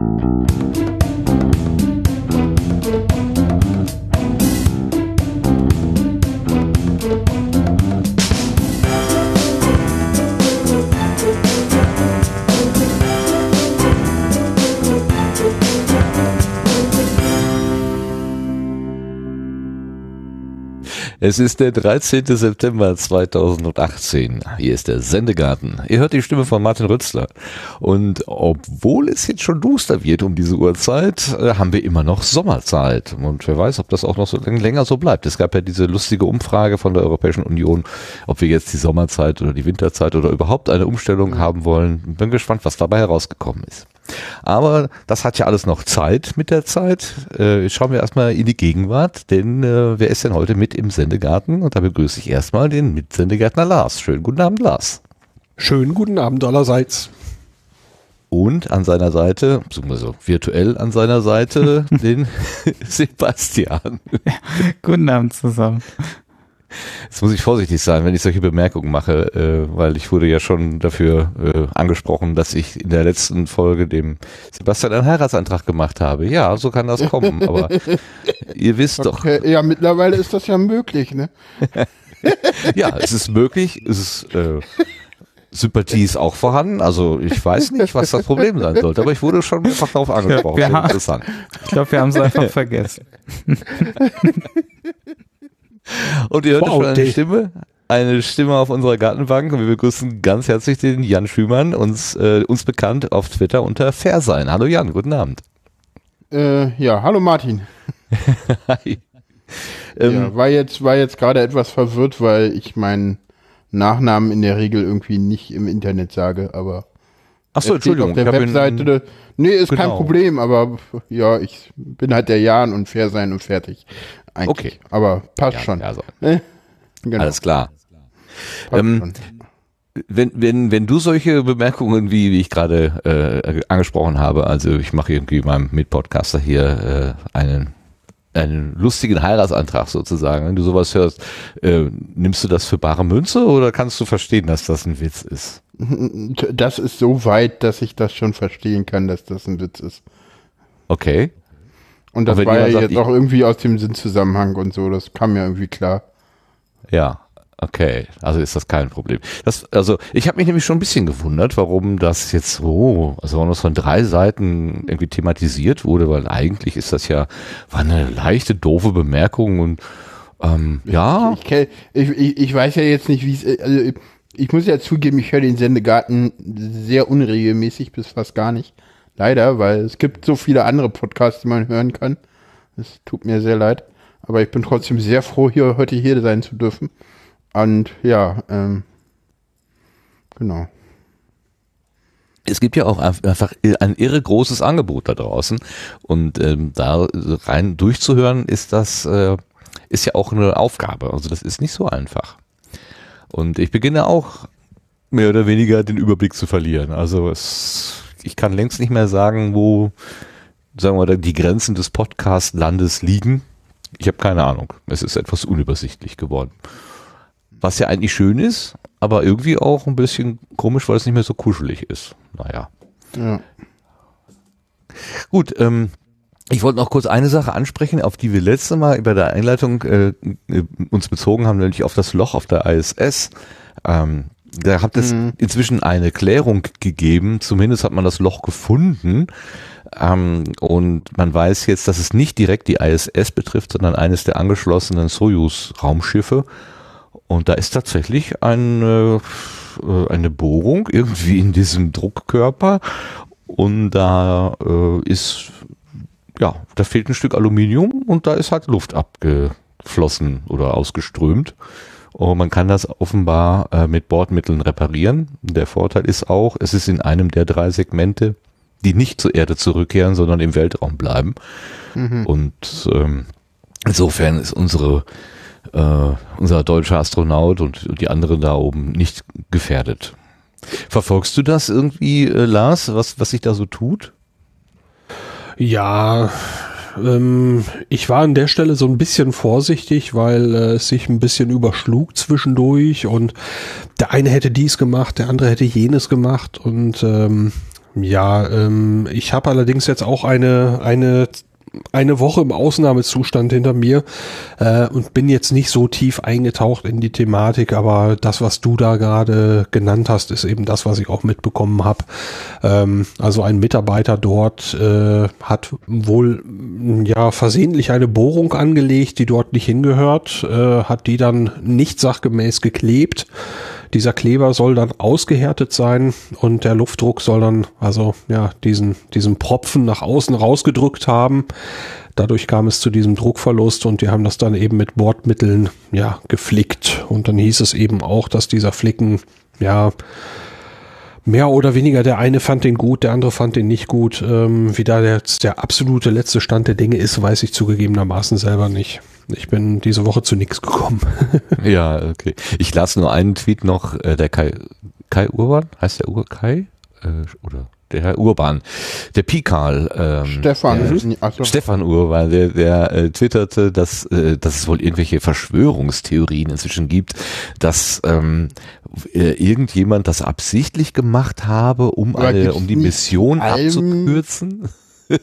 Thank you. Es ist der 13. September 2018. Hier ist der Sendegarten. Ihr hört die Stimme von Martin Rützler. Und obwohl es jetzt schon duster wird um diese Uhrzeit, äh, haben wir immer noch Sommerzeit. Und wer weiß, ob das auch noch so länger so bleibt. Es gab ja diese lustige Umfrage von der Europäischen Union, ob wir jetzt die Sommerzeit oder die Winterzeit oder überhaupt eine Umstellung haben wollen. Bin gespannt, was dabei herausgekommen ist. Aber das hat ja alles noch Zeit mit der Zeit. Äh, schauen wir erstmal in die Gegenwart, denn äh, wer ist denn heute mit im Sendegarten? Und da begrüße ich erstmal den Mitsendegärtner Lars. Schönen guten Abend, Lars. Schönen guten Abend allerseits. Und an seiner Seite, beziehungsweise virtuell an seiner Seite, den Sebastian. Ja, guten Abend zusammen. Jetzt muss ich vorsichtig sein, wenn ich solche Bemerkungen mache, äh, weil ich wurde ja schon dafür äh, angesprochen, dass ich in der letzten Folge dem Sebastian einen Heiratsantrag gemacht habe. Ja, so kann das kommen, aber ihr wisst okay, doch. Ja, mittlerweile ist das ja möglich, ne? ja, es ist möglich, es ist äh, Sympathie ist auch vorhanden. Also ich weiß nicht, was das Problem sein sollte, aber ich wurde schon mehrfach darauf angesprochen. Ja, interessant. Ich glaube, wir haben es einfach vergessen. Und ihr hört wow, schon eine Stimme, eine Stimme auf unserer Gartenbank und wir begrüßen ganz herzlich den Jan Schümann, uns, äh, uns bekannt auf Twitter unter Fairsein. Hallo Jan, guten Abend. Äh, ja, hallo Martin. Hi. Ähm, ja, war jetzt, war jetzt gerade etwas verwirrt, weil ich meinen Nachnamen in der Regel irgendwie nicht im Internet sage, aber Ach so, Entschuldigung. Auf der Webseite. Nee, ist genau. kein Problem, aber ja, ich bin halt der Jan und fair sein und fertig. Eigentlich. Okay. Aber passt ja, schon. Also. Genau. Alles klar. Ähm, wenn, wenn, wenn du solche Bemerkungen, wie, wie ich gerade äh, angesprochen habe, also ich mache irgendwie meinem Mitpodcaster hier äh, einen einen lustigen Heiratsantrag sozusagen. Wenn du sowas hörst, äh, nimmst du das für bare Münze oder kannst du verstehen, dass das ein Witz ist? Das ist so weit, dass ich das schon verstehen kann, dass das ein Witz ist. Okay. Und das war ja jetzt auch irgendwie aus dem Sinnzusammenhang und so, das kam ja irgendwie klar. Ja, okay, also ist das kein Problem. Das, also ich habe mich nämlich schon ein bisschen gewundert, warum das jetzt so, also nur von drei Seiten irgendwie thematisiert wurde, weil eigentlich ist das ja, war eine leichte, doofe Bemerkung und ähm, ja. Ich, ich, ich, ich, weiß ja jetzt nicht, wie es, also ich muss ja zugeben, ich höre den Sendegarten sehr unregelmäßig bis fast gar nicht. Leider, weil es gibt so viele andere Podcasts, die man hören kann. Es tut mir sehr leid. Aber ich bin trotzdem sehr froh, hier heute hier sein zu dürfen. Und ja, ähm, genau. Es gibt ja auch einfach ein irre großes Angebot da draußen. Und ähm, da rein durchzuhören, ist das, äh, ist ja auch eine Aufgabe. Also das ist nicht so einfach. Und ich beginne auch mehr oder weniger den Überblick zu verlieren. Also es ich kann längst nicht mehr sagen, wo, sagen wir mal, die Grenzen des Podcast-Landes liegen. Ich habe keine Ahnung. Es ist etwas unübersichtlich geworden. Was ja eigentlich schön ist, aber irgendwie auch ein bisschen komisch, weil es nicht mehr so kuschelig ist. Naja. Ja. Gut, ähm, ich wollte noch kurz eine Sache ansprechen, auf die wir letzte Mal bei der Einleitung äh, äh uns bezogen haben, nämlich auf das Loch auf der ISS. Ähm, da hat es mhm. inzwischen eine Klärung gegeben, zumindest hat man das Loch gefunden. Ähm, und man weiß jetzt, dass es nicht direkt die ISS betrifft, sondern eines der angeschlossenen Soyuz-Raumschiffe. Und da ist tatsächlich eine, äh, eine Bohrung irgendwie in diesem Druckkörper. Und da äh, ist, ja, da fehlt ein Stück Aluminium und da ist halt Luft abgeflossen oder ausgeströmt. Und man kann das offenbar äh, mit Bordmitteln reparieren. Der Vorteil ist auch, es ist in einem der drei Segmente, die nicht zur Erde zurückkehren, sondern im Weltraum bleiben. Mhm. Und ähm, insofern ist unsere äh, unser deutscher Astronaut und, und die anderen da oben nicht gefährdet. Verfolgst du das irgendwie, äh, Lars, was, was sich da so tut? Ja, ähm, ich war an der Stelle so ein bisschen vorsichtig, weil äh, es sich ein bisschen überschlug zwischendurch und der eine hätte dies gemacht, der andere hätte jenes gemacht und ähm, Ja, ähm, ich habe allerdings jetzt auch eine, eine eine Woche im Ausnahmezustand hinter mir äh, und bin jetzt nicht so tief eingetaucht in die Thematik, aber das, was du da gerade genannt hast, ist eben das, was ich auch mitbekommen habe. Ähm, also ein Mitarbeiter dort äh, hat wohl ja versehentlich eine Bohrung angelegt, die dort nicht hingehört, äh, hat die dann nicht sachgemäß geklebt. Dieser Kleber soll dann ausgehärtet sein und der Luftdruck soll dann also ja diesen diesen Propfen nach außen rausgedrückt haben. Dadurch kam es zu diesem Druckverlust und die haben das dann eben mit Bordmitteln ja geflickt und dann hieß es eben auch, dass dieser Flicken ja mehr oder weniger der eine fand den gut, der andere fand den nicht gut. Ähm, wie da der, der absolute letzte Stand der Dinge ist, weiß ich zugegebenermaßen selber nicht. Ich bin diese Woche zu nichts gekommen. ja, okay. Ich las nur einen Tweet noch, äh, der Kai, Kai Urban, heißt der Ur Kai? Äh, oder der Herr Urban, der Pikal, ähm, Stefan, der, so. Stefan Urban, der, der äh, twitterte, dass, äh, dass es wohl irgendwelche Verschwörungstheorien inzwischen gibt, dass ähm, äh, irgendjemand das absichtlich gemacht habe, um eine, um die Mission abzukürzen.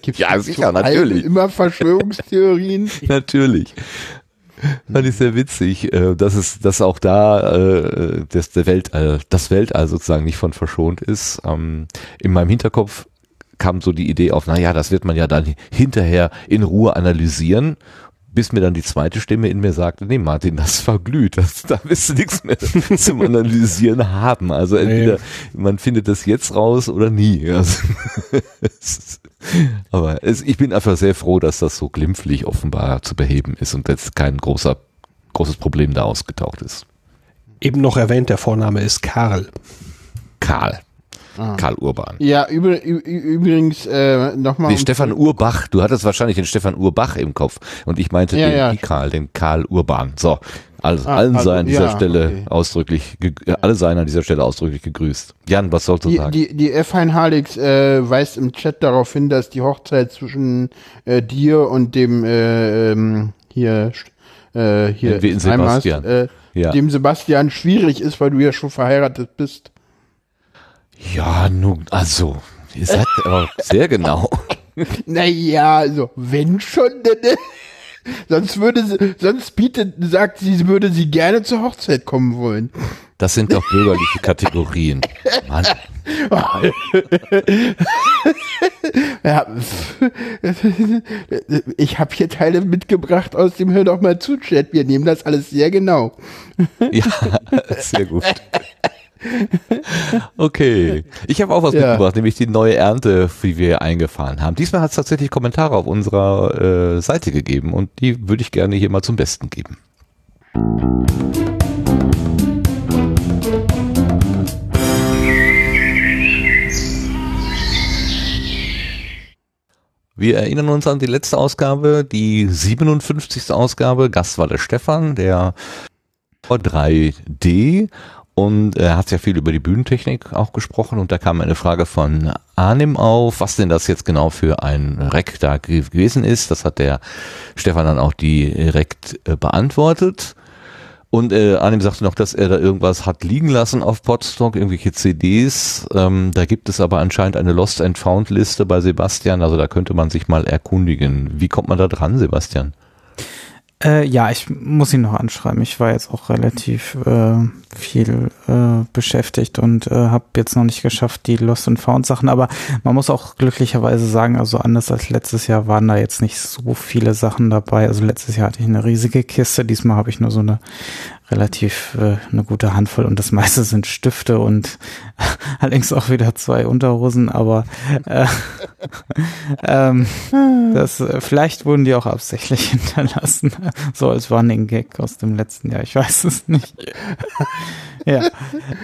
Gibt's ja, sicher, natürlich. Immer Verschwörungstheorien. natürlich. Fand ich sehr witzig, äh, dass es, dass auch da äh, dass der Weltall, das Weltall sozusagen nicht von verschont ist. Ähm, in meinem Hinterkopf kam so die Idee auf, naja, das wird man ja dann hinterher in Ruhe analysieren bis mir dann die zweite Stimme in mir sagte, nee Martin, das verglüht, das, da wirst du nichts mehr zum Analysieren haben. Also entweder nee. man findet das jetzt raus oder nie. Also, aber es, ich bin einfach sehr froh, dass das so glimpflich offenbar zu beheben ist und jetzt kein großer, großes Problem da ausgetaucht ist. Eben noch erwähnt, der Vorname ist Karl. Karl. Ah. Karl Urban. Ja, über, übrigens äh, nochmal. Nee, um Stefan Urbach. Du hattest wahrscheinlich den Stefan Urbach im Kopf und ich meinte ja, den ja. Karl, den Karl Urban. So, also, ah, allen also, sei an dieser ja, Stelle okay. ausdrücklich, alle seien an dieser Stelle ausdrücklich gegrüßt. Jan, was sollst du die, sagen? Die, die F1 Halix äh, weist im Chat darauf hin, dass die Hochzeit zwischen äh, dir und dem äh, ähm, hier äh, hier Sebastian. Hast, äh, ja. dem Sebastian schwierig ist, weil du ja schon verheiratet bist. Ja, nun, also, ihr seid aber sehr genau. Naja, also, wenn schon, ne, sonst würde sie, sonst bietet, sagt sie, sie würde sie gerne zur Hochzeit kommen wollen. Das sind doch bürgerliche Kategorien. Mann. ja, ich habe hier Teile mitgebracht aus dem Hör doch mal zu Chat. Wir nehmen das alles sehr genau. ja, sehr gut. Okay, ich habe auch was ja. mitgebracht, nämlich die neue Ernte, wie wir eingefahren haben. Diesmal hat es tatsächlich Kommentare auf unserer äh, Seite gegeben und die würde ich gerne hier mal zum Besten geben. Wir erinnern uns an die letzte Ausgabe, die 57. Ausgabe. Gast war der Stefan, der 3D und er hat ja viel über die Bühnentechnik auch gesprochen und da kam eine Frage von Arnim auf, was denn das jetzt genau für ein Rec da gewesen ist. Das hat der Stefan dann auch direkt äh, beantwortet. Und äh, Arnim sagte noch, dass er da irgendwas hat liegen lassen auf Podstock, irgendwelche CDs. Ähm, da gibt es aber anscheinend eine Lost and Found Liste bei Sebastian, also da könnte man sich mal erkundigen. Wie kommt man da dran, Sebastian? Äh, ja, ich muss ihn noch anschreiben. Ich war jetzt auch relativ äh, viel äh, beschäftigt und äh, habe jetzt noch nicht geschafft, die Lost and Found Sachen. Aber man muss auch glücklicherweise sagen, also anders als letztes Jahr waren da jetzt nicht so viele Sachen dabei. Also letztes Jahr hatte ich eine riesige Kiste. Diesmal habe ich nur so eine relativ äh, eine gute Handvoll und das meiste sind Stifte und allerdings auch wieder zwei Unterhosen, aber äh, ähm, das äh, vielleicht wurden die auch absichtlich hinterlassen, so als Running Gag aus dem letzten Jahr, ich weiß es nicht. ja.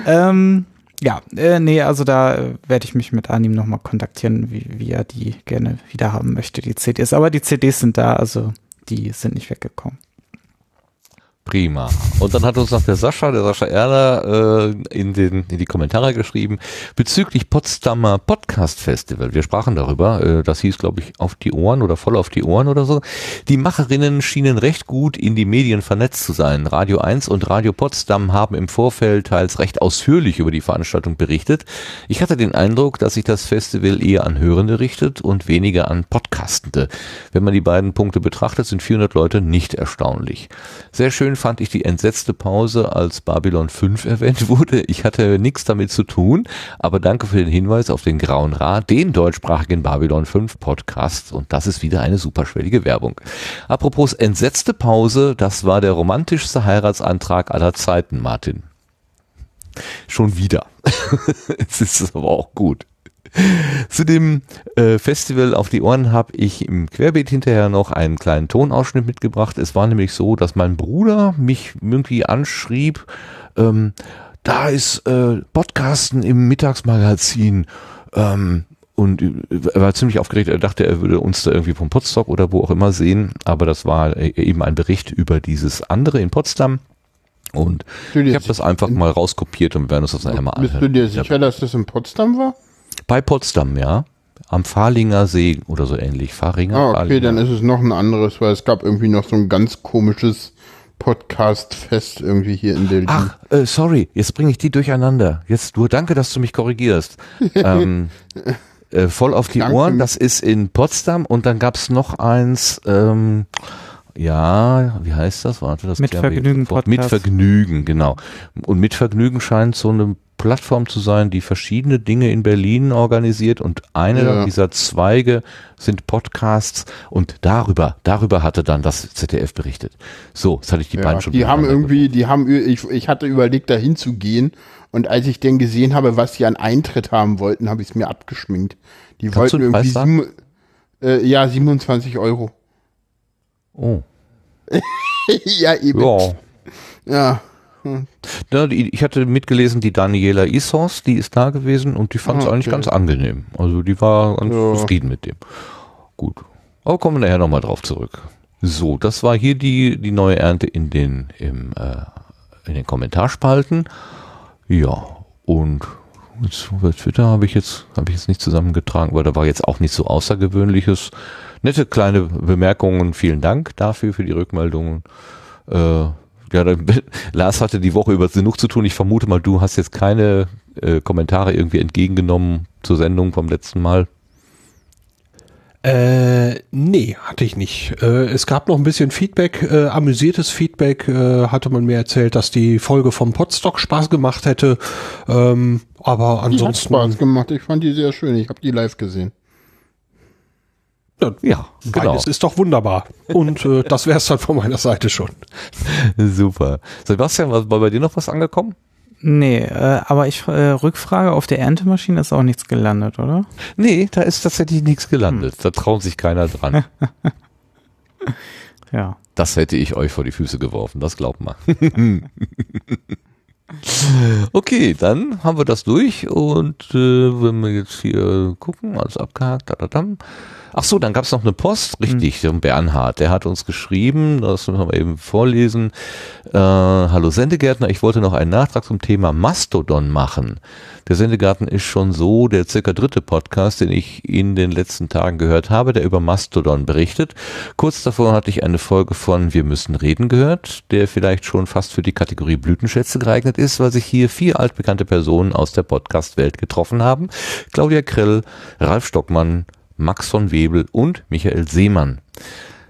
Ähm, ja, äh, nee, also da äh, werde ich mich mit Anim nochmal kontaktieren, wie, wie er die gerne wieder haben möchte, die CDs. Aber die CDs sind da, also die sind nicht weggekommen. Prima. Und dann hat uns noch der Sascha, der Sascha Erler, äh, in, den, in die Kommentare geschrieben, bezüglich Potsdamer Podcast Festival. Wir sprachen darüber, äh, das hieß, glaube ich, auf die Ohren oder voll auf die Ohren oder so. Die Macherinnen schienen recht gut in die Medien vernetzt zu sein. Radio 1 und Radio Potsdam haben im Vorfeld teils recht ausführlich über die Veranstaltung berichtet. Ich hatte den Eindruck, dass sich das Festival eher an Hörende richtet und weniger an Podcastende. Wenn man die beiden Punkte betrachtet, sind 400 Leute nicht erstaunlich. Sehr schön fand ich die entsetzte Pause, als Babylon 5 erwähnt wurde. Ich hatte nichts damit zu tun, aber danke für den Hinweis auf den Grauen Rat, den deutschsprachigen Babylon 5 Podcast. Und das ist wieder eine superschwellige Werbung. Apropos entsetzte Pause, das war der romantischste Heiratsantrag aller Zeiten, Martin. Schon wieder. es ist aber auch gut. Zu dem äh, Festival auf die Ohren habe ich im Querbeet hinterher noch einen kleinen Tonausschnitt mitgebracht. Es war nämlich so, dass mein Bruder mich irgendwie anschrieb, ähm, da ist äh, Podcasten im Mittagsmagazin. Ähm, und er war ziemlich aufgeregt. Er dachte, er würde uns da irgendwie vom Potsdok oder wo auch immer sehen. Aber das war äh, eben ein Bericht über dieses andere in Potsdam. Und ich habe das einfach mal rauskopiert und werden uns das nachher mal anhören. Bist du dir sicher, dass das in Potsdam war? Bei Potsdam, ja. Am Fahlinger See oder so ähnlich. Fahringer. Ah, okay, Fahlinger. dann ist es noch ein anderes, weil es gab irgendwie noch so ein ganz komisches Podcast-Fest irgendwie hier in Berlin. Ach, äh, sorry, jetzt bringe ich die durcheinander. Jetzt nur danke, dass du mich korrigierst. ähm, äh, voll auf die danke. Ohren, das ist in Potsdam und dann gab's noch eins, ähm, ja, wie heißt das? Warte, das mit Vergnügen Podcast. Mit Vergnügen, genau. Und mit Vergnügen scheint so eine Plattform zu sein, die verschiedene Dinge in Berlin organisiert und eine ja. dieser Zweige sind Podcasts und darüber, darüber hatte dann das ZDF berichtet. So, das hatte ich die ja, beiden schon. Die haben irgendwie, die haben, ich, ich hatte überlegt, da hinzugehen und als ich dann gesehen habe, was die an Eintritt haben wollten, habe ich es mir abgeschminkt. Die Kannst wollten irgendwie sieben, äh, ja, 27 Euro. Oh. ja, eben. Ja. ja. Hm. Ja, die, ich hatte mitgelesen, die Daniela Isos, die ist da gewesen und die fand es ah, okay. eigentlich ganz angenehm. Also die war ganz ja. zufrieden mit dem. Gut. Aber kommen wir nachher nochmal drauf zurück. So, das war hier die, die neue Ernte in den, im, äh, in den Kommentarspalten. Ja, und bei Twitter habe ich jetzt, habe ich jetzt nicht zusammengetragen, weil da war jetzt auch nicht so außergewöhnliches. Nette kleine Bemerkungen. Vielen Dank dafür, für die Rückmeldungen. Äh, ja, dann, Lars hatte die Woche über genug zu tun. Ich vermute mal, du hast jetzt keine äh, Kommentare irgendwie entgegengenommen zur Sendung vom letzten Mal. Äh, nee, hatte ich nicht. Äh, es gab noch ein bisschen Feedback, äh, amüsiertes Feedback, äh, hatte man mir erzählt, dass die Folge vom Podstock Spaß gemacht hätte. Ähm, aber ansonsten. Die hat Spaß gemacht, ich fand die sehr schön, ich habe die live gesehen. Ja, genau. Beides ist doch wunderbar. Und äh, das wäre es dann von meiner Seite schon. Super. Sebastian, war bei dir noch was angekommen? Nee, äh, aber ich äh, Rückfrage, auf der Erntemaschine ist auch nichts gelandet, oder? Nee, da ist tatsächlich nichts gelandet. Hm. Da traut sich keiner dran. ja. Das hätte ich euch vor die Füße geworfen, das glaubt man. okay, dann haben wir das durch und äh, wenn wir jetzt hier gucken, alles abgehakt, da, da, da. Ach so, dann gab es noch eine Post, richtig, mhm. Bernhard, der hat uns geschrieben, das müssen wir eben vorlesen. Äh, Hallo Sendegärtner, ich wollte noch einen Nachtrag zum Thema Mastodon machen. Der Sendegarten ist schon so der circa dritte Podcast, den ich in den letzten Tagen gehört habe, der über Mastodon berichtet. Kurz davor hatte ich eine Folge von Wir müssen reden gehört, der vielleicht schon fast für die Kategorie Blütenschätze geeignet ist, weil sich hier vier altbekannte Personen aus der Podcast-Welt getroffen haben. Claudia Krell, Ralf Stockmann, Max von Webel und Michael Seemann.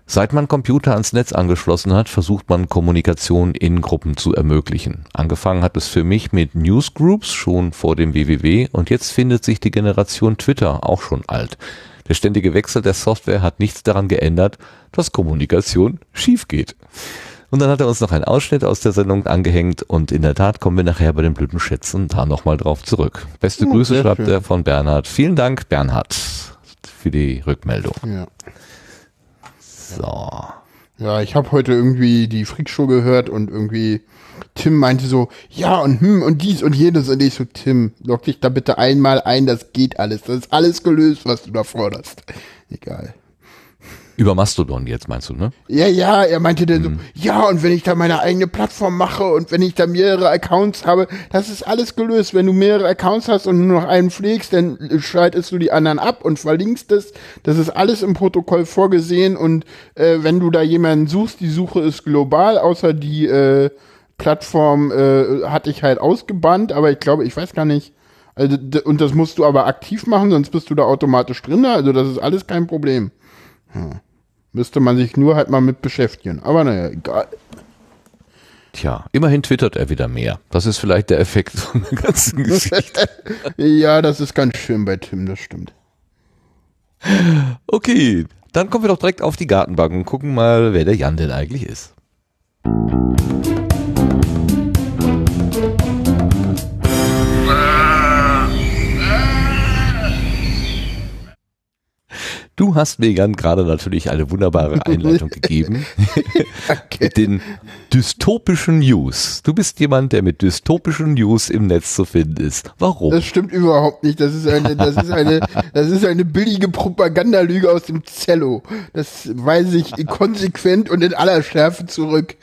Seit man Computer ans Netz angeschlossen hat, versucht man Kommunikation in Gruppen zu ermöglichen. Angefangen hat es für mich mit Newsgroups schon vor dem WWW und jetzt findet sich die Generation Twitter auch schon alt. Der ständige Wechsel der Software hat nichts daran geändert, dass Kommunikation schief geht. Und dann hat er uns noch einen Ausschnitt aus der Sendung angehängt und in der Tat kommen wir nachher bei den blöden Schätzen da nochmal drauf zurück. Beste oh, Grüße schreibt er von Bernhard. Vielen Dank, Bernhard für die Rückmeldung. Ja. So. Ja, ich habe heute irgendwie die Freakshow gehört und irgendwie Tim meinte so, ja und hm und dies und jenes und ich so, Tim, log dich da bitte einmal ein, das geht alles. Das ist alles gelöst, was du da forderst. Egal. Über Mastodon jetzt meinst du, ne? Ja, ja, er meinte dann so, ja, und wenn ich da meine eigene Plattform mache und wenn ich da mehrere Accounts habe, das ist alles gelöst. Wenn du mehrere Accounts hast und nur noch einen pflegst, dann schaltest du die anderen ab und verlinkst es. Das ist alles im Protokoll vorgesehen und äh, wenn du da jemanden suchst, die Suche ist global, außer die äh, Plattform äh, hatte ich halt ausgebannt, aber ich glaube, ich weiß gar nicht. Also, und das musst du aber aktiv machen, sonst bist du da automatisch drin. Also das ist alles kein Problem. Hm. Müsste man sich nur halt mal mit beschäftigen. Aber naja, egal. Tja, immerhin twittert er wieder mehr. Das ist vielleicht der Effekt von der ganzen Geschichte. Ja, das ist ganz schön bei Tim, das stimmt. Okay, dann kommen wir doch direkt auf die Gartenbank und gucken mal, wer der Jan denn eigentlich ist. Du hast mir Jan gerade natürlich eine wunderbare Einleitung gegeben mit den dystopischen News. Du bist jemand, der mit dystopischen News im Netz zu finden ist. Warum? Das stimmt überhaupt nicht. Das ist eine, das ist eine, das ist eine billige Propagandalüge aus dem Zello. Das weise ich konsequent und in aller Schärfe zurück.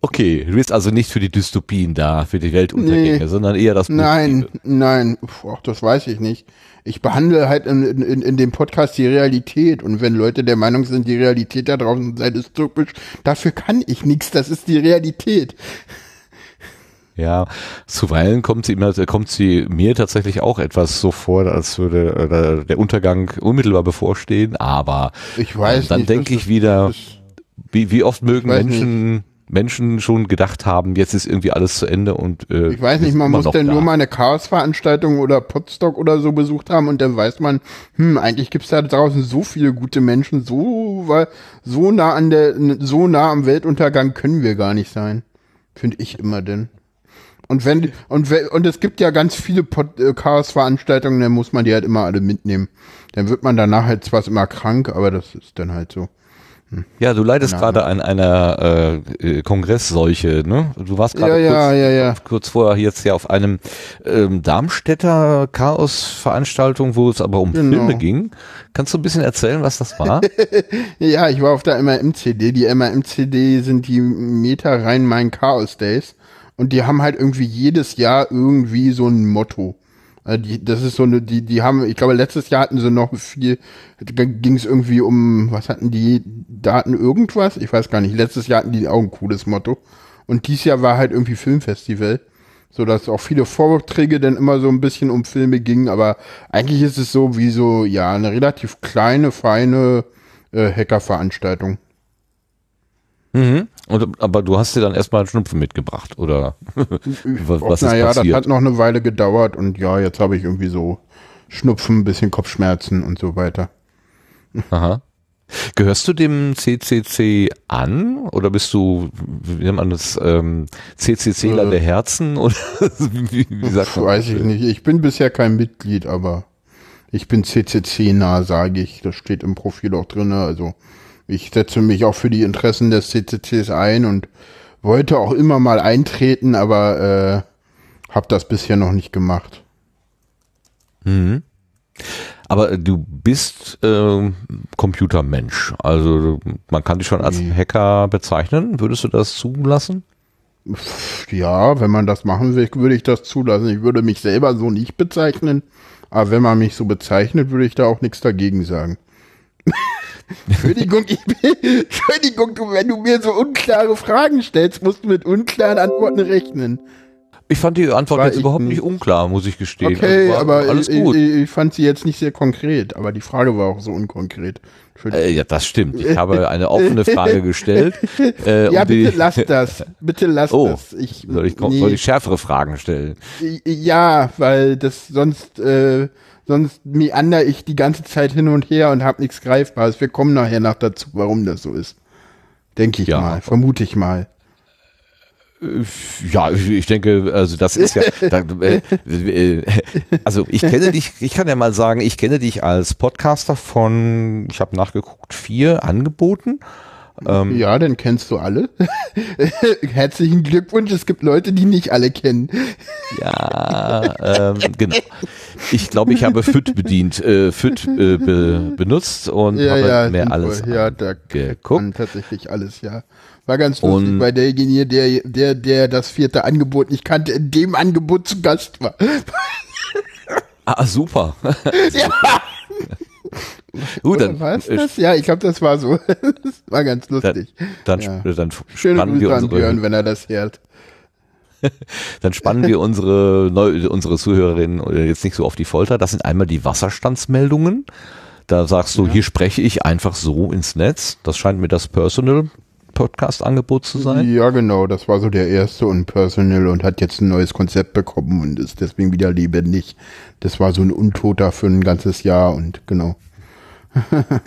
Okay, du bist also nicht für die Dystopien da, für die Weltuntergänge, Nee. sondern eher das Nein, Positive. nein, Puh, ach, das weiß ich nicht. Ich behandle halt in, in, in dem Podcast die Realität und wenn Leute der Meinung sind, die Realität da draußen sei dystopisch, dafür kann ich nichts. Das ist die Realität. Ja, zuweilen kommt sie immer, kommt sie mir tatsächlich auch etwas so vor, als würde äh, der Untergang unmittelbar bevorstehen, aber Ich weiß dann nicht, denke ich wieder, wie, wie oft mögen Menschen, Menschen schon gedacht haben, jetzt ist irgendwie alles zu Ende und äh, Ich weiß nicht, man muss denn da. nur mal eine Chaosveranstaltung oder Podstock oder so besucht haben und dann weiß man, hm, eigentlich gibt's da draußen so viele gute Menschen, so, weil, so nah an der, so nah am Weltuntergang können wir gar nicht sein. Finde ich immer denn. Und wenn, und und es gibt ja ganz viele Pod, äh, Chaosveranstaltungen, dann muss man die halt immer alle mitnehmen. Dann wird man danach halt zwar immer krank, aber das ist dann halt so. Ja, du leidest gerade an einer äh, äh, Kongressseuche, ne? Du warst gerade ja, kurz, ja, ja. kurz vorher jetzt ja auf einem ähm, Darmstädter Chaos-Veranstaltung, wo es aber um Genau. Filme ging. Kannst du ein bisschen erzählen, was das war? Ja, ich war auf der MRM-CD. Die MRM-CD sind die Meta Rhein-Main Chaos Days. Und die haben halt irgendwie jedes Jahr irgendwie so ein Motto. Also die, das ist so eine, die, die haben, ich glaube, letztes Jahr hatten sie noch viel, ging es irgendwie um, was hatten die, Daten irgendwas? Ich weiß gar nicht. Letztes Jahr hatten die auch ein cooles Motto. Und dieses Jahr war halt irgendwie Filmfestival. So dass auch viele Vorträge dann immer so ein bisschen um Filme gingen, aber eigentlich ist es so wie so, ja, eine relativ kleine, feine äh, Hackerveranstaltung. Mhm. Und, aber du hast dir dann erstmal einen Schnupfen mitgebracht, oder? was, was ist naja, das passiert? hat noch eine Weile gedauert und ja, jetzt habe ich irgendwie so Schnupfen, ein bisschen Kopfschmerzen und so weiter. Aha. Gehörst du dem CCC an oder bist du, wie nennt man das, ähm, CCCler Äh. der Herzen oder wie, wie sagt man? weiß ich nicht. Ich bin bisher kein Mitglied, aber ich bin CCC-nah, sage ich. Das steht im Profil auch drin. Also ich setze mich auch für die Interessen des CCCs ein und wollte auch immer mal eintreten, aber äh, habe das bisher noch nicht gemacht. Mhm. Aber äh, du bist ähm, Computermensch, also man kann dich schon als. Hacker bezeichnen. Würdest du das zulassen? Ja, wenn man das machen will, würde ich das zulassen. Ich würde mich selber so nicht bezeichnen, aber wenn man mich so bezeichnet, würde ich da auch nichts dagegen sagen. Entschuldigung, ich bin, Entschuldigung, du, wenn du mir so unklare Fragen stellst, musst du mit unklaren Antworten rechnen. Ich fand die Antwort War jetzt überhaupt nicht nicht. unklar, muss ich gestehen. Okay, War aber alles ich, gut. Ich, ich fand sie jetzt nicht sehr konkret, aber die Frage war auch so unkonkret. Äh, ja, das stimmt. Ich habe eine offene Frage gestellt. Äh, ja, die- bitte lass das. Bitte lass Oh, das. Ich, Soll ich, nee. soll ich schärfere Fragen stellen? Ja, weil das sonst, äh, sonst meander ich die ganze Zeit hin und her und hab nichts Greifbares. Wir kommen nachher noch dazu, warum das so ist. Denke ich Ja. mal, vermute ich mal. Ja, ich, ich denke, also das ist ja, da, äh, äh, also ich kenne dich, ich kann ja mal sagen, ich kenne dich als Podcaster von, ich habe nachgeguckt, vier Angeboten. Ähm, Ja, dann kennst du alle. Herzlichen Glückwunsch, es gibt Leute, die nicht alle kennen. Ja, ähm, genau. Ich glaube, ich habe FIT bedient, äh, FIT äh, be, benutzt und Ja, habe ja, mehr alles Ja, da geguckt. kann tatsächlich alles, ja. War ganz lustig, Und- weil derjenige, der, der, der das vierte Angebot nicht kannte, in dem Angebot zu Gast war. Ah, super. ja, Gut, dann, was äh, das? Ja, ich glaube, das war so. das war ganz lustig. dann, Ja. dann Schöne spannen wir an unsere, Björn, wenn er das hört. dann spannen wir unsere, neu, unsere Zuhörerinnen äh, jetzt nicht so auf die Folter. Das sind einmal die Wasserstandsmeldungen. Da sagst du, hier spreche ich einfach so ins Netz. Das scheint mir das Personal Podcast Angebot zu sein. Ja, genau, das war so der erste und Personal und hat jetzt ein neues Konzept bekommen und ist deswegen wieder lebendig. Das war so ein Untoter für ein ganzes Jahr und genau.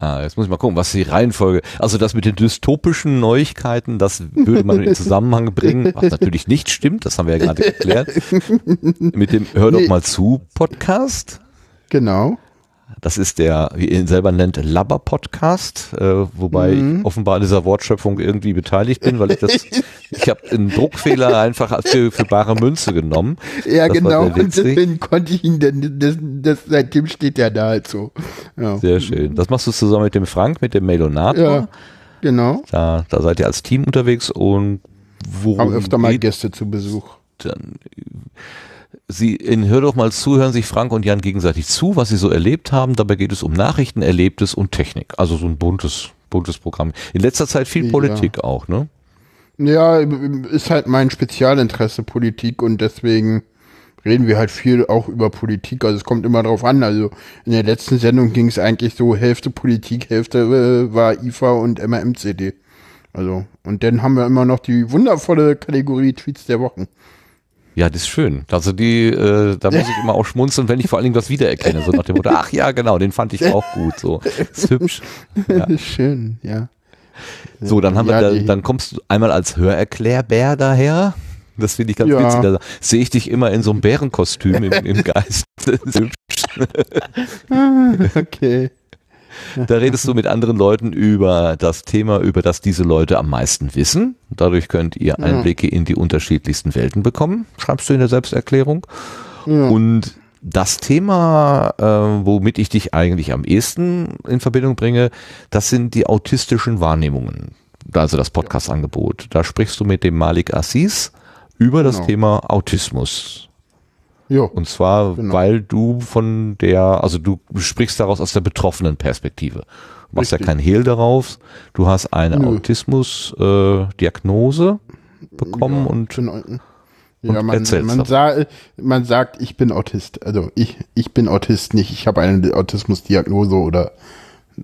Ah, jetzt muss ich mal gucken, was die Reihenfolge. Also das mit den dystopischen Neuigkeiten, das würde man in Zusammenhang bringen, was natürlich nicht stimmt, das haben wir ja gerade geklärt. Mit dem Hör doch mal zu Podcast. Genau. Das ist der, wie ihr ihn selber nennt, Labber-Podcast, äh, wobei Mhm. ich offenbar an dieser Wortschöpfung irgendwie beteiligt bin, weil ich das, ich habe einen Druckfehler einfach für, für bare Münze genommen. Ja, Das genau. Und deswegen konnte ich ihn, denn das, das, seitdem steht der da halt so. Ja, Sehr schön. Das machst du zusammen mit dem Frank, mit dem Melonator. ja genau. Da, da seid ihr als Team unterwegs und worum Haben öfter mal Gäste zu Besuch. dann Sie in Hör doch mal zu, hören sich Frank und Jan gegenseitig zu, was sie so erlebt haben. Dabei geht es um Nachrichten, Erlebtes und Technik. Also so ein buntes, buntes Programm. In letzter Zeit viel Ja. Politik auch, ne? Ja, ist halt mein Spezialinteresse Politik und deswegen reden wir halt viel auch über Politik. Also es kommt immer drauf an. Also in der letzten Sendung ging es eigentlich so Hälfte Politik, Hälfte äh, war IFA und MRMCD. Also und dann haben wir immer noch die wundervolle Kategorie Tweets der Wochen. Ja, das ist schön. Also die, äh, da muss ich immer auch schmunzeln, wenn ich vor allen Dingen was wiedererkenne. So nach dem Motto, ach ja, genau, den fand ich auch gut. So, ist hübsch. Ja. Schön, ja. So, dann haben Ja, wir, da, dann kommst du einmal als Hörerklärbär daher. Das finde ich ganz Ja. witzig. Da sehe ich dich immer in so einem Bärenkostüm im, im Geist. Das ist hübsch. Okay. Da redest du mit anderen Leuten über das Thema, über das diese Leute am meisten wissen. Dadurch könnt ihr Einblicke in die unterschiedlichsten Welten bekommen, schreibst du in der Selbsterklärung. Ja. Und das Thema, äh, womit ich dich eigentlich am ehesten in Verbindung bringe, das sind die autistischen Wahrnehmungen. Also das Podcast-Angebot. Da sprichst du mit dem Malik Assis über das Genau. Thema Autismus. Jo. Und zwar, Genau. weil du von der, also du sprichst daraus aus der betroffenen Perspektive. Du machst ja Richtig. kein Hehl darauf. Du hast eine. Autismus-Diagnose bekommen und Bin- ja, und man, man, doch. sa man sagt, ich bin Autist. Also ich, ich bin Autist nicht. Ich habe eine Autismusdiagnose oder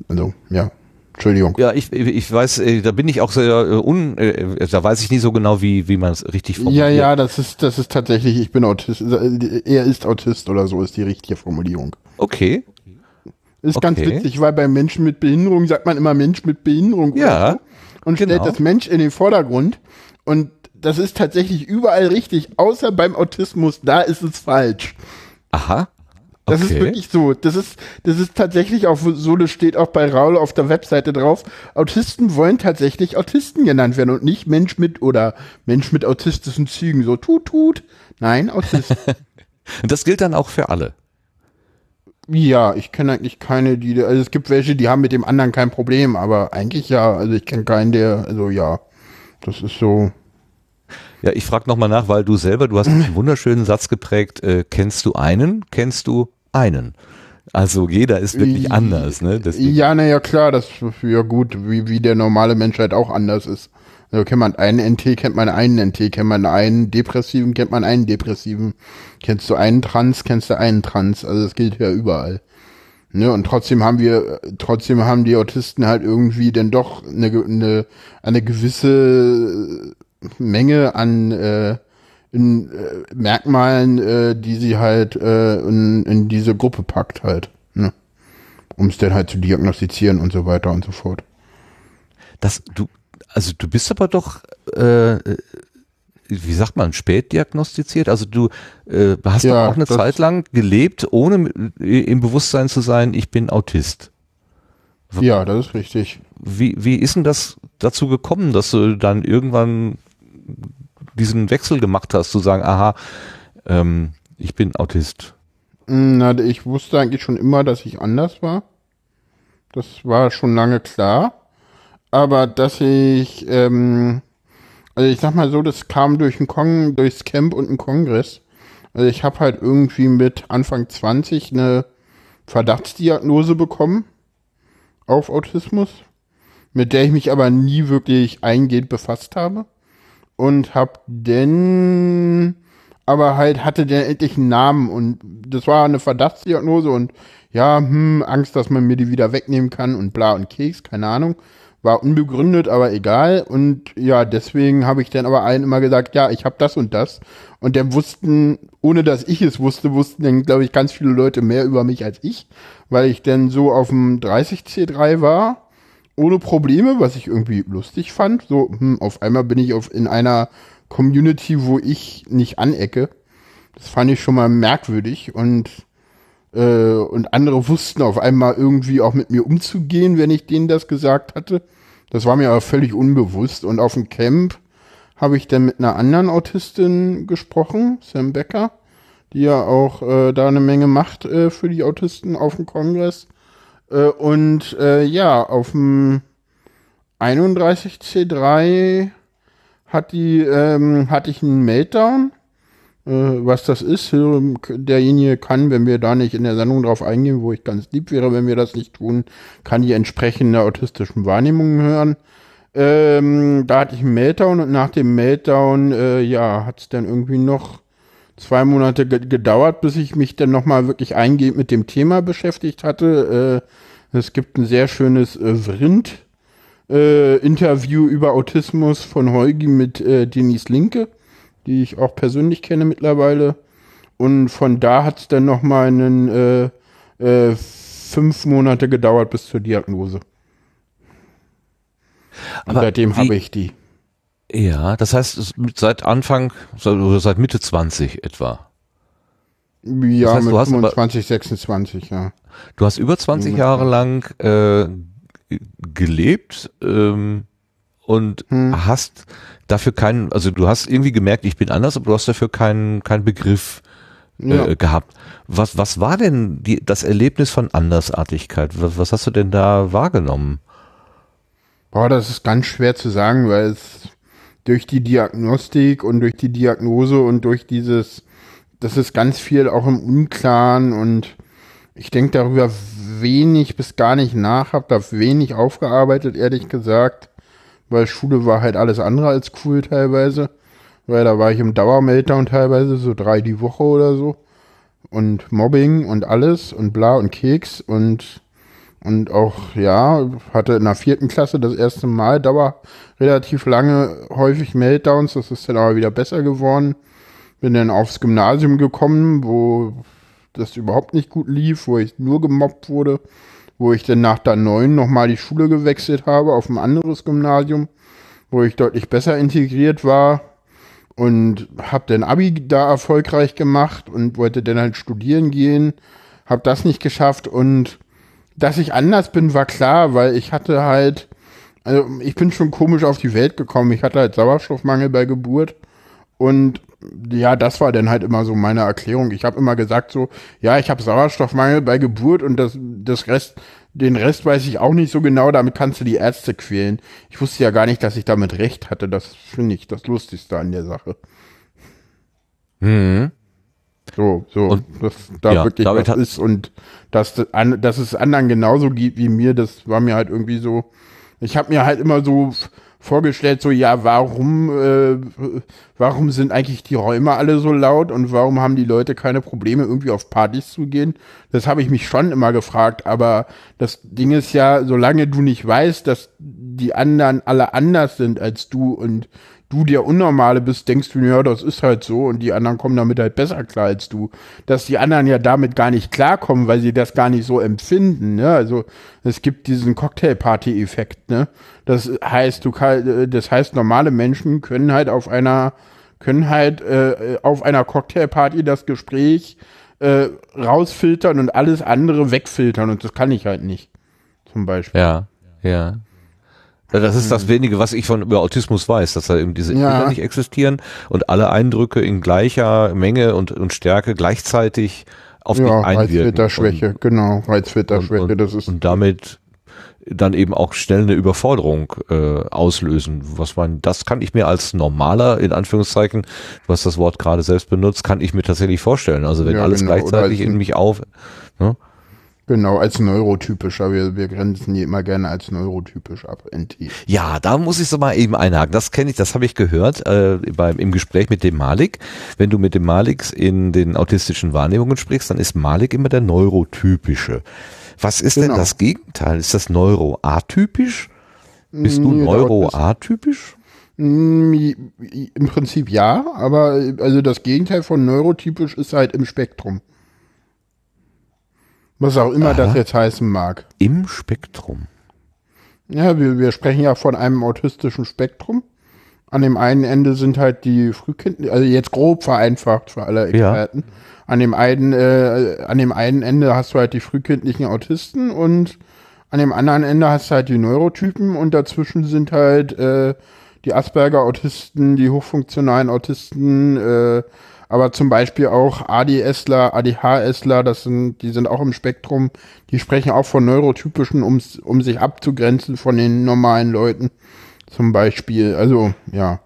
also ja. Entschuldigung. ja, ich, ich weiß, äh, da bin ich auch sehr äh, un, äh, da weiß ich nie so genau, wie, wie man es richtig Ja, formuliert. ja, das ist, das ist tatsächlich, ich bin Autist. Er ist Autist oder so ist die richtige Formulierung. Okay. Ist ganz Okay. witzig, weil bei Menschen mit Behinderung sagt man immer Mensch mit Behinderung. Ja, so und stellt genau. das Mensch in den Vordergrund. Und das ist tatsächlich überall richtig, außer beim Autismus, da ist es falsch. Aha. Das okay. ist wirklich so. Das ist, das ist tatsächlich auch so, das steht auch bei Raul auf der Webseite drauf. Autisten wollen tatsächlich Autisten genannt werden und nicht Mensch mit oder Mensch mit autistischen Zügen. So tut, tut. Nein, Autist. Und das gilt dann auch für alle. ja, ich kenne eigentlich keine, die, also es gibt welche, die haben mit dem anderen kein Problem, aber eigentlich ja. Also ich kenne keinen, der, also ja. Das ist so. Ja, ich frage nochmal nach, weil du selber, du hast einen wunderschönen Satz geprägt, äh, kennst du einen, kennst du einen. Also jeder ist wirklich anders, ne? Deswegen, Ja, naja, klar, das ist ja gut, wie, wie der normale Mensch halt auch anders ist. Also kennt man einen NT, kennt man einen NT, kennt man einen Depressiven, kennt man einen Depressiven. Kennst du einen Trans, kennst du einen Trans. Also das gilt ja überall. Ne, und trotzdem haben wir, trotzdem haben die Autisten halt irgendwie dann doch eine, eine, eine gewisse Menge an äh, in, äh, Merkmalen, äh, die sie halt äh, in, in diese Gruppe packt halt. Ne? Um es dann halt zu diagnostizieren und so weiter und so fort. das, du, also du bist aber doch, äh, äh, wie sagt man, spät diagnostiziert? Also du äh, hast Ja, doch auch eine Zeit lang gelebt, ohne äh, im Bewusstsein zu sein, ich bin Autist. Ja, das ist richtig. Wie, wie ist denn das dazu gekommen, dass du dann irgendwann diesen Wechsel gemacht hast, zu sagen, aha, ähm, ich bin Autist? Na, ich wusste eigentlich schon immer, dass ich anders war. Das war schon lange klar. Aber dass ich, ähm, also ich sag mal so, das kam durch ein Kong, durchs Camp und einen Kongress. Also ich habe halt irgendwie mit Anfang 20 eine Verdachtsdiagnose bekommen auf Autismus, mit der ich mich aber nie wirklich eingehend befasst habe. Und hab denn, aber halt hatte der endlich einen Namen und das war eine Verdachtsdiagnose und ja, hm, Angst, dass man mir die wieder wegnehmen kann und bla und Keks, keine Ahnung. War unbegründet, aber egal. Und ja, deswegen habe ich dann aber allen immer gesagt, ja, ich habe das und das. Und dann wussten, ohne dass ich es wusste, wussten dann, glaube ich, ganz viele Leute mehr über mich als ich, weil ich dann so auf dem 30C3 war, ohne Probleme, was ich irgendwie lustig fand. So, hm, auf einmal bin ich auf, in einer Community, wo ich nicht anecke. Das fand ich schon mal merkwürdig und äh, und andere wussten auf einmal irgendwie auch mit mir umzugehen, wenn ich denen das gesagt hatte. Das war mir aber völlig unbewusst. Und auf dem Camp habe ich dann mit einer anderen Autistin gesprochen, Sam Becker, die ja auch äh, da eine Menge macht äh, für die Autisten auf dem Kongress. Äh, und äh, ja, auf dem 31C3 hat die, ähm, hatte ich einen Meltdown äh, was das ist. Derjenige kann, wenn wir da nicht in der Sendung drauf eingehen, wo ich ganz lieb wäre, wenn wir das nicht tun, kann die entsprechende autistischen Wahrnehmungen hören. Ähm, da hatte ich einen Meltdown und nach dem Meltdown, äh, ja, hat es dann irgendwie noch zwei Monate gedauert, bis ich mich dann nochmal wirklich eingehend mit dem Thema beschäftigt hatte. Äh, es gibt ein sehr schönes äh, Vrind äh, Interview über Autismus von Heugi mit äh, Denise Linke die ich auch persönlich kenne mittlerweile. Und von da hat es dann noch mal einen äh, äh, fünf Monate gedauert bis zur Diagnose. Aber seitdem habe ich die. Ja, das heißt seit Anfang oder seit Mitte 20 etwa. Ja, das heißt, mit 25, 26, ja. Du hast über 20 Jahre lang äh, gelebt ähm, und hm. hast dafür keinen, also du hast irgendwie gemerkt, ich bin anders, aber du hast dafür keinen keinen Begriff äh, ja. gehabt. Was was war denn die, das Erlebnis von Andersartigkeit? Was, was hast du denn da wahrgenommen? Boah, das ist ganz schwer zu sagen, weil es durch die Diagnostik und durch die Diagnose und durch dieses, das ist ganz viel auch im Unklaren und ich denke darüber wenig bis gar nicht nach, habe da wenig aufgearbeitet, ehrlich gesagt weil Schule war halt alles andere als cool teilweise. Weil da war ich im Dauermeltdown teilweise, so drei die Woche oder so. Und Mobbing und alles und bla und Keks und und auch, ja, hatte in der vierten Klasse das erste Mal Dauer relativ lange häufig Meltdowns, das ist dann aber wieder besser geworden. Bin dann aufs Gymnasium gekommen, wo das überhaupt nicht gut lief, wo ich nur gemobbt wurde wo ich dann nach der neun nochmal die Schule gewechselt habe auf ein anderes Gymnasium, wo ich deutlich besser integriert war und habe dann Abi da erfolgreich gemacht und wollte dann halt studieren gehen, habe das nicht geschafft und dass ich anders bin, war klar, weil ich hatte halt, also ich bin schon komisch auf die Welt gekommen. Ich hatte halt Sauerstoffmangel bei Geburt und ja, das war dann halt immer so meine Erklärung. Ich habe immer gesagt so, ja, ich habe Sauerstoffmangel bei Geburt und das, das Rest, den Rest weiß ich auch nicht so genau, damit kannst du die Ärzte quälen. Ich wusste ja gar nicht, dass ich damit recht hatte. Das finde ich das Lustigste an der Sache. Mhm. So, so, und, dass da ja, wirklich was ist und dass, dass es anderen genauso geht wie mir, das war mir halt irgendwie so. Ich habe mir halt immer so vorgestellt, so ja, warum, äh, warum sind eigentlich die Räume alle so laut und warum haben die Leute keine Probleme, irgendwie auf Partys zu gehen? Das habe ich mich schon immer gefragt, aber das Ding ist ja, solange du nicht weißt, dass die anderen alle anders sind als du und du der Unnormale bist, denkst du, ja, das ist halt so und die anderen kommen damit halt besser klar als du. Dass die anderen ja damit gar nicht klarkommen, weil sie das gar nicht so empfinden. Ne? Also es gibt diesen Cocktailparty-Effekt. Ne? Das heißt, du kann, das heißt, normale Menschen können halt auf einer können halt äh, auf einer Cocktailparty das Gespräch äh, rausfiltern und alles andere wegfiltern und das kann ich halt nicht. zum Beispiel. Ja, ja. Ja, Das ist das wenige, was ich von über Autismus weiß, dass da eben diese Ja. Bilder nicht existieren und alle Eindrücke in gleicher Menge und, und Stärke gleichzeitig auf Ja, dich einwirken. Reizfilterschwäche, genau, Und, Reizfilterschwäche, und, das ist. und damit dann eben auch schnell eine Überforderung äh, auslösen. Was man, das kann ich mir als normaler, in Anführungszeichen, du hast das Wort gerade selbst benutzt, kann ich mir tatsächlich vorstellen. Also wenn Ja, alles genau. Gleichzeitig in mich auf. Ne? Genau, als neurotypischer. Wir, wir grenzen die immer gerne als neurotypisch ab, NT. Ja, da muss ich so mal eben einhaken. Das kenne ich, das habe ich gehört äh, beim, im Gespräch mit dem Malik. Wenn du mit dem Malik in den autistischen Wahrnehmungen sprichst, dann ist Malik immer der neurotypische. Was ist denn Genau. das Gegenteil? Ist das neuroatypisch? Bist du Nee, neuroatypisch? Mm, Im Prinzip ja, aber also das Gegenteil von neurotypisch ist halt im Spektrum. Was auch immer das jetzt heißen mag. Im Spektrum. Ja, wir, wir sprechen ja von einem autistischen Spektrum. An dem einen Ende sind halt die Frühkind, also jetzt grob vereinfacht für alle Experten. An dem einen, äh, an dem einen Ende hast du halt die frühkindlichen Autisten und an dem anderen Ende hast du halt die Neurotypen und dazwischen sind halt äh, die Asperger-Autisten, die hochfunktionalen Autisten, äh, aber zum Beispiel auch ADSler, ADHSler, das sind, die sind auch im Spektrum, die sprechen auch von Neurotypischen, um's, um sich abzugrenzen von den normalen Leuten. Zum Beispiel, also, ja.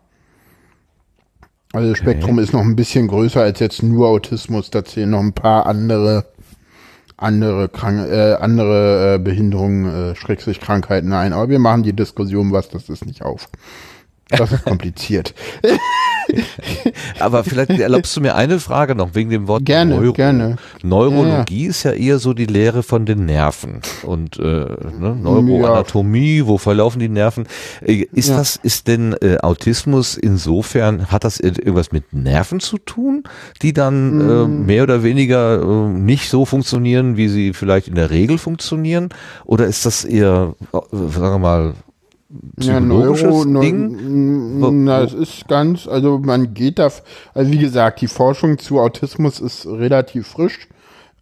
Also das Spektrum ist noch ein bisschen größer als jetzt nur Autismus, da zählen noch ein paar andere, andere, Krank äh, andere äh, Behinderungen, äh, Schrägstrich Krankheiten ein. Aber wir machen die Diskussion, was das ist, nicht auf. Das ist kompliziert. Aber vielleicht erlaubst du mir eine Frage noch wegen dem Wort Gerne, Neuro. gerne. Neurologie ist ja eher so die Lehre von den Nerven und äh, ne, Neuroanatomie, wo verlaufen die Nerven? Äh, Ist Ja. das, ist denn äh, Autismus insofern, hat das ir- irgendwas mit Nerven zu tun, die dann äh, Mm. mehr oder weniger äh, nicht so funktionieren, wie sie vielleicht in der Regel funktionieren? Oder ist das eher, äh, sagen wir mal, psychologisches Neu- Ding? n- Na, es ist ganz, also man geht da, also wie gesagt, die Forschung zu Autismus ist relativ frisch,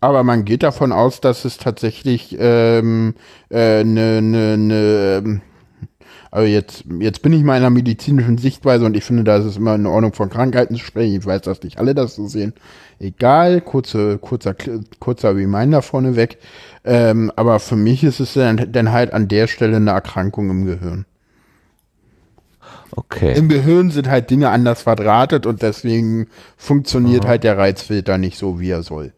aber man geht davon aus, dass es tatsächlich ähm, äh, ne, ne, ne, also jetzt, jetzt bin ich mal in einer medizinischen Sichtweise und ich finde, da ist es immer in Ordnung von Krankheiten zu sprechen. Ich weiß, dass nicht alle das so sehen. Egal, kurze, kurzer, kurzer Reminder vorneweg. Ähm, aber für mich ist es dann, dann halt an der Stelle eine Erkrankung im Gehirn. Okay. Im Gehirn sind halt Dinge anders verdrahtet und deswegen funktioniert halt der Reizfilter nicht so, wie er soll.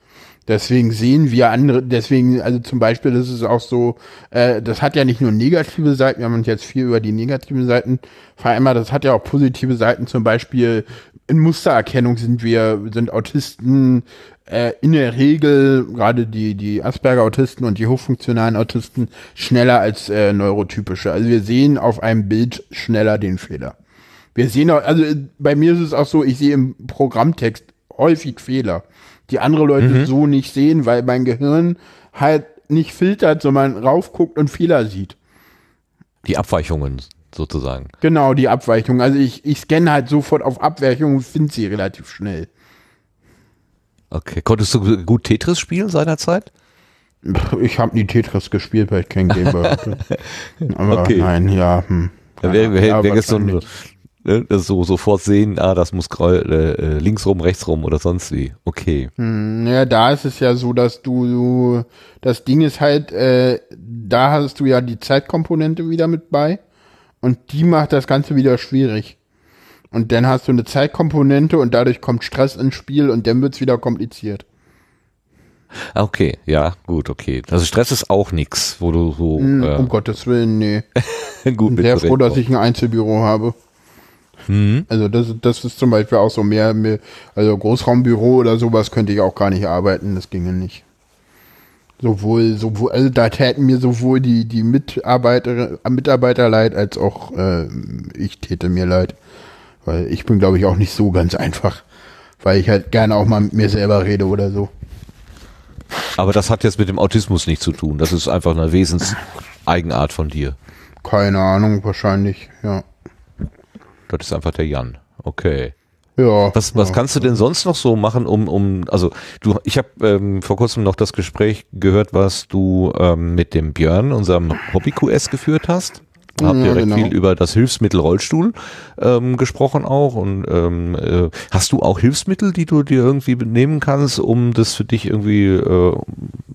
Deswegen sehen wir andere, deswegen, also zum Beispiel, das ist auch so, äh, das hat ja nicht nur negative Seiten, wir haben uns jetzt viel über die negativen Seiten vereinbart, das hat ja auch positive Seiten, zum Beispiel in Mustererkennung sind wir, sind Autisten äh, in der Regel, gerade die, die Asperger-Autisten und die hochfunktionalen Autisten, schneller als äh, neurotypische. Also wir sehen auf einem Bild schneller den Fehler. Wir sehen auch, also bei mir ist es auch so, ich sehe im Programmtext häufig Fehler, die andere Leute so nicht sehen, weil mein Gehirn halt nicht filtert, sondern raufguckt und Fehler sieht. Die Abweichungen sozusagen. Genau, die Abweichung. Also ich, ich scanne halt sofort auf Abweichung und finde sie relativ schnell. Okay. Konntest du gut Tetris spielen seinerzeit? Ich habe nie Tetris gespielt, weil ich kein Gameboy hatte. Aber Okay. nein, ja. Hm. Ja, wäre wär, Ja, ein, wahrscheinlich. ne, so sofort sehen, ah, das muss äh, äh, links rum, rechts rum oder sonst wie. Okay. Hm, Ja, da ist es ja so, dass du, du das Ding ist halt, äh, da hast du ja die Zeitkomponente wieder mit bei und die macht das Ganze wieder schwierig. Und dann hast du eine Zeitkomponente und dadurch kommt Stress ins Spiel und dann wird's wieder kompliziert. Okay, ja, gut, okay. Also Stress ist auch nix, wo du so Hm, äh, Um Gottes Willen, nee. gut mit Sehr froh, dass ich ein Einzelbüro habe. Mhm. Also das, das ist zum Beispiel auch so mehr, mehr, also Großraumbüro oder sowas könnte ich auch gar nicht arbeiten, das ginge nicht. Sowohl, sowohl, also da täten mir sowohl die, die Mitarbeiter, Mitarbeiter leid, als auch äh, ich täte mir leid. Weil ich bin, glaube ich, auch nicht so ganz einfach. Weil ich halt gerne auch mal mit mir selber rede oder so. Aber das hat jetzt mit dem Autismus nichts zu tun. Das ist einfach eine Wesenseigenart von dir. Keine Ahnung, wahrscheinlich, ja. Das ist einfach der Jan. Okay. Ja. Was, was ja. kannst du denn sonst noch so machen, um, um also du, ich habe ähm, vor kurzem noch das Gespräch gehört, was du ähm, mit dem Björn, unserem Hobby-QS, geführt hast. Habt ihr Ja, recht genau. viel über das Hilfsmittel Rollstuhl ähm, gesprochen auch und ähm, äh, hast du auch Hilfsmittel, die du dir irgendwie nehmen kannst, um das für dich irgendwie äh,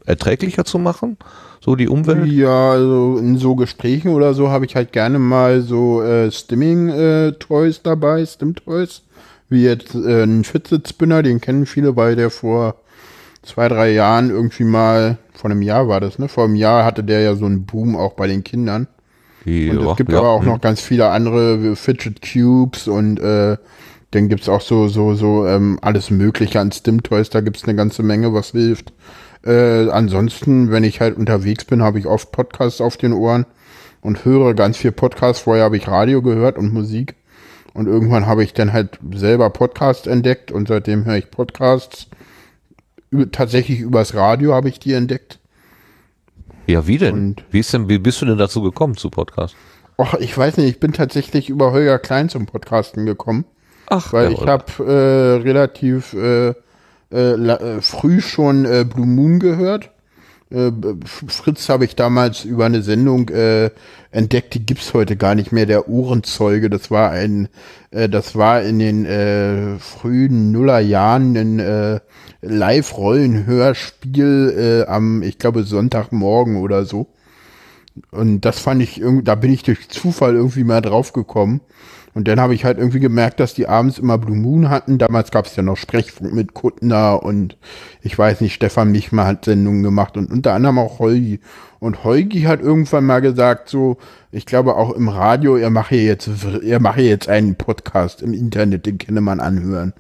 erträglicher zu machen? So die Umwelt? Ja, also in so Gesprächen oder so habe ich halt gerne mal so äh, Stimming-Toys dabei, Stim-Toys. Wie jetzt äh, ein Fitsit-Spinner, den kennen viele, weil der vor zwei, drei Jahren irgendwie mal, vor einem Jahr war das, ne? Vor einem Jahr hatte der ja so einen Boom auch bei den Kindern. Und Ja, es gibt ja, aber auch hm. noch ganz viele andere Fidget Cubes und äh, dann gibt's auch so, so, so ähm, alles Mögliche an Stim-Toys, da gibt's eine ganze Menge, was hilft. Äh, ansonsten, wenn ich halt unterwegs bin, habe ich oft Podcasts auf den Ohren und höre ganz viel Podcasts. Vorher habe ich Radio gehört und Musik. Und irgendwann habe ich dann halt selber Podcasts entdeckt und seitdem höre ich Podcasts. Tatsächlich übers Radio habe ich die entdeckt. Ja, wie denn? Und- wie ist denn, wie bist du denn dazu gekommen zu Podcast? Och, ich weiß nicht, ich bin tatsächlich über Holger Klein zum Podcasten gekommen. Ach, Weil ja, ich habe äh, relativ äh, äh, äh, früh schon äh, Blue Moon gehört. Äh, Fritz habe ich damals über eine Sendung äh, entdeckt, die gibt's heute gar nicht mehr, der Ohrenzeuge. Das war ein, äh, das war in den äh, frühen Nullerjahren ein äh, Live-Rollenhörspiel äh, am, ich glaube, Sonntagmorgen oder so. Und das fand ich da bin ich durch Zufall irgendwie mal drauf gekommen. Und dann habe ich halt irgendwie gemerkt, dass die abends immer Blue Moon hatten. Damals gab es ja noch Sprechfunk mit Kuttner und ich weiß nicht, Stefan Michmer hat Sendungen gemacht und unter anderem auch Holgi. Und Holgi hat irgendwann mal gesagt, so, ich glaube auch im Radio, er mache jetzt, er mache jetzt einen Podcast im Internet, den kenne man anhören.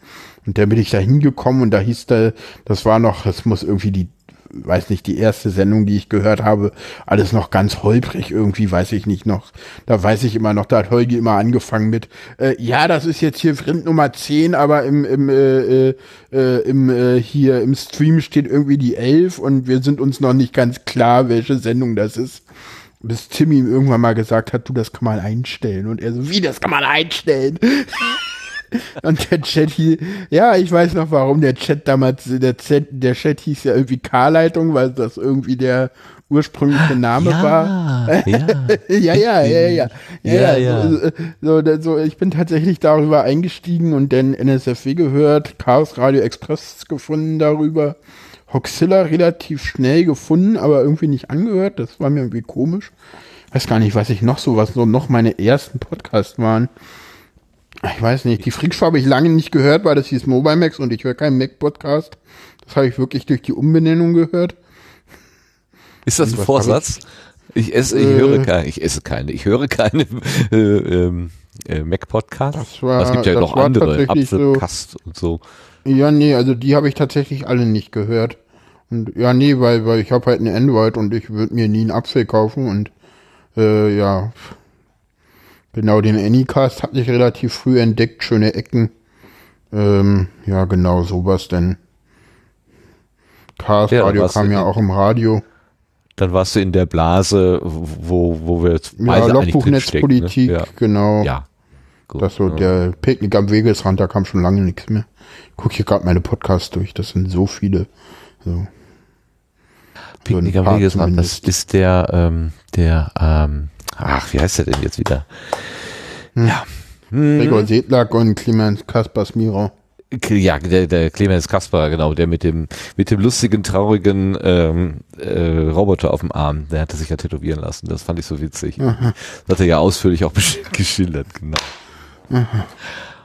Und dann bin ich da hingekommen und da hieß da, das war noch, das muss irgendwie die weiß nicht, die erste Sendung, die ich gehört habe, alles noch ganz holprig irgendwie, weiß ich nicht noch. Da weiß ich immer noch, da hat Holgi immer angefangen mit, äh, ja, das ist jetzt hier Vrind Nummer 10, aber im, im, äh, äh, äh, im äh, hier im Stream steht irgendwie die 11 und wir sind uns noch nicht ganz klar, welche Sendung das ist. Bis Tim ihm irgendwann mal gesagt hat, du, das kann man einstellen. Und er so, wie, das kann man einstellen? Und der Chat hieß, ja, ich weiß noch, warum der Chat damals, der Chat, der Chat hieß ja irgendwie K-Leitung, weil das irgendwie der ursprüngliche Name war. ja. ja, ja, ja, ja, ja. Ja, ja. So, so, so, so, ich bin tatsächlich darüber eingestiegen und dann NSFW gehört, Chaos Radio Express gefunden darüber, Hoxilla relativ schnell gefunden, aber irgendwie nicht angehört. Das war mir irgendwie komisch. Weiß gar nicht, was ich noch so, was so noch meine ersten Podcasts waren. Ich weiß nicht, die Freakshow habe ich lange nicht gehört, weil das hieß Mobile Max und ich höre keinen Mac-Podcast. Das habe ich wirklich durch die Umbenennung gehört. Ist das ein Vorsatz? Ich esse, ich Äh. höre keine, ich esse keine, ich höre keine äh, ähm, äh, Mac-Podcasts. Es gibt ja noch andere, tatsächlich so- Apfelkast und so. Ja, nee, also die habe ich tatsächlich alle nicht gehört. Und ja, nee, weil, weil ich habe halt eine Android und ich würde mir nie einen Apfel kaufen und äh, ja. Genau, den Anycast hatte ich relativ früh entdeckt, schöne Ecken. Ähm, ja, genau, sowas denn. Chaos Ja, Radio kam ja auch im Radio. Dann warst du in der Blase, wo, wo wir jetzt Ja, Logbuchnetzpolitik, genau. Ne? Ja. ja. Gut, Das so ja. der Picknick am Wegesrand, da kam schon lange nichts mehr. Ich gucke hier gerade meine Podcasts durch, das sind so viele. So. Picknick so am Wegesrand, das ist der, ähm, der, ähm, ach, wie heißt der denn jetzt wieder? Ja. Hm, Gregor Sedlak und Clemens Kaspers Miro. ja, der, der Clemens Kasper, genau, der mit dem, mit dem lustigen, traurigen ähm, äh, Roboter auf dem Arm, der hatte sich ja tätowieren lassen. Das fand ich so witzig. Das hat er ja ausführlich auch geschildert, genau.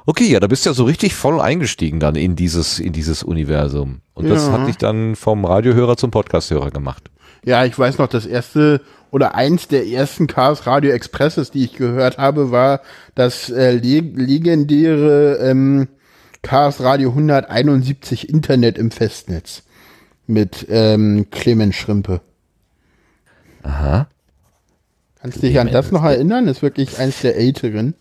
Okay, ja, da bist du ja so richtig voll eingestiegen dann in dieses, in dieses Universum. Und das Ja. hat dich dann vom Radiohörer zum Podcasthörer gemacht. Ja, ich weiß noch, das erste oder eins der ersten Chaos Radio Expresses, die ich gehört habe, war das äh, le legendäre ähm, Chaos Radio 171 Internet im Festnetz mit ähm, Clemens Schrimpe. Aha. Kannst du dich an das noch erinnern? Ist wirklich eins der älteren.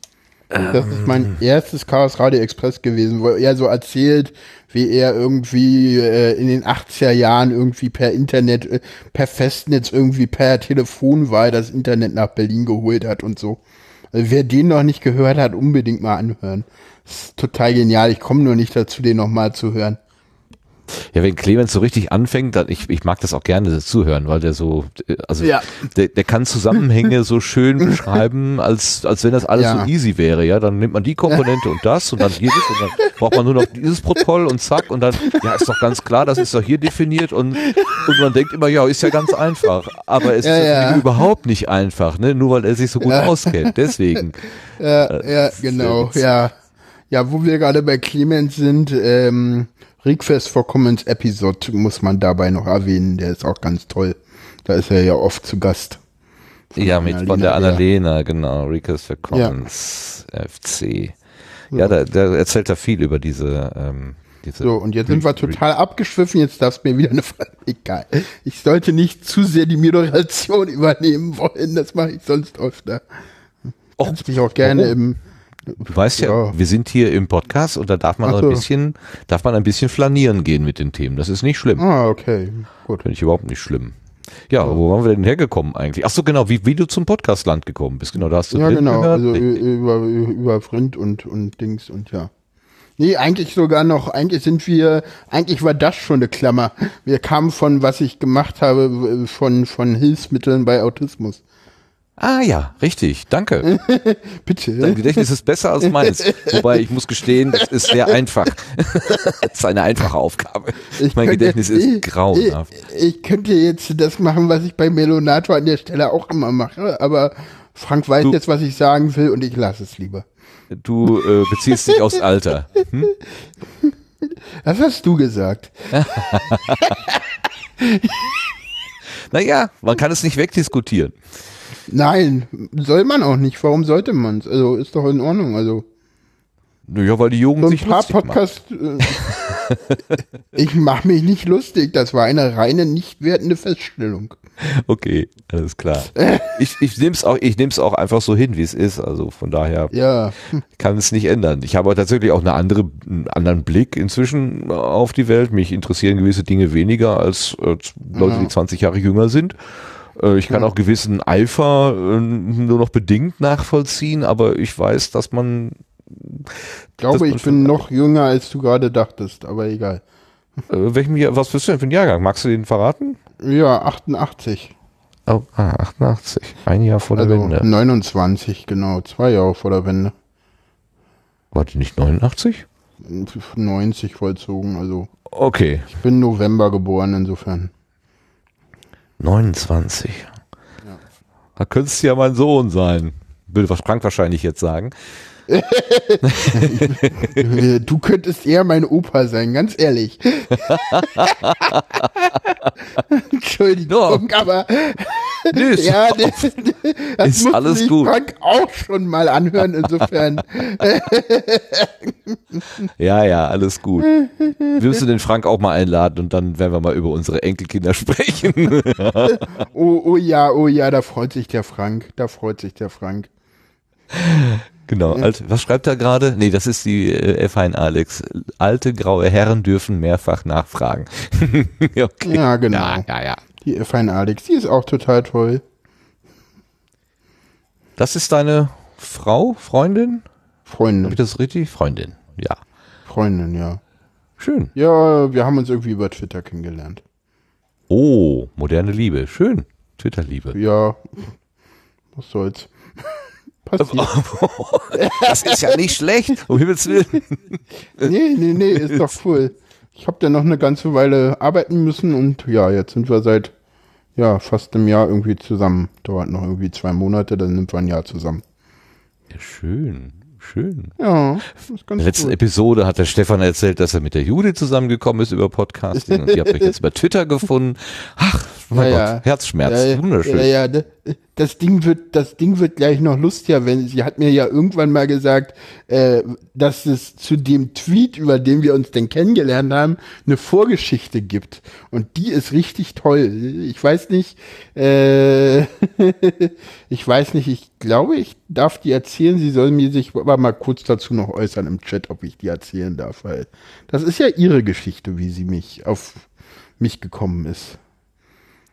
Das ist mein erstes Chaos Radio Express gewesen, wo er so erzählt, wie er irgendwie äh, in den 80er Jahren irgendwie per Internet, äh, per Festnetz irgendwie per Telefon war, das Internet nach Berlin geholt hat und so. Also wer den noch nicht gehört hat, unbedingt mal anhören. Das ist total genial. Ich komme nur nicht dazu, den nochmal zu hören. Ja, wenn Clemens so richtig anfängt, dann ich, ich mag das auch gerne zuhören, weil der so, äh, also Ja. der, der kann Zusammenhänge so schön beschreiben, als, als wenn das alles Ja. so easy wäre, ja. Dann nimmt man die Komponente und das und dann jedes und dann braucht man nur noch dieses Protokoll und zack und dann, ja, ist doch ganz klar, das ist doch hier definiert und, und man denkt immer, ja, ist ja ganz einfach. Aber es Ja, ist ja. natürlich überhaupt nicht einfach, ne, nur weil er sich so gut auskennt. Deswegen. Ja, ja, genau, ja. Ja, wo wir gerade bei Clemens sind, ähm, Request for Commons Episode muss man dabei noch erwähnen, der ist auch ganz toll. Da ist er ja oft zu Gast. Ja, mit von der Annalena, Annalena, genau, Request for Commons, FC. Ja, da, da erzählt er viel über diese, ähm, diese So, und jetzt sind wir total abgeschwiffen, jetzt darfst du mir wieder eine Frage. Egal. Ich sollte nicht zu sehr die Moderation übernehmen wollen, das mache ich sonst öfter. Och, Kannst mich auch gerne warum? im, Du weißt ja, Ja. wir sind hier im Podcast und da darf man Ach ein so. bisschen, darf man ein bisschen flanieren gehen mit den Themen. Das ist nicht schlimm. ah, okay, gut. Finde ich überhaupt nicht schlimm. Ja, wo waren wir denn hergekommen eigentlich? Ach so, genau, wie, wie du zum Podcastland gekommen bist. Genau, da hast du Ja, genau, gehört. also Richtig. über, über Vrind und, und Dings und ja. Nee, eigentlich sogar noch, eigentlich sind wir, eigentlich war das schon eine Klammer. Wir kamen von, was ich gemacht habe, von, von Hilfsmitteln bei Autismus. Ah ja, richtig, danke. Bitte. Dein Gedächtnis ist besser als meins. Wobei ich muss gestehen, das ist sehr einfach. das ist eine einfache Aufgabe. mein könnte- Gedächtnis ich- ist grauenhaft. Ich, ich könnte jetzt das machen, was ich bei Melonato an der Stelle auch immer mache, aber Frank weiß Du- jetzt, was ich sagen will und ich lasse es lieber. Du äh, beziehst dich aufs Alter. Das hast du gesagt. Naja, man kann es nicht wegdiskutieren. Nein, soll man auch nicht. Warum sollte man es? Also ist doch in Ordnung. Also Naja, weil die Jugend so ein sich paar. Podcasts. Äh, ich mache mich nicht lustig. Das war eine reine nicht wertende Feststellung. Okay, alles klar. Ich, ich nehme es auch, ich nehm's auch einfach so hin, wie es ist. Also von daher Ja, kann es nicht ändern. Ich habe tatsächlich auch eine andere, einen anderen Blick inzwischen auf die Welt. Mich interessieren gewisse Dinge weniger als äh, Leute, die 20 Jahre jünger sind. Äh, ich kann auch gewissen Eifer äh, nur noch bedingt nachvollziehen, aber ich weiß, dass man, glaube man ich bin noch jünger als du gerade dachtest, aber egal. äh, welchem Jahr, was bist du denn für ein Jahrgang? Magst du den verraten? Ja, 88. Oh, ah, 88. Ein Jahr vor der Also Wende. 29, genau. Zwei Jahre vor der Wende. Warte, nicht 89? 90 vollzogen. Also Okay. ich bin November geboren, insofern. 29. Da könntest du ja mein Sohn sein. Was Frank wahrscheinlich jetzt sagen. Du könntest eher mein Opa sein, ganz ehrlich. Entschuldigung, aber Nee, ist, ja, das, das Ist alles sich gut. Frank auch schon mal anhören, insofern. ja, ja, alles gut. Wir müssen den Frank auch mal einladen und dann werden wir mal über unsere Enkelkinder sprechen. Oh, oh ja, oh ja, da freut sich der Frank. Da freut sich der Frank. Genau. Alt, was schreibt er gerade? Nee, das ist die äh, F1 Alex. Alte graue Herren dürfen mehrfach nachfragen. okay. Ja, genau. Ja, ja, ja. Die Fein Alex, die ist auch total toll. Das ist deine Frau, Freundin? Habe ich Freundin, das richtig? Freundin. Ja. Freundin, ja. Schön. Ja, wir haben uns irgendwie über Twitter kennengelernt. Oh, moderne Liebe. Schön. Twitter-Liebe. Ja, was soll's. Passiert. Das ist ja nicht schlecht, um Himmels Willen. Nee, nee, nee, ist doch cool. Ich habe dann noch eine ganze Weile arbeiten müssen und ja, jetzt sind wir seit ja fast einem Jahr irgendwie zusammen. Dauert noch irgendwie zwei Monate, dann sind wir ein Jahr zusammen. Ja, schön, schön. Ja, In der letzten cool. Episode hat der Stefan erzählt, dass er mit der Judith zusammengekommen ist über Podcasting und ihr habt euch jetzt über Twitter gefunden. Ach, mein Ja, Gott, ja. Herzschmerz, Ja, wunderschön. Ja, das Ding wird, das Ding wird gleich noch lustiger, wenn sie hat mir ja irgendwann mal gesagt, äh, dass es zu dem Tweet, über den wir uns denn kennengelernt haben, eine Vorgeschichte gibt. Und die ist richtig toll. Ich weiß nicht, äh, ich weiß nicht, ich glaube, ich darf die erzählen. Sie soll mir sich aber mal kurz dazu noch äußern im Chat, ob ich die erzählen darf, weil das ist ja ihre Geschichte, wie sie mich auf mich gekommen ist.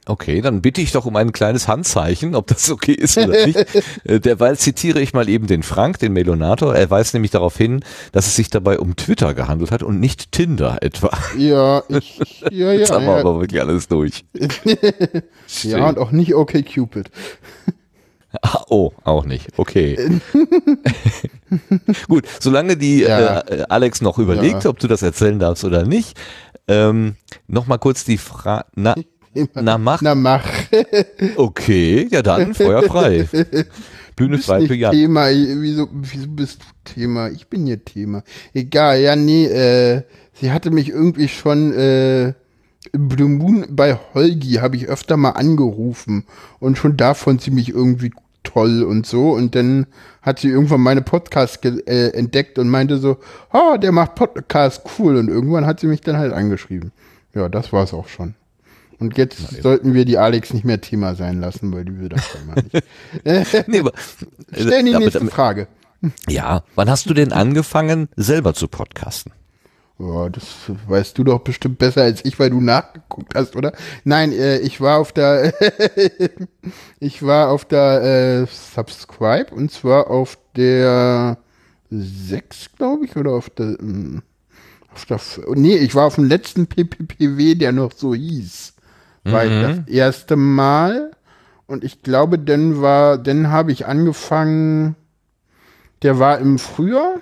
Okay, dann bitte ich doch um ein kleines Handzeichen, ob das okay ist oder nicht. Äh, Derweil zitiere ich mal eben den Frank, den Melonator. Er weist nämlich darauf hin, dass es sich dabei um Twitter gehandelt hat und nicht Tinder etwa. Ja, ich, ja, ja. Jetzt haben wir ja. aber wirklich alles durch. ja, und auch nicht okay Cupid. Ah, oh, auch nicht. Okay. Gut, solange die Ja. äh, Alex noch überlegt, Ja. ob du das erzählen darfst oder nicht, ähm, noch mal kurz die Frage. Na, na mach. Na mach. Okay, ja dann, Feuer frei. Bühne frei für Jan. Thema. Wieso, wieso bist du Thema? Ich bin hier Thema. Egal, ja, nee, äh, sie hatte mich irgendwie schon, äh, Blue Moon bei Holgi habe ich öfter mal angerufen und schon da fand sie mich irgendwie toll und so und dann hat sie irgendwann meine Podcast ge- äh, entdeckt und meinte so, ah, der macht Podcast cool und irgendwann hat sie mich dann halt angeschrieben. Ja, das war's auch schon. Und jetzt sollten wir die Alex nicht mehr Thema sein lassen, weil die will das mal nicht. Nee, aber, Stell die aber nächste damit- Frage. ja, wann hast du denn angefangen, selber zu podcasten? Ja, das weißt du doch bestimmt besser als ich, weil du nachgeguckt hast, oder? Nein, äh, ich war auf der, ich war auf der äh, Subscribe und zwar auf der 6, glaube ich, oder auf der, ähm, auf der, nee, ich war auf dem letzten PPPW, der noch so hieß. War ich das erste Mal und ich glaube, dann war, dann habe ich angefangen, der war im Frühjahr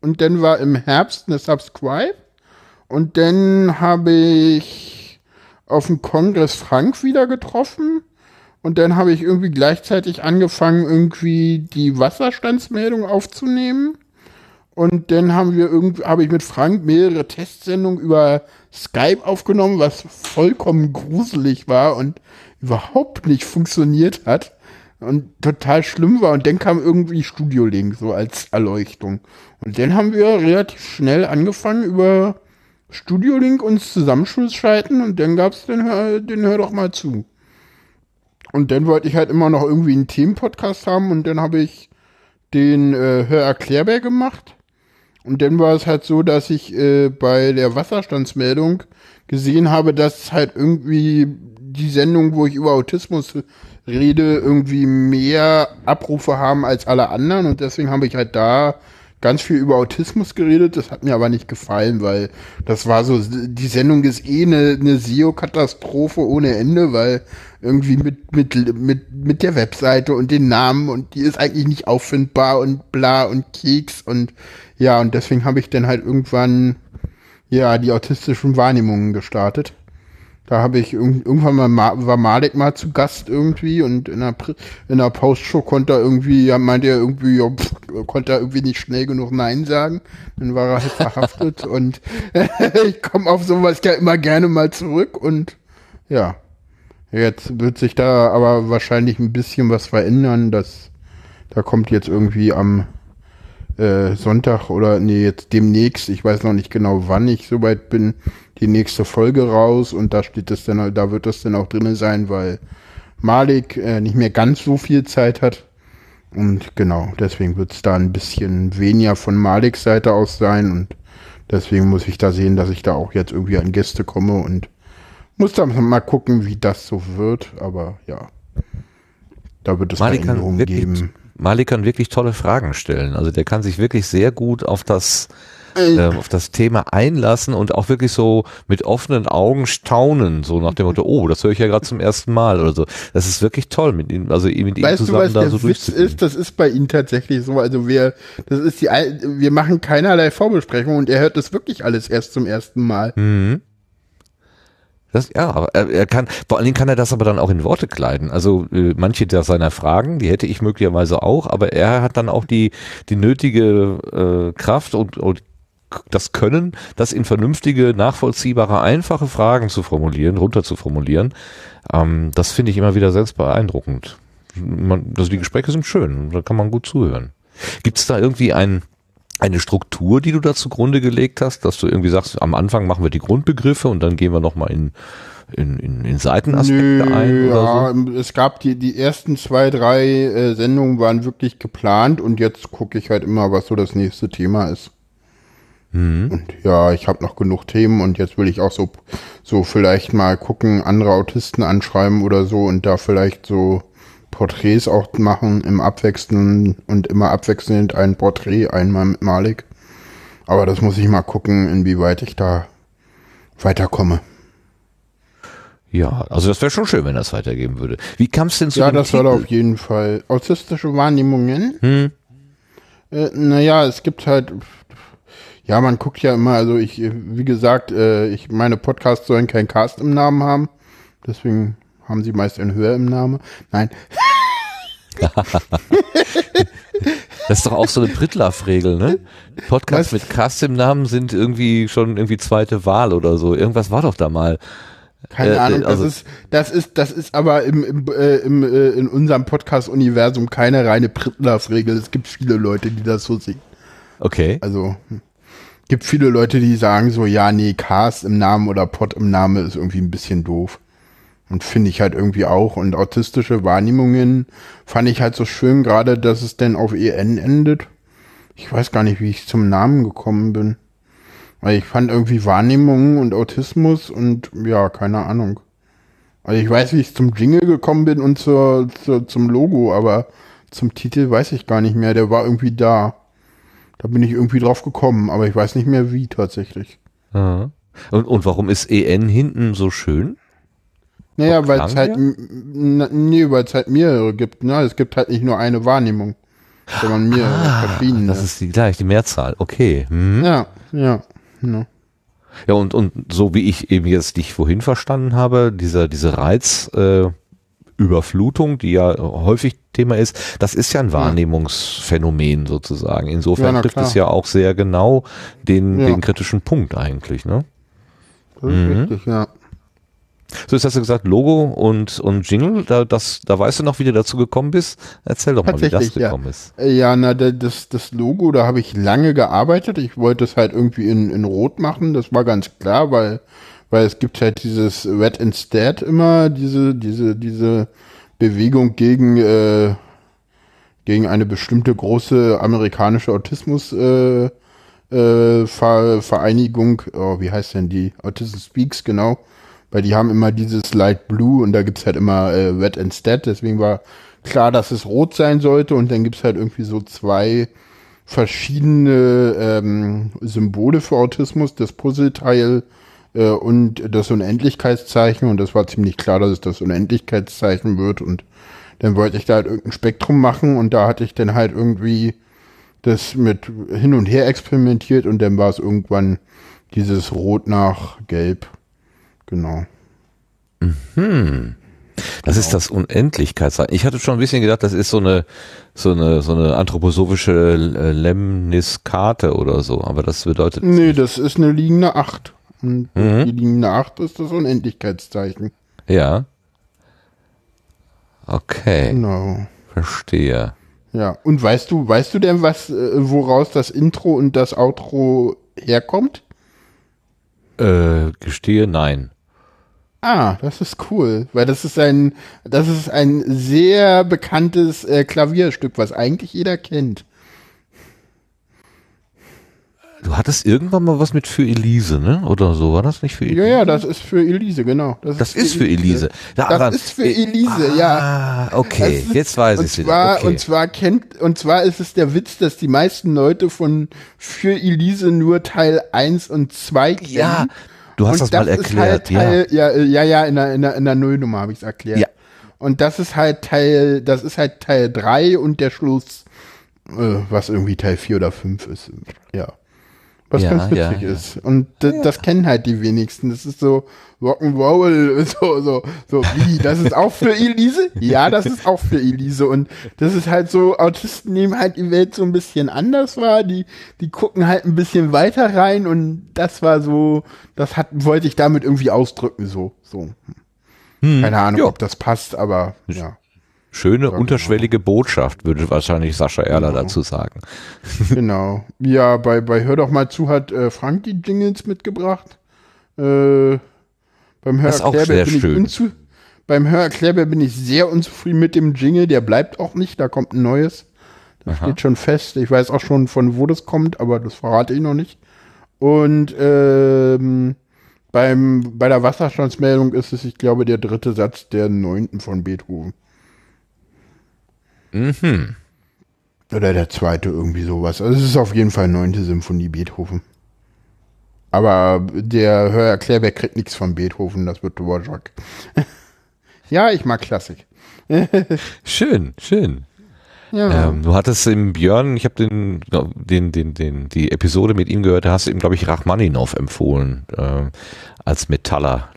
und dann war im Herbst eine Subscribe. Und dann habe ich auf dem Kongress Frank wieder getroffen. Und dann habe ich irgendwie gleichzeitig angefangen, irgendwie die Wasserstandsmeldung aufzunehmen. Und dann haben wir irgendwie, habe ich mit Frank mehrere Testsendungen über Skype aufgenommen, was vollkommen gruselig war und überhaupt nicht funktioniert hat und total schlimm war. Und dann kam irgendwie Studio Link so als Erleuchtung. Und dann haben wir relativ schnell angefangen über Studio Link uns zusammenschalten und dann gab's den, den Hör doch mal zu. Und dann wollte ich halt immer noch irgendwie einen Themenpodcast haben und dann habe ich den äh, Hör Erklärbär gemacht. Und dann war es halt so, dass ich äh, bei der Wasserstandsmeldung gesehen habe, dass halt irgendwie die Sendung, wo ich über Autismus rede, irgendwie mehr Abrufe haben als alle anderen. Und deswegen habe ich halt da ganz viel über Autismus geredet. Das hat mir aber nicht gefallen, weil das war so, die Sendung ist eh eine, eine SEO-Katastrophe ohne Ende, weil irgendwie mit, mit, mit, mit der Webseite und den Namen und die ist eigentlich nicht auffindbar und bla und Keks und ja, und deswegen habe ich dann halt irgendwann ja die autistischen Wahrnehmungen gestartet. Da habe ich irg irgendwann mal Ma war Malek mal zu Gast irgendwie und in der, Pri- in der Postshow konnte er irgendwie, ja, meinte er irgendwie, ja, pff, konnte er irgendwie nicht schnell genug Nein sagen. Dann war er halt verhaftet und ich komme auf sowas ja immer gerne mal zurück und ja. Jetzt wird sich da aber wahrscheinlich ein bisschen was verändern. Das, da kommt jetzt irgendwie am äh, Sonntag oder nee, jetzt demnächst, ich weiß noch nicht genau, wann ich soweit bin, die nächste Folge raus und da steht es dann, da wird das dann auch drinne sein, weil Malik äh, nicht mehr ganz so viel Zeit hat. Und genau, deswegen wird es da ein bisschen weniger von Maliks Seite aus sein und deswegen muss ich da sehen, dass ich da auch jetzt irgendwie an Gäste komme und muss da mal gucken, wie das so wird, aber ja. Da wird es Malik wirklich, geben. Malik kann wirklich tolle Fragen stellen. Also der kann sich wirklich sehr gut auf das, äh, auf das Thema einlassen und auch wirklich so mit offenen Augen staunen, so nach dem Motto, oh, das höre ich ja gerade zum ersten Mal oder so. Das ist wirklich toll, mit ihm, also mit ihm Weißt du, zusammen was da der so Witz ist? Das ist bei ihm tatsächlich so. Also wir, das ist die, wir machen keinerlei Vorbesprechung und er hört das wirklich alles erst zum ersten Mal. Mhm. Das, ja, aber er, er kann, vor allen Dingen kann er das aber dann auch in Worte kleiden. Also äh, manche der seiner Fragen, die hätte ich möglicherweise auch, aber er hat dann auch die, die nötige äh, Kraft und, und das Können, das in vernünftige, nachvollziehbare, einfache Fragen zu formulieren, runter zu formulieren. Ähm, das finde ich immer wieder selbst beeindruckend. Man, also die Gespräche sind schön, da kann man gut zuhören. Gibt es da irgendwie ein, eine Struktur, die du da zugrunde gelegt hast, dass du irgendwie sagst, am Anfang machen wir die Grundbegriffe und dann gehen wir nochmal in, in, in, in Seitenaspekte ein oder ja, so? es gab die, die ersten zwei, drei äh, Sendungen waren wirklich geplant und jetzt gucke ich halt immer, was so das nächste Thema ist. Und ja, ich habe noch genug Themen und jetzt will ich auch so, so vielleicht mal gucken, andere Autisten anschreiben oder so und da vielleicht so Porträts auch machen im Abwechseln und immer abwechselnd ein Porträt, einmal mit Malik. Aber das muss ich mal gucken, inwieweit ich da weiterkomme. Ja, also das wäre schon schön, wenn das weitergeben würde. Wie kam es denn zu Ja, das soll auf jeden Fall. Autistische Wahrnehmungen. Hm. Äh, naja, es gibt halt, ja, man guckt ja immer, also ich, wie gesagt, äh, ich, meine Podcasts sollen kein Cast im Namen haben. Deswegen haben sie meist ein Hör im Namen. Nein. Das ist doch auch so eine Prittlaff-Regel, ne? Podcasts mit Cast im Namen sind irgendwie schon irgendwie zweite Wahl oder so. Irgendwas war doch da mal. Keine Äh, Ahnung, also- das ist, das ist, das ist aber im, im, äh, im, äh, in unserem Podcast-Universum keine reine Prittlaff-Regel. Es gibt viele Leute, die das so sehen. Okay. Also, hm. gibt viele Leute, die sagen so, ja, nee, Cast im Namen oder Pod im Namen ist irgendwie ein bisschen doof. Und finde ich halt irgendwie auch. Und autistische Wahrnehmungen fand ich halt so schön, gerade, dass es denn auf EN endet. Ich weiß gar nicht, wie ich zum Namen gekommen bin. Weil ich fand irgendwie Wahrnehmungen und Autismus und ja, keine Ahnung. Also ich weiß, wie ich zum Jingle gekommen bin und zur, zur, zum Logo, aber zum Titel weiß ich gar nicht mehr. Der war irgendwie da. Da bin ich irgendwie drauf gekommen, aber ich weiß nicht mehr wie tatsächlich. Und, und warum ist EN hinten so schön? Naja, weil es halt, nee, weil es halt mehrere gibt. Ne? Es gibt halt nicht nur eine Wahrnehmung, sondern mehrere verschiedene. Ah, Das ist die gleich, die Mehrzahl. Okay. Mhm. ja, ja, ja. Ja, und, und so wie ich eben jetzt dich vorhin verstanden habe, dieser, diese Reizüberflutung, äh, die ja häufig Thema ist, das ist ja ein Wahrnehmungsphänomen sozusagen. Ja, Insofern na trifft klar. es ja auch sehr genau den, Ja. den kritischen Punkt eigentlich, ne? Das ist Mhm. richtig, ja. So, jetzt hast du gesagt, Logo und, und Jingle, da, das, da weißt du noch, wie du dazu gekommen bist. Erzähl doch mal, wie das Tatsächlich, ja. gekommen ist. Äh, Ja, na, da- das, das Logo, da habe ich lange gearbeitet. Ich wollte es halt irgendwie in, in Rot machen, das war ganz klar, weil, weil es gibt halt dieses Red Instead immer, diese, diese, diese Bewegung gegen, äh, gegen eine bestimmte große amerikanische Autismus, äh, äh, Ver Vereinigung, oh, wie heißt denn die? Autism Speaks, genau. Weil die haben immer dieses Light Blue und da gibt's halt immer äh, Red Instead, deswegen war klar, dass es rot sein sollte und dann gibt's halt irgendwie so zwei verschiedene ähm, Symbole für Autismus, das Puzzleteil äh, und das Unendlichkeitszeichen. Und das war ziemlich klar, dass es das Unendlichkeitszeichen wird. Und dann wollte ich da halt irgendein Spektrum machen. Und da hatte ich dann halt irgendwie das mit hin und her experimentiert. Und dann war es irgendwann dieses Rot nach Gelb. Genau. Das ist das Unendlichkeitszeichen. Ich hatte schon ein bisschen gedacht, das ist so eine, so eine, so eine anthroposophische Lemniskate oder so, aber das bedeutet, Nee, das ist eine liegende 8. Und Mhm. die liegende 8 ist das Unendlichkeitszeichen. ja. Okay, Genau. verstehe. Ja. Und weißt du, weißt du denn, was, äh, woraus das Intro und das Outro herkommt? Äh, gestehe, nein. Ah, das ist cool, weil das ist ein, das ist ein sehr bekanntes äh, Klavierstück, was eigentlich jeder kennt. Du hattest irgendwann mal was mit für Elise, ne? Oder so, war das nicht für Elise? Ja, ja, das ist für Elise, genau. Das ist für Elise. Daran- Das ist für Elise, ja. Ah, okay, Das ist- jetzt weiß ich zwar, wieder. Okay. Und zwar kennt, und zwar ist es der Witz, dass die meisten Leute von für Elise nur Teil 1 und 2 kennen. ja, du hast und das, mal ist erklärt, halt Teil, ja. Ja, ja, ja, in der, in der, in der Nullnummer habe ich es erklärt. Ja. Und das ist halt Teil, das ist halt Teil 3 und der Schluss, äh, was irgendwie Teil 4 oder 5 ist. Ja. Was Ja, ganz witzig ja. ist. Und d- das kennen halt die wenigsten. Das ist so Rock'n'Roll, so, so, so, wie, das ist auch für Elise? Ja, das ist auch für Elise. Und das ist halt so, Autisten nehmen halt die Welt so ein bisschen anders wahr. Die, die gucken halt ein bisschen weiter rein und das war so, das hat, wollte ich damit irgendwie ausdrücken, so, so. Keine Ahnung, Hm. ja. ob das passt, aber, ja. Schöne unterschwellige Botschaft, würde wahrscheinlich Sascha Erler Genau. dazu sagen. Genau. Ja, bei, bei Hör doch mal zu hat äh, Frank die Jingles mitgebracht. Äh, beim Das ist auch Hörerklärbär sehr bin unzu bin ich sehr unzufrieden mit dem Jingle. Der bleibt auch nicht. Da kommt ein neues. Das steht schon fest. Ich weiß auch schon, von wo das kommt, aber das verrate ich noch nicht. Und ähm, beim, bei der Wasserstandsmeldung ist es, ich glaube, der dritte Satz der neunten von Beethoven. Mhm. Oder der zweite, irgendwie sowas. Also es ist auf jeden Fall neunte Symphonie Beethoven. Aber der Hör Klärberg kriegt nichts von Beethoven, das wird Dvorak. ja, ich mag Klassik. Schön, schön. Ja. Ähm, du hattest im Björn, ich habe den, den, den, den, die Episode mit ihm gehört, da hast du ihm, glaube ich, Rachmaninov empfohlen äh, als Metaller.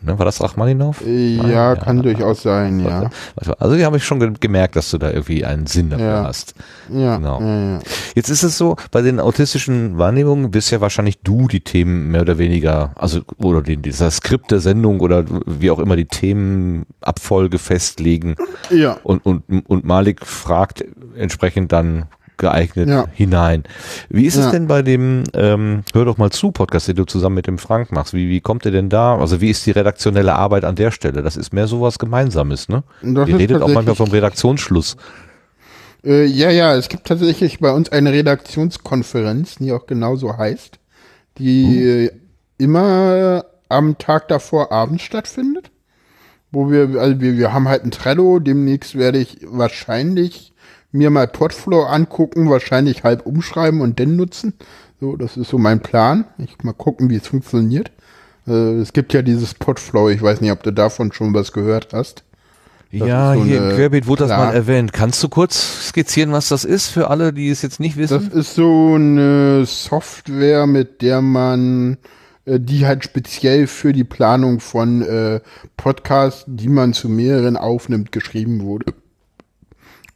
Ne, war das Rachmaninov? ja, kann durchaus sein, ja. Also die habe ich schon ge gemerkt, dass du da irgendwie einen Sinn dafür Ja. hast. Ja, Genau. ja, ja. Jetzt ist es so, bei den autistischen Wahrnehmungen bist ja wahrscheinlich du die Themen mehr oder weniger, also oder den, dieser Skript der Sendung oder wie auch immer die Themenabfolge festlegen ja. und, und, und Malik fragt entsprechend dann geeignet Ja. hinein. Wie ist es Ja. denn bei dem ähm, Hör doch mal zu Podcast, den du zusammen mit dem Frank machst? Wie, wie kommt ihr denn da? Also wie ist die redaktionelle Arbeit an der Stelle? Das ist mehr sowas Gemeinsames, ne? Das Ihr redet auch manchmal vom Redaktionsschluss. Äh, ja, ja, es gibt tatsächlich bei uns eine Redaktionskonferenz, die auch genauso heißt, die äh, immer am Tag davor abends stattfindet. Wo wir, also wir, wir haben halt ein Trello, demnächst werde ich wahrscheinlich mir mal Podflow angucken, wahrscheinlich halb umschreiben und dann nutzen. So, das ist so mein Plan. Ich mal gucken, wie es funktioniert. Äh, es gibt ja dieses Podflow, ich weiß nicht, ob du davon schon was gehört hast. ja, ist so hier im Querbeet wurde das klar. mal erwähnt. Kannst du kurz skizzieren, was das ist für alle, die es jetzt nicht Das wissen? ist so eine Software, mit der man, äh, die halt speziell für die Planung von äh, Podcasts, die man zu mehreren aufnimmt, geschrieben wurde.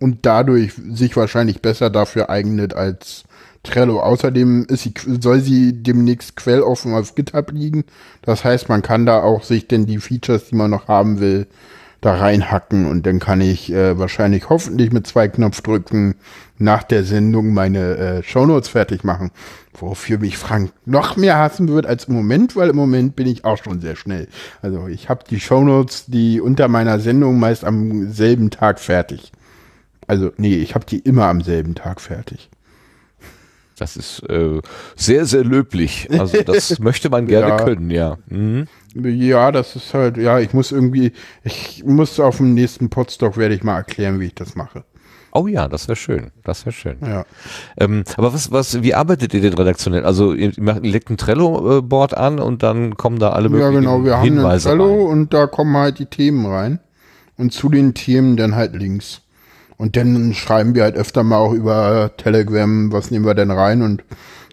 Und dadurch sich wahrscheinlich besser dafür eignet als Trello. Außerdem ist sie, soll sie demnächst quelloffen auf GitHub liegen. Das heißt, man kann da auch sich denn die Features, die man noch haben will, da reinhacken und dann kann ich äh, wahrscheinlich hoffentlich mit zwei Knopfdrücken nach der Sendung meine äh, Shownotes fertig machen, wofür mich Frank noch mehr hassen wird als im Moment, weil im Moment bin ich auch schon sehr schnell. Also ich habe die Shownotes, die unter meiner Sendung meist am selben Tag fertig. Also nee, ich habe die immer am selben Tag fertig. Das ist äh, sehr, sehr löblich. Also das möchte man gerne Ja. können, ja. Mhm. Ja, das ist halt, ja, ich muss irgendwie, ich muss auf dem nächsten Podstock werde ich mal erklären, wie ich das mache. Oh ja, das wäre schön. Das wäre schön. Ja. Ähm, aber was, was, wie arbeitet ihr denn redaktionell? Also ihr macht- legt ein Trello-Board an und dann kommen da alle Ja, möglichen genau, wir haben einen Hinweise Trello rein. und da kommen halt die Themen rein. Und zu den Themen dann halt Links. Und dann schreiben wir halt öfter mal auch über Telegram, was nehmen wir denn rein und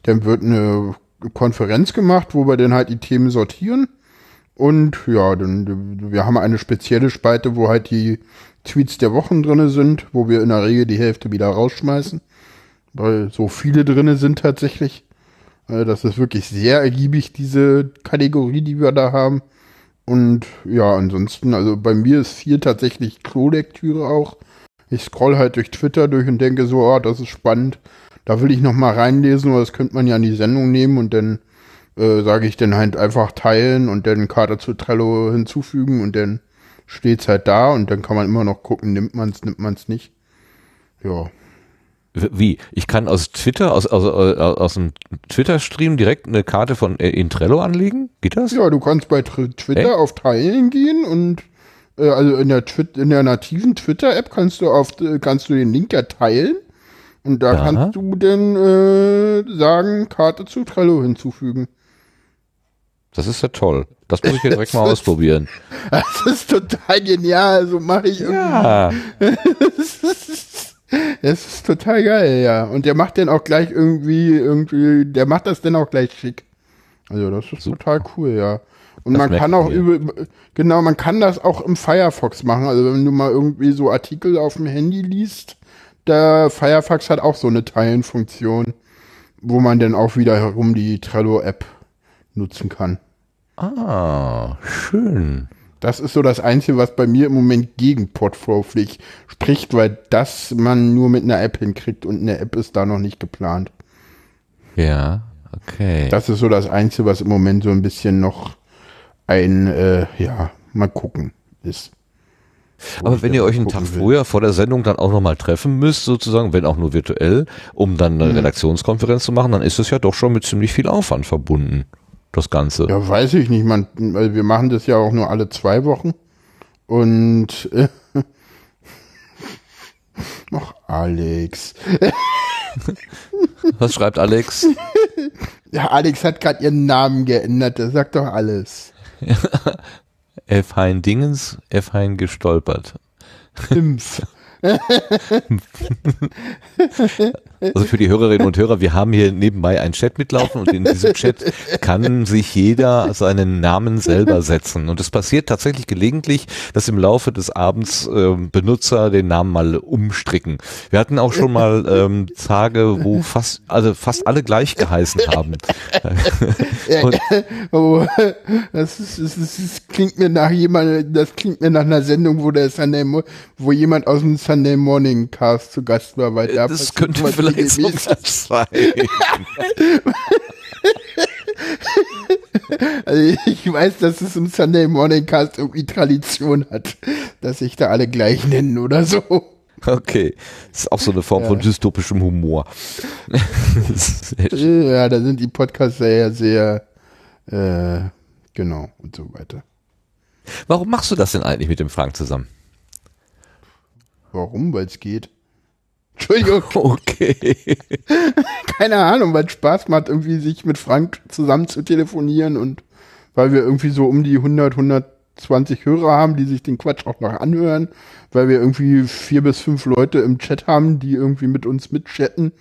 dann wird eine Konferenz gemacht, wo wir dann halt die Themen sortieren. Und ja, dann, wir haben eine spezielle Spalte, wo halt die Tweets der Wochen drinne sind, wo wir in der Regel die Hälfte wieder rausschmeißen. Weil so viele drinne sind tatsächlich. Äh, Das ist wirklich sehr ergiebig, diese Kategorie, die wir da haben. Und ja, ansonsten, also bei mir ist viel tatsächlich Klolektüre auch. Ich scroll halt durch Twitter durch und denke so, oh, das ist spannend. Da will ich noch mal reinlesen, oder das könnte man ja in die Sendung nehmen und dann äh, sage ich dann halt einfach teilen und dann Karte zu Trello hinzufügen und dann steht's halt da und dann kann man immer noch gucken, nimmt man's, nimmt man's nicht. Ja. Wie? Ich kann aus Twitter, aus, aus, aus, aus dem Twitter-Stream direkt eine Karte von äh, in Trello anlegen? Geht das? Ja, du kannst bei Tr- Twitter Echt? auf Teilen gehen und äh, also in der Twit in der nativen Twitter-App kannst du auf äh, kannst du den Link ja teilen und da Ja. kannst du dann äh, sagen Karte zu Trello hinzufügen. Das ist ja toll. Das muss ich jetzt direkt mal Das ausprobieren. Das ist total genial, so mache ich irgendwie. Ja. Es ist total geil, ja. Und der macht den auch gleich irgendwie, irgendwie, der macht das dann auch gleich schick. Also das ist total cool, ja. Und Das man kann auch über, genau, man kann das auch im Firefox machen. Also wenn du mal irgendwie so Artikel auf dem Handy liest, der Firefox hat auch so eine Teilenfunktion, wo man dann auch wiederum die Trello-App nutzen kann. Ah, schön. Das ist so das Einzige, was bei mir im Moment gegen Podflow fliegt, spricht, weil das man nur mit einer App hinkriegt und eine App ist da noch nicht geplant. Ja, okay. Das ist so das Einzige, was im Moment so ein bisschen noch ein, äh, ja, mal gucken ist. Aber wenn ihr euch einen Tag vorher vor der Sendung dann auch nochmal treffen müsst, sozusagen, wenn auch nur virtuell, um dann eine Redaktionskonferenz zu machen, dann ist das ja doch schon mit ziemlich viel Aufwand verbunden, das Ganze. Ja, weiß ich nicht, man, weil wir machen das ja auch nur alle zwei Wochen. Und äh, ach, Alex. Was schreibt Alex? Ja, Alex hat gerade ihren Namen geändert, das sagt doch alles. F. Hein Dingens, F. Hein gestolpert. Impf. Also für die Hörerinnen und Hörer, wir haben hier nebenbei einen Chat mitlaufen und in diesem Chat kann sich jeder seinen Namen selber setzen. Und es passiert tatsächlich gelegentlich, dass im Laufe des Abends äh, Benutzer den Namen mal umstricken. Wir hatten auch schon mal ähm, Tage, wo fast, also fast alle gleich geheißen haben. oh, das, ist, das, ist, das klingt mir nach jemand, das klingt mir nach einer Sendung, wo der Sunday, wo jemand aus dem Sunday Morning Cast zu Gast war, weil da das könnte vielleicht sogar sein. Also ich weiß, dass es im Sunday Morning Cast irgendwie Tradition hat, dass sich da alle gleich nennen oder so. Okay, das ist auch so eine Form ja. von dystopischem Humor. ja, da sind die Podcasts sehr, sehr, äh, genau und so weiter. Warum machst du das denn eigentlich mit dem Frank zusammen? Warum? Weil es geht. Entschuldigung. Okay. Keine Ahnung, weil es Spaß macht, irgendwie sich mit Frank zusammen zu telefonieren und weil wir irgendwie so um die 100, 120 Hörer haben, die sich den Quatsch auch noch anhören, weil wir irgendwie vier bis fünf Leute im Chat haben, die irgendwie mit uns mitchatten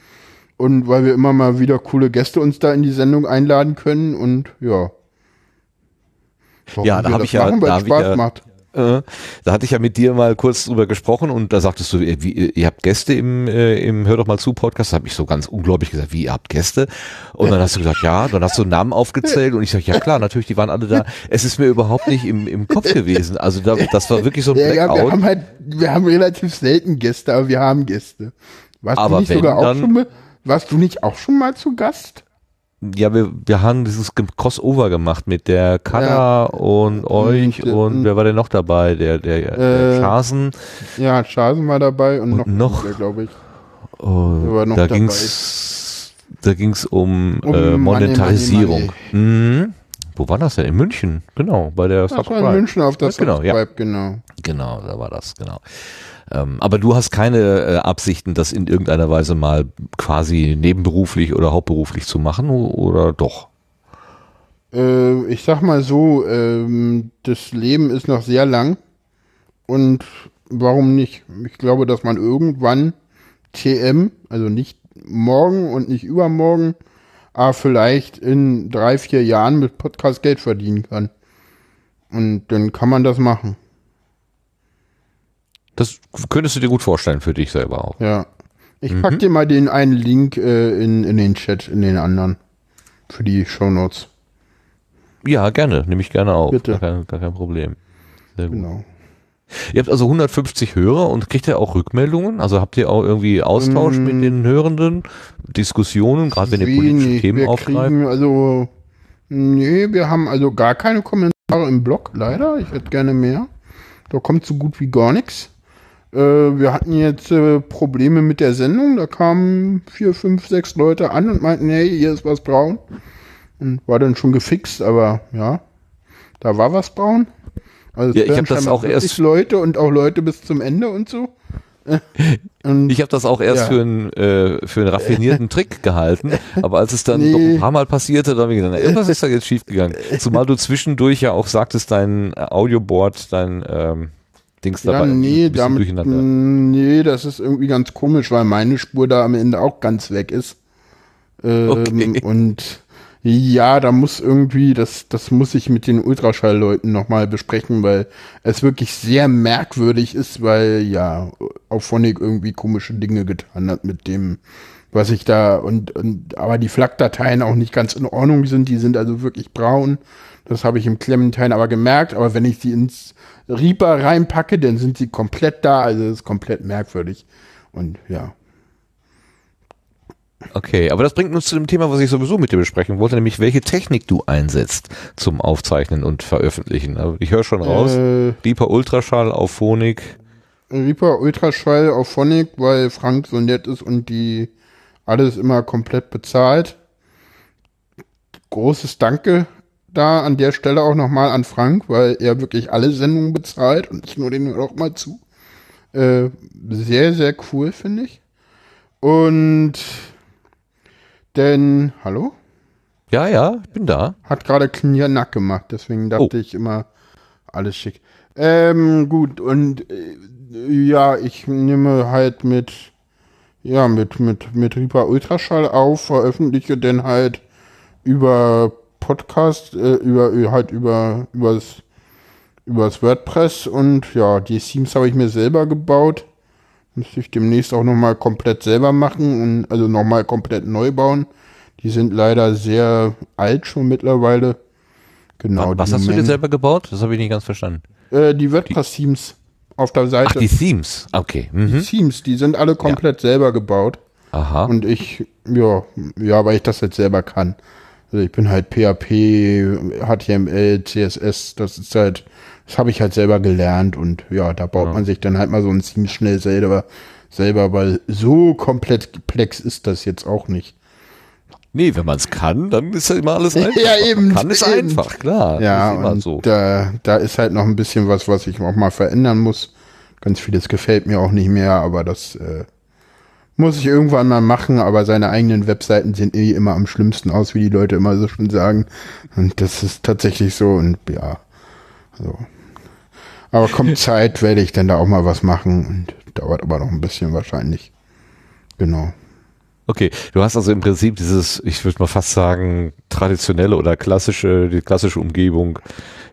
und weil wir immer mal wieder coole Gäste uns da in die Sendung einladen können und ja. Warum ja, da habe ich ja, da Spaß ja, macht. Äh, da hatte ich ja mit dir mal kurz drüber gesprochen und da sagtest du, wie, ihr habt Gäste im, äh, im Hör doch mal zu Podcast. Da habe ich so ganz unglaublich gesagt, wie ihr habt Gäste? Und dann hast du gesagt, ja, dann hast du einen Namen aufgezählt und ich sag, ja klar, natürlich, die waren alle da. Es ist mir überhaupt nicht im, im Kopf gewesen. Also da, das war wirklich so ein ja, Blackout. Ja, wir haben halt, wir haben relativ selten Gäste, aber wir haben Gäste. Warst aber du nicht sogar auch schon mal, warst du nicht auch schon mal zu Gast? Ja, wir, wir haben dieses Crossover gemacht mit der Kada ja. und euch und, und, wer war denn noch dabei? Der, der, der äh, Schasen. Ja, Schasen war dabei und, und noch, noch glaube ich. Oh, da dabei. ging's, da ging's um, um äh, Monetarisierung. Money, Money. Mhm. Wo war das denn? In München, genau, bei der das Subscribe. war in München auf der ja, genau, ja. genau. Genau, da war das, genau. Ähm, aber du hast keine äh, Absichten, das in irgendeiner Weise mal quasi nebenberuflich oder hauptberuflich zu machen oder doch? Äh, ich sag mal so, ähm, das Leben ist noch sehr lang und warum nicht? Ich glaube, dass man irgendwann TM, also nicht morgen und nicht übermorgen, aber vielleicht in drei, vier Jahren mit Podcast Geld verdienen kann. Und dann kann man das machen. Das könntest du dir gut vorstellen für dich selber auch. Ja. Ich mhm. pack dir mal den einen Link äh, in, in den Chat, in den anderen. Für die Show Notes. Ja, gerne. Nehme ich gerne auf. Bitte. Gar kein, gar kein Problem. Sehr gut. Genau. Ihr habt also 150 Hörer und kriegt ihr auch Rückmeldungen? Also habt ihr auch irgendwie Austausch mm. mit den Hörenden, Diskussionen, gerade wenn ihr politische Themen wir aufgreift? Kriegen also, nee, wir haben also gar keine Kommentare im Blog, leider. Ich hätte gerne mehr. Da kommt so gut wie gar nichts. Äh, wir hatten jetzt äh, Probleme mit der Sendung. Da kamen vier, fünf, sechs Leute an und meinten, hey, hier ist was braun. Und war dann schon gefixt, aber ja, da war was braun. Also ja, ich habe das auch erst Leute und auch Leute bis zum Ende und so. Und, ich habe das auch erst ja. für, einen, äh, für einen raffinierten Trick gehalten, aber als es dann nee. noch ein paar Mal passierte, dann habe ich gedacht, irgendwas ist da jetzt schiefgegangen. Zumal du zwischendurch ja auch sagtest, dein Audioboard, dein ähm, Dings ja, dabei. Nee, damit, nee, das ist irgendwie ganz komisch, weil meine Spur da am Ende auch ganz weg ist. Ähm, okay. Und ja, da muss irgendwie, das, das muss ich mit den Ultraschallleuten nochmal besprechen, weil es wirklich sehr merkwürdig ist, weil ja, Auphonic irgendwie komische Dinge getan hat mit dem, was ich da und, und aber die FLAC-Dateien auch nicht ganz in Ordnung sind, die sind also wirklich braun. Das habe ich im Clementine aber gemerkt, aber wenn ich sie ins Reaper reinpacke, dann sind sie komplett da, also das ist komplett merkwürdig. Und ja, Okay, aber das bringt uns zu dem Thema, was ich sowieso mit dir besprechen wollte, nämlich welche Technik du einsetzt zum Aufzeichnen und Veröffentlichen. Also ich höre schon raus, Äh, Reaper Ultraschall auf Phonik. Reaper Ultraschall auf Phonic, weil Frank so nett ist und die alles immer komplett bezahlt. Großes Danke da an der Stelle auch nochmal an Frank, weil er wirklich alle Sendungen bezahlt und ich nur den auch mal zu. Äh, sehr, sehr cool, finde ich. Und denn, hallo? Ja, ja, ich bin da. Hat gerade Kniernack gemacht, deswegen dachte Oh. ich immer, alles schick. Ähm, gut, und äh, ja, ich nehme halt mit, ja, mit, mit, mit Reaper Ultraschall auf, veröffentliche dann halt über Podcast, äh, über, äh, halt über, übers, übers WordPress und ja, die Themes habe ich mir selber gebaut. Müsste ich demnächst auch nochmal komplett selber machen und also nochmal komplett neu bauen. Die sind leider sehr alt schon mittlerweile. Genau. was die hast du dir selber gebaut? Das habe ich nicht ganz verstanden. Äh, die WordPress-Themes auf der Ach, Seite. die Themes. Okay. die Mhm. Themes, die sind alle komplett selber gebaut. Aha. Und ich, ja, ja, weil ich das jetzt selber kann. Also ich bin halt PHP, HTML, CSS, das ist halt, das habe ich halt selber gelernt und ja, da baut man sich dann halt mal so ein Theme schnell selber, selber, weil so komplett komplex ist das jetzt auch nicht. Nee, wenn man es kann, dann ist ja immer alles einfach. Ja, eben, Man kann es einfach, klar. Ja, ist und so. da, da ist halt noch ein bisschen was, was ich auch mal verändern muss. Ganz vieles gefällt mir auch nicht mehr, aber das äh, muss ich irgendwann mal machen. Aber seine eigenen Webseiten sehen eh immer am schlimmsten aus, wie die Leute immer so schon sagen. Und das ist tatsächlich so und ja, so. Aber kommt Zeit, werde ich dann da auch mal was machen und dauert aber noch ein bisschen wahrscheinlich. Genau. Okay, du hast also im Prinzip dieses, ich würde mal fast sagen, traditionelle oder klassische, die klassische Umgebung,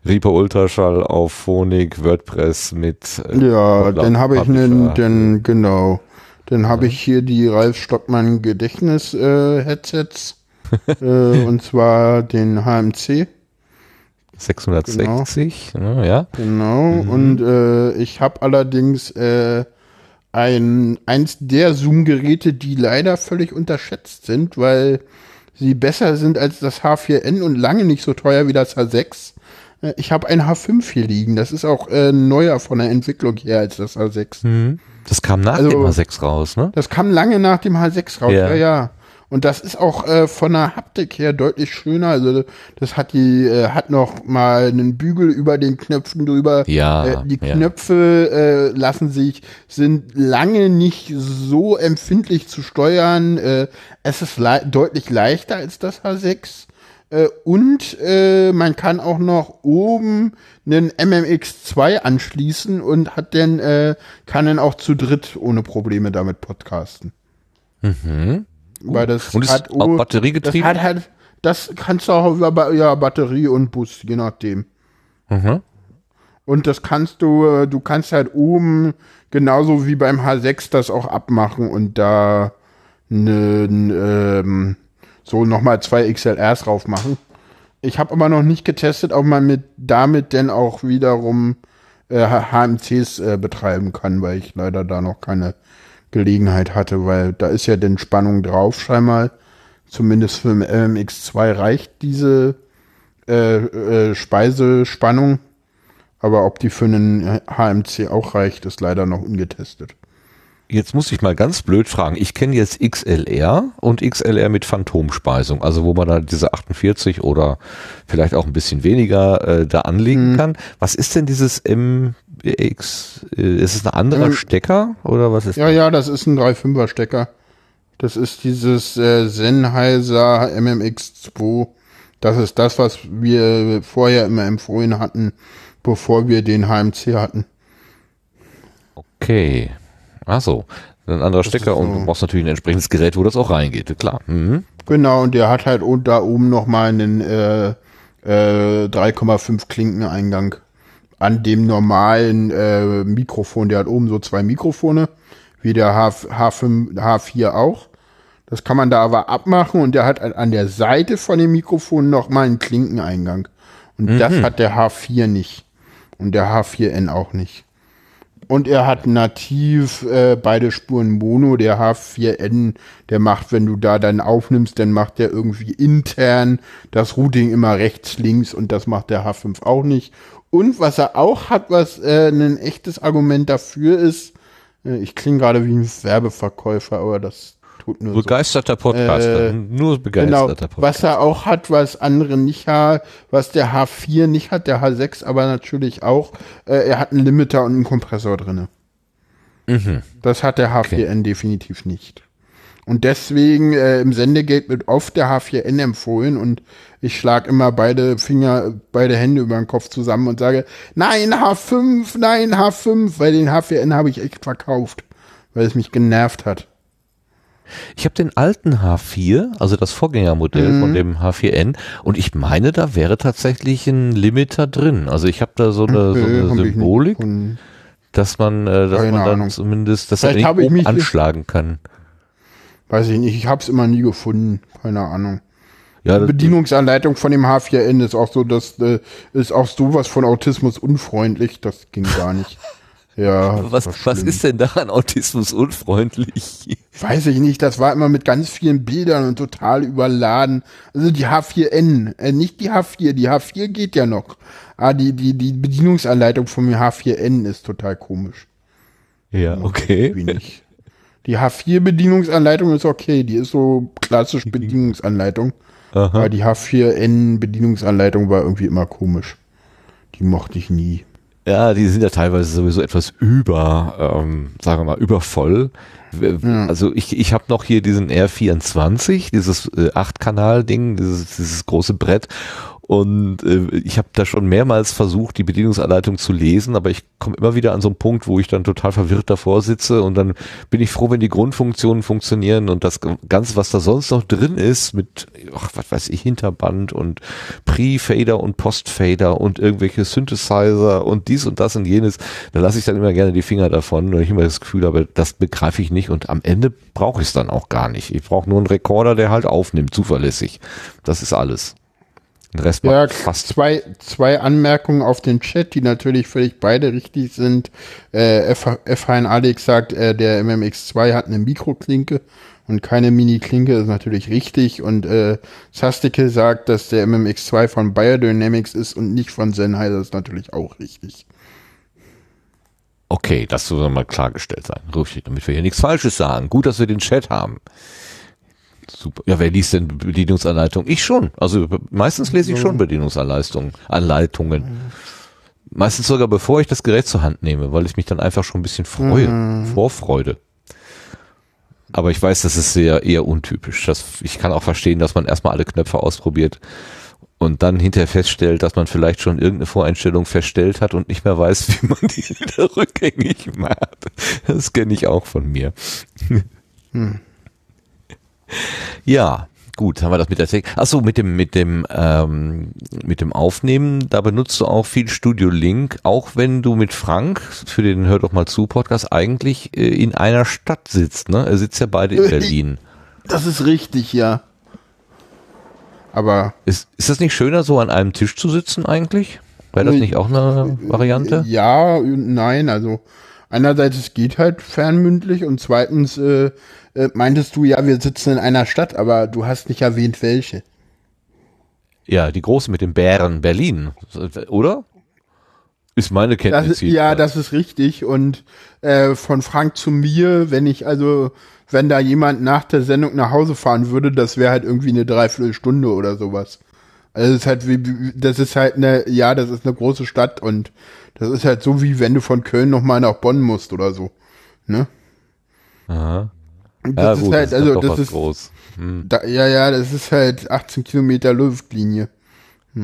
Reaper Ultraschall auf Phonik, WordPress mit äh, Ja, dann habe ich einen, dann genau, dann habe ich hier die Ralf Stockmann Gedächtnis äh, Headsets äh, und zwar den HMC, 660, ne, ja. genau. Und äh, ich habe allerdings äh, ein eins der Zoom-Geräte, die leider völlig unterschätzt sind, weil sie besser sind als das H4n und lange nicht so teuer wie das H6. Äh, Ich habe ein H5 hier liegen. Das ist auch äh, neuer von der Entwicklung her als das H6. Das kam nach Also- dem H6 raus, ne? Das kam lange nach dem H6 raus, Ja. ja, ja. Und das ist auch äh, von der Haptik her deutlich schöner. Also das hat die, äh, hat noch mal einen Bügel über den Knöpfen drüber. Ja, Äh, die ja. Knöpfe äh, lassen sich, sind lange nicht so empfindlich zu steuern. Äh, es ist lei deutlich leichter als das H6. Äh, und äh, man kann auch noch oben einen MMX2 anschließen und hat dann, äh, kann dann auch zu dritt ohne Probleme damit podcasten. Weil das Und ist hat auch oh, batteriegetrieben? Das hat halt, das kannst du auch über ja, Batterie und Bus, je nachdem. Mhm. Und das kannst du, äh, du kannst halt oben genauso wie beim H6 das auch abmachen und da ne, ähm, so nochmal zwei XLRs drauf machen. Ich habe aber noch nicht getestet, ob man mit damit denn auch wiederum äh, HMCs äh, betreiben kann, weil ich leider da noch keine Gelegenheit hatte, weil da ist ja denn Spannung drauf scheinbar. Zumindest für den MX2 reicht diese äh, äh, Speisespannung. Aber ob die für einen HMC auch reicht, ist leider noch ungetestet. Jetzt muss ich mal ganz blöd fragen. Ich kenne jetzt XLR und XLR mit Phantomspeisung, also wo man da diese 48 oder vielleicht auch ein bisschen weniger äh, da anlegen kann. Was ist denn dieses MX? Äh, ist es ein anderer Ähm, Stecker oder was ist Ja, ja, das ist ein 3.5er Stecker. Das ist dieses äh, Sennheiser MMX2. Das ist das, was wir vorher immer empfohlen hatten, bevor wir den HMC hatten. Okay. Ach so. Ein anderer Stecker ist und so. du brauchst natürlich ein entsprechendes Gerät, wo das auch reingeht. Klar. Mhm. Genau, und der hat halt da oben nochmal einen äh, äh, 3,5 Klinkeneingang an dem normalen äh, Mikrofon. Der hat oben so zwei Mikrofone, wie der H, H5, H4 auch. Das kann man da aber abmachen und der hat an- an der Seite von dem Mikrofon nochmal einen Klinkeneingang. Und das hat der H4 nicht. Und der H4N auch nicht. Und er hat nativ äh, beide Spuren Mono. Der H4N, der macht, wenn du da dann aufnimmst, dann macht der irgendwie intern das Routing immer rechts, links und das macht der H5 auch nicht. Und was er auch hat, was äh, ein echtes Argument dafür ist, äh, ich klinge gerade wie ein Werbeverkäufer, aber das tut nur Begeisterter Podcaster, Äh, nur Genau, begeisterter Podcaster. was er auch hat, was andere nicht haben, was der H4 nicht hat, der H6 aber natürlich auch, äh, er hat einen Limiter und einen Kompressor drinne. Mhm. Das hat der H4N definitiv nicht. Und deswegen äh, im Sendegate wird oft der H4N empfohlen und ich schlage immer beide Finger, beide Hände über den Kopf zusammen und sage, nein, H5, nein, H5, weil den H4N habe ich echt verkauft, weil es mich genervt hat. Ich habe den alten H4, also das Vorgängermodell Mhm. von dem H4N, und ich meine, da wäre tatsächlich ein Limiter drin. Also ich habe da so eine, so eine Symbolik, dass man, äh, dass man dann Ahnung. zumindest, dass er Vielleicht ich oben mich- anschlagen kann. Weiß ich nicht, ich habe es immer nie gefunden, keine Ahnung. Ja, Die das, Bedienungsanleitung von dem H4N ist auch so, das äh, ist auch sowas von Autismus unfreundlich, das ging gar nicht. Ja, das was, was ist denn daran Autismus unfreundlich? Weiß ich nicht, das war immer mit ganz vielen Bildern und total überladen. Also die H4N, äh, nicht die H4, die H4 geht ja noch. Ah, die, die, die Bedienungsanleitung vom H4N ist total komisch. Ja, okay. Die H4-Bedienungsanleitung ist okay, die ist so klassisch Bedienungsanleitung. Aber die H4N-Bedienungsanleitung war irgendwie immer komisch. Die mochte ich nie. Ja, die sind ja teilweise sowieso etwas über, ähm, sagen wir mal, übervoll. Also ich, ich habe noch hier diesen R24, dieses äh, 8-Kanal-Ding, dieses, dieses große Brett. Und äh, ich habe da schon mehrmals versucht, die Bedienungsanleitung zu lesen, aber ich komme immer wieder an so einen Punkt, wo ich dann total verwirrt davor sitze und dann bin ich froh, wenn die Grundfunktionen funktionieren und das Ganze, was da sonst noch drin ist, mit, ach, was weiß ich, Hinterband und Pre-Fader und Post-Fader und irgendwelche Synthesizer und dies und das und jenes, da lasse ich dann immer gerne die Finger davon, weil ich immer das Gefühl habe, das begreife ich nicht und am Ende brauche ich es dann auch gar nicht. Ich brauche nur einen Rekorder, der halt aufnimmt, zuverlässig. Das ist alles. Den Rest Ja, fast zwei, zwei Anmerkungen auf den Chat, die natürlich völlig beide richtig sind. Äh, F- Alex sagt, äh, der MMX2 hat eine Mikroklinke und keine Mini-Klinke, ist natürlich richtig. Und äh, Sastike sagt, dass der MMX2 von Biodynamics ist und nicht von Sennheiser, ist natürlich auch richtig. Okay, das soll mal klargestellt sein. Richtig, damit wir hier nichts Falsches sagen. Gut, dass wir den Chat haben. Super. Ja, wer liest denn Bedienungsanleitung? Ich schon. Also meistens lese ich schon Bedienungsanleitungen. Anleitungen. Meistens sogar bevor ich das Gerät zur Hand nehme, weil ich mich dann einfach schon ein bisschen freue. Vorfreude. Aber ich weiß, das ist sehr eher untypisch. Das, ich kann auch verstehen, dass man erstmal alle Knöpfe ausprobiert und dann hinterher feststellt, dass man vielleicht schon irgendeine Voreinstellung feststellt hat und nicht mehr weiß, wie man die wieder rückgängig macht. Das kenne ich auch von mir. Ja, gut, haben wir das mit der Technik. Achso, mit dem, mit dem, ähm, mit dem Aufnehmen, da benutzt du auch viel Studio Link, auch wenn du mit Frank für den Hör doch mal zu Podcast eigentlich äh, in einer Stadt sitzt, ne? Er sitzt ja beide in Berlin. Das ist richtig, ja. Aber Ist, ist das nicht schöner, so an einem Tisch zu sitzen eigentlich? Wäre das nicht auch eine Variante? Ja, und nein, also einerseits es geht halt fernmündlich und zweitens äh, äh, meintest du ja, wir sitzen in einer Stadt, aber du hast nicht erwähnt, welche. Ja, die große mit dem Bären Berlin, oder? Ist meine Das, Kenntnis. ist- ja, jedenfalls. das ist richtig. Und äh, von Frank zu mir, wenn ich also, wenn da jemand nach der Sendung nach Hause fahren würde, das wäre halt irgendwie eine Dreiviertelstunde oder sowas. Also das ist halt wie, wie- das ist halt eine, ja, das ist eine große Stadt und das ist halt so wie wenn du von Köln nochmal nach Bonn musst oder so. Ne? Aha. Und Ja, Das gut, ist halt, das also das ist, groß. Hm. da, ja, ja, das ist halt 18 Kilometer Luftlinie.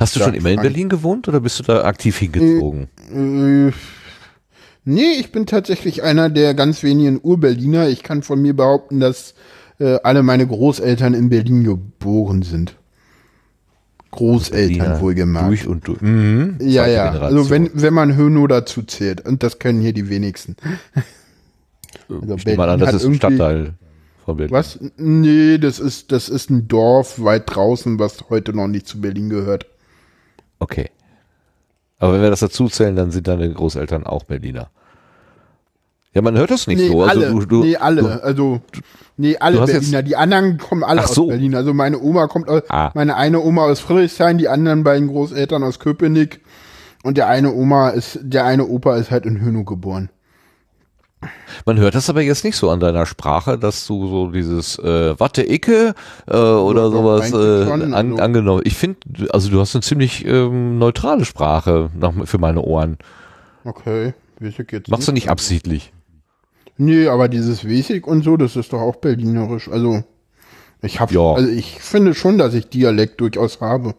Hast du Ja, schon immer in. Berlin gewohnt oder bist du da aktiv hingezogen? Äh, nee, ich bin tatsächlich einer der ganz wenigen Ur-Berliner. Ich kann von mir behaupten, dass äh, alle meine Großeltern in Berlin geboren sind. Großeltern Berliner wohlgemerkt. Durch und durch. Mhm. ja, ja. Generation. Also wenn, wenn man Hönow dazu zählt. Und das können hier die wenigsten. Also ich mal an, das ist ein Stadtteil von Berlin. Was? Nee, das ist, das ist ein Dorf weit draußen, was heute noch nicht zu Berlin gehört. Okay. Aber wenn wir das dazu zählen, dann sind deine Großeltern auch Berliner. Ja, man hört das nicht nee, so. Also alle, du, du, nee, alle. Du, also, nee, alle Berliner. Die anderen kommen alle Ach aus so. Berlin. Also meine Oma kommt aus, Ah. meine eine Oma aus Friedrichshain, die anderen beiden Großeltern aus Köpenick. Und der eine Oma ist, der eine Opa ist halt in Hönow geboren. Man hört das aber jetzt nicht so an deiner Sprache, dass du so dieses äh, Watte Icke äh, oder doch, sowas äh, schon, an, also- angenommen. Ich finde, also du hast eine ziemlich ähm, neutrale Sprache nach, für meine Ohren. Okay. Ich jetzt Machst du nicht absichtlich? Nee, aber dieses Wesig und so, das ist doch auch berlinerisch. Also ich habe, Ja. also ich finde schon, dass ich Dialekt durchaus habe.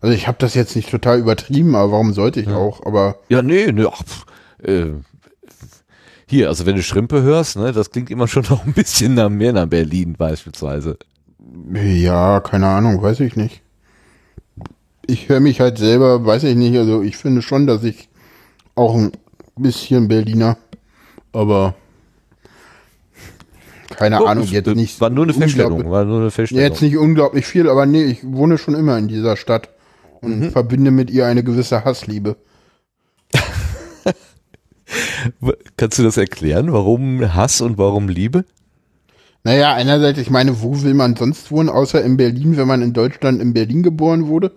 Also ich habe das jetzt nicht total übertrieben, aber warum sollte ich auch? Aber Ja, nee, nee, ach, pf, äh, hier, also wenn du Schrimpe hörst, ne, das klingt immer schon noch ein bisschen nach mehr nach Berlin beispielsweise. ja, keine Ahnung, weiß ich nicht. Ich höre mich halt selber, weiß ich nicht. Also ich finde schon, dass ich auch ein bisschen Berliner, aber keine Oh, Ahnung, jetzt nicht. War nur eine Feststellung, war nur eine Feststellung. Jetzt nicht unglaublich viel, aber nee, ich wohne schon immer in dieser Stadt und Mhm. verbinde mit ihr eine gewisse Hassliebe. Kannst du das erklären? Warum Hass und warum Liebe? Naja, einerseits, ich meine, wo will man sonst wohnen, außer in Berlin, wenn man in Deutschland in Berlin geboren wurde?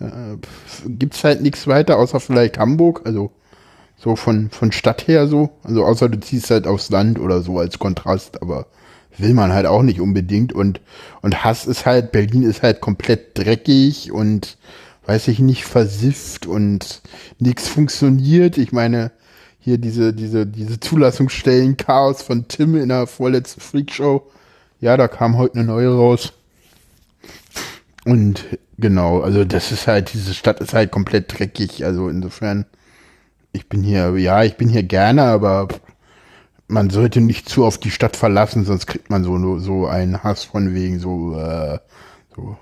Äh, gibt's halt nichts weiter, außer vielleicht Hamburg, also so von, von Stadt her so. Also außer du ziehst halt aufs Land oder so als Kontrast, aber will man halt auch nicht unbedingt. Und, und Hass ist halt, Berlin ist halt komplett dreckig und weiß ich nicht, versifft und nichts funktioniert. Ich meine, hier diese, diese, diese Zulassungsstellen Chaos von Tim in der vorletzten Freakshow. Ja, da kam heute eine neue raus. Und genau, also das ist halt, diese Stadt ist halt komplett dreckig. Also insofern, ich bin hier, ja, ich bin hier gerne, aber man sollte nicht zu oft die Stadt verlassen, sonst kriegt man so, so einen Hass von wegen so, äh, so.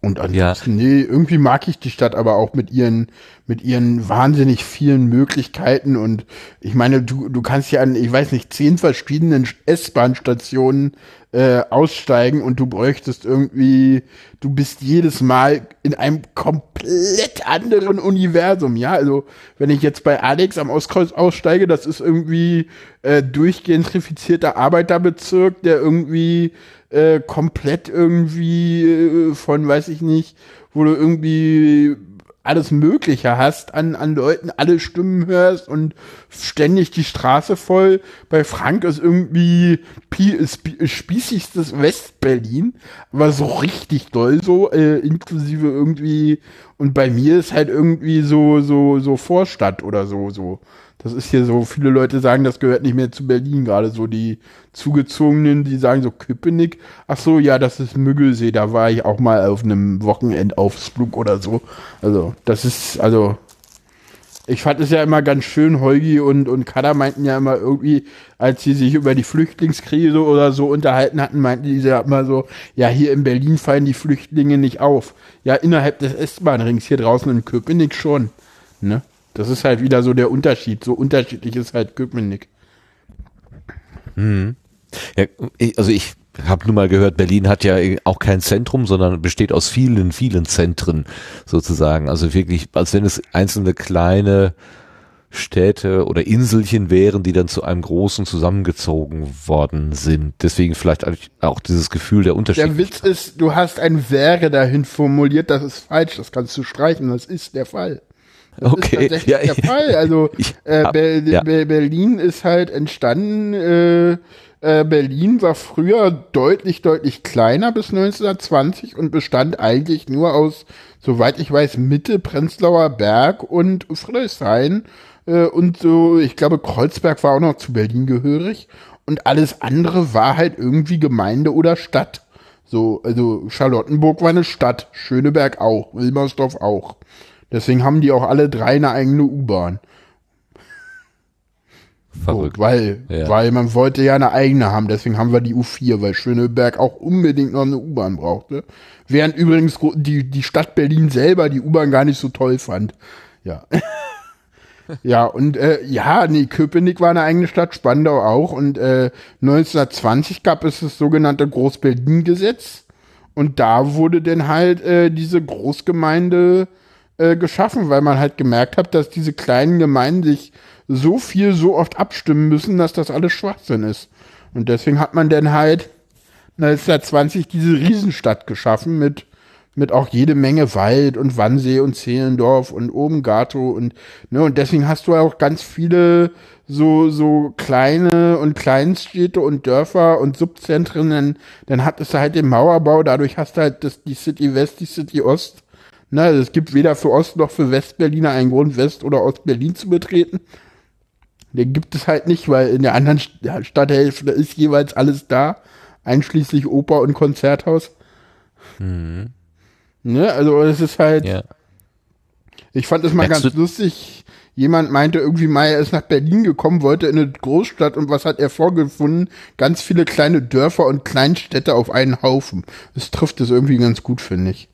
Und ansonsten, nee, irgendwie mag ich die Stadt aber auch mit ihren, mit ihren wahnsinnig vielen Möglichkeiten und ich meine, du, du kannst ja an, ich weiß nicht, zehn verschiedenen S-Bahn-Stationen äh, aussteigen und du bräuchtest irgendwie, du bist jedes Mal in einem komplett anderen Universum, ja. Also wenn ich jetzt bei Alex am Ostkreuz aussteige, das ist irgendwie äh, durchgentrifizierter Arbeiterbezirk, der irgendwie äh, komplett irgendwie äh, von, weiß ich nicht, wo du irgendwie alles Mögliche hast an, an Leuten, alle Stimmen hörst und ständig die Straße voll. Bei Frank ist irgendwie Pi sp spießigstes Westberlin, aber so richtig doll so, äh, inklusive irgendwie, und bei mir ist halt irgendwie so, so, so Vorstadt oder so, so. Das ist hier so, viele Leute sagen, das gehört nicht mehr zu Berlin, gerade so die Zugezogenen, die sagen so Köpenick. Ach so, ja, das ist Müggelsee, da war ich auch mal auf einem Wochenendausflug oder so. Also, das ist, also, ich fand es ja immer ganz schön, Holgi und, und Kada meinten ja immer irgendwie, als sie sich über die Flüchtlingskrise oder so unterhalten hatten, meinten die ja immer so, ja, hier in Berlin fallen die Flüchtlinge nicht auf. Ja, innerhalb des S-Bahn-Rings hier draußen in Köpenick schon. Ne? Das ist halt wieder so der Unterschied. So unterschiedlich ist halt Köpenick. Ja, ich- also ich habe nur mal gehört, Berlin hat ja auch kein Zentrum, sondern besteht aus vielen, vielen Zentren sozusagen. Also wirklich, als wenn es einzelne kleine Städte oder Inselchen wären, die dann zu einem großen zusammengezogen worden sind. Deswegen vielleicht auch dieses Gefühl der Unterschied. Der Witz ist, du hast ein wäre dahin formuliert, das ist falsch, das kannst du streichen, das ist der Fall. Das Okay, ist tatsächlich ja, der Fall. Also äh, hab- Ber ja. Ber Berlin ist halt entstanden, äh, äh, Berlin war früher deutlich, deutlich kleiner bis 1920 und bestand eigentlich nur aus, soweit ich weiß, Mitte, Prenzlauer Berg und Friedrichshain. Äh, und so, ich glaube, Kreuzberg war auch noch zu Berlin gehörig. Und alles andere war halt irgendwie Gemeinde oder Stadt. So, also Charlottenburg war eine Stadt, Schöneberg auch, Wilmersdorf auch. Deswegen haben die auch alle drei eine eigene U-Bahn. Verrückt. So, weil, Ja. weil man wollte ja eine eigene haben, deswegen haben wir die U4, weil Schöneberg auch unbedingt noch eine U-Bahn brauchte. Während übrigens die, die Stadt Berlin selber die U-Bahn gar nicht so toll fand. Ja. ja, und äh, ja, nee, Köpenick war eine eigene Stadt, Spandau auch. Und äh, 1920 gab es das sogenannte Groß-Berlin-Gesetz. Und da wurde dann halt äh, diese Großgemeinde äh, geschaffen, weil man halt gemerkt hat, dass diese kleinen Gemeinden sich so viel, so oft abstimmen müssen, dass das alles Schwachsinn ist. Und deswegen hat man dann halt 1920 diese Riesenstadt geschaffen mit mit auch jede Menge Wald und Wannsee und Zehlendorf und oben Gato und ne und deswegen hast du auch ganz viele so so kleine und Kleinstädte und Dörfer und Subzentren dann, dann hattest du halt den Mauerbau dadurch hast du halt das die City West die City Ost ne also es gibt weder für Ost noch für Westberliner einen Grund West oder Ostberlin zu betreten den gibt es halt nicht weil in der anderen Stadthälfte ist jeweils alles da einschließlich Oper und Konzerthaus mhm. Ne? Also es ist halt. Ja. Ich fand es mal Merkst ganz lustig. Jemand meinte irgendwie mal, er ist nach Berlin gekommen, wollte in eine Großstadt und was hat er vorgefunden? Ganz viele kleine Dörfer und Kleinstädte auf einen Haufen. Das trifft es irgendwie ganz gut, finde ich.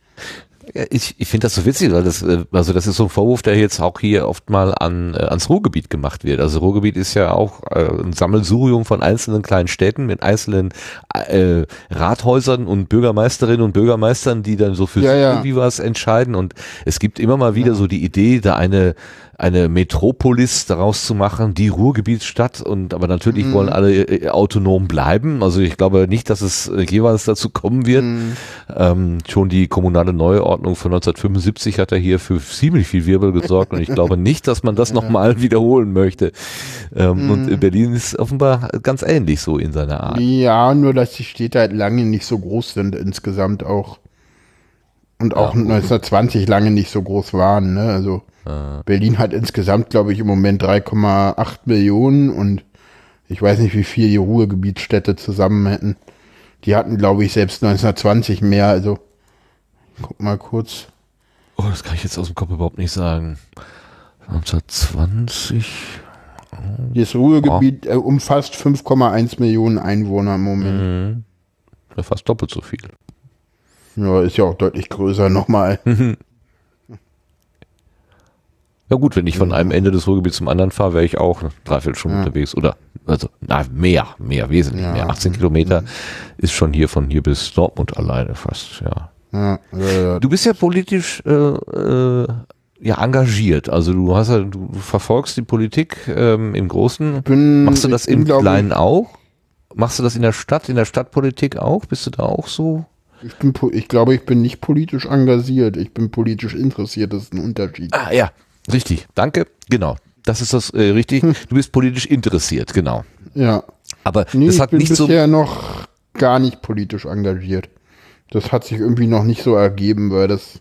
Ich, ich finde das so witzig, weil das, äh, also das ist so ein Vorwurf, der jetzt auch hier oft mal an, äh, ans Ruhrgebiet gemacht wird. Also Ruhrgebiet ist ja auch äh, ein Sammelsurium von einzelnen kleinen Städten mit einzelnen äh, Rathäusern und Bürgermeisterinnen und Bürgermeistern, die dann so für ja, ja. irgendwie was entscheiden. Und es gibt immer mal wieder ja. so die Idee, da eine eine Metropolis daraus zu machen, die Ruhrgebietsstadt und aber natürlich mhm. wollen alle äh, autonom bleiben. Also ich glaube nicht, dass es äh, jeweils dazu kommen wird. Mhm. Ähm, schon die kommunale Neuordnung von 1975 hat er hier für ziemlich viel Wirbel gesorgt und ich glaube nicht, dass man das ja. nochmal wiederholen möchte. Ähm, mhm. Und Berlin ist offenbar ganz ähnlich so in seiner Art. Ja, nur dass die Städte halt lange nicht so groß sind insgesamt auch. Und auch ja, 1920 lange nicht so groß waren, ne? Also äh. Berlin hat insgesamt, glaube ich, im Moment 3,8 Millionen und ich weiß nicht, wie viel die Ruhrgebietsstädte zusammen hätten. Die hatten, glaube ich, selbst 1920 mehr. Also, guck mal kurz. Oh, das kann ich jetzt aus dem Kopf überhaupt nicht sagen. 1920. Das Ruhrgebiet oh. umfasst 5,1 Millionen Einwohner im Moment. Mhm. Fast doppelt so viel. Ja, ist ja auch deutlich größer nochmal. Ja gut, wenn ich von einem Ende des Ruhrgebiets zum anderen fahre, wäre ich auch dreiviertel Stunden ja. unterwegs. Oder also na, mehr, mehr, wesentlich ja. mehr. 18 Kilometer mhm. ist schon hier von hier bis Dortmund alleine fast, ja. ja du bist ja politisch äh, äh, ja engagiert. Also du hast ja, du verfolgst die Politik ähm, im Großen. Bin, Machst du das im Kleinen auch? Machst du das in der Stadt, in der Stadtpolitik auch? Bist du da auch so? Ich, bin, ich glaube, ich bin nicht politisch engagiert. Ich bin politisch interessiert. Das ist ein Unterschied. Ah ja, Richtig, danke. Genau. Das ist das äh, richtig. Hm. Du bist politisch interessiert, genau. Ja. Aber nee, das hat ich bin nicht bisher so noch gar nicht politisch engagiert. Das hat sich irgendwie noch nicht so ergeben, weil das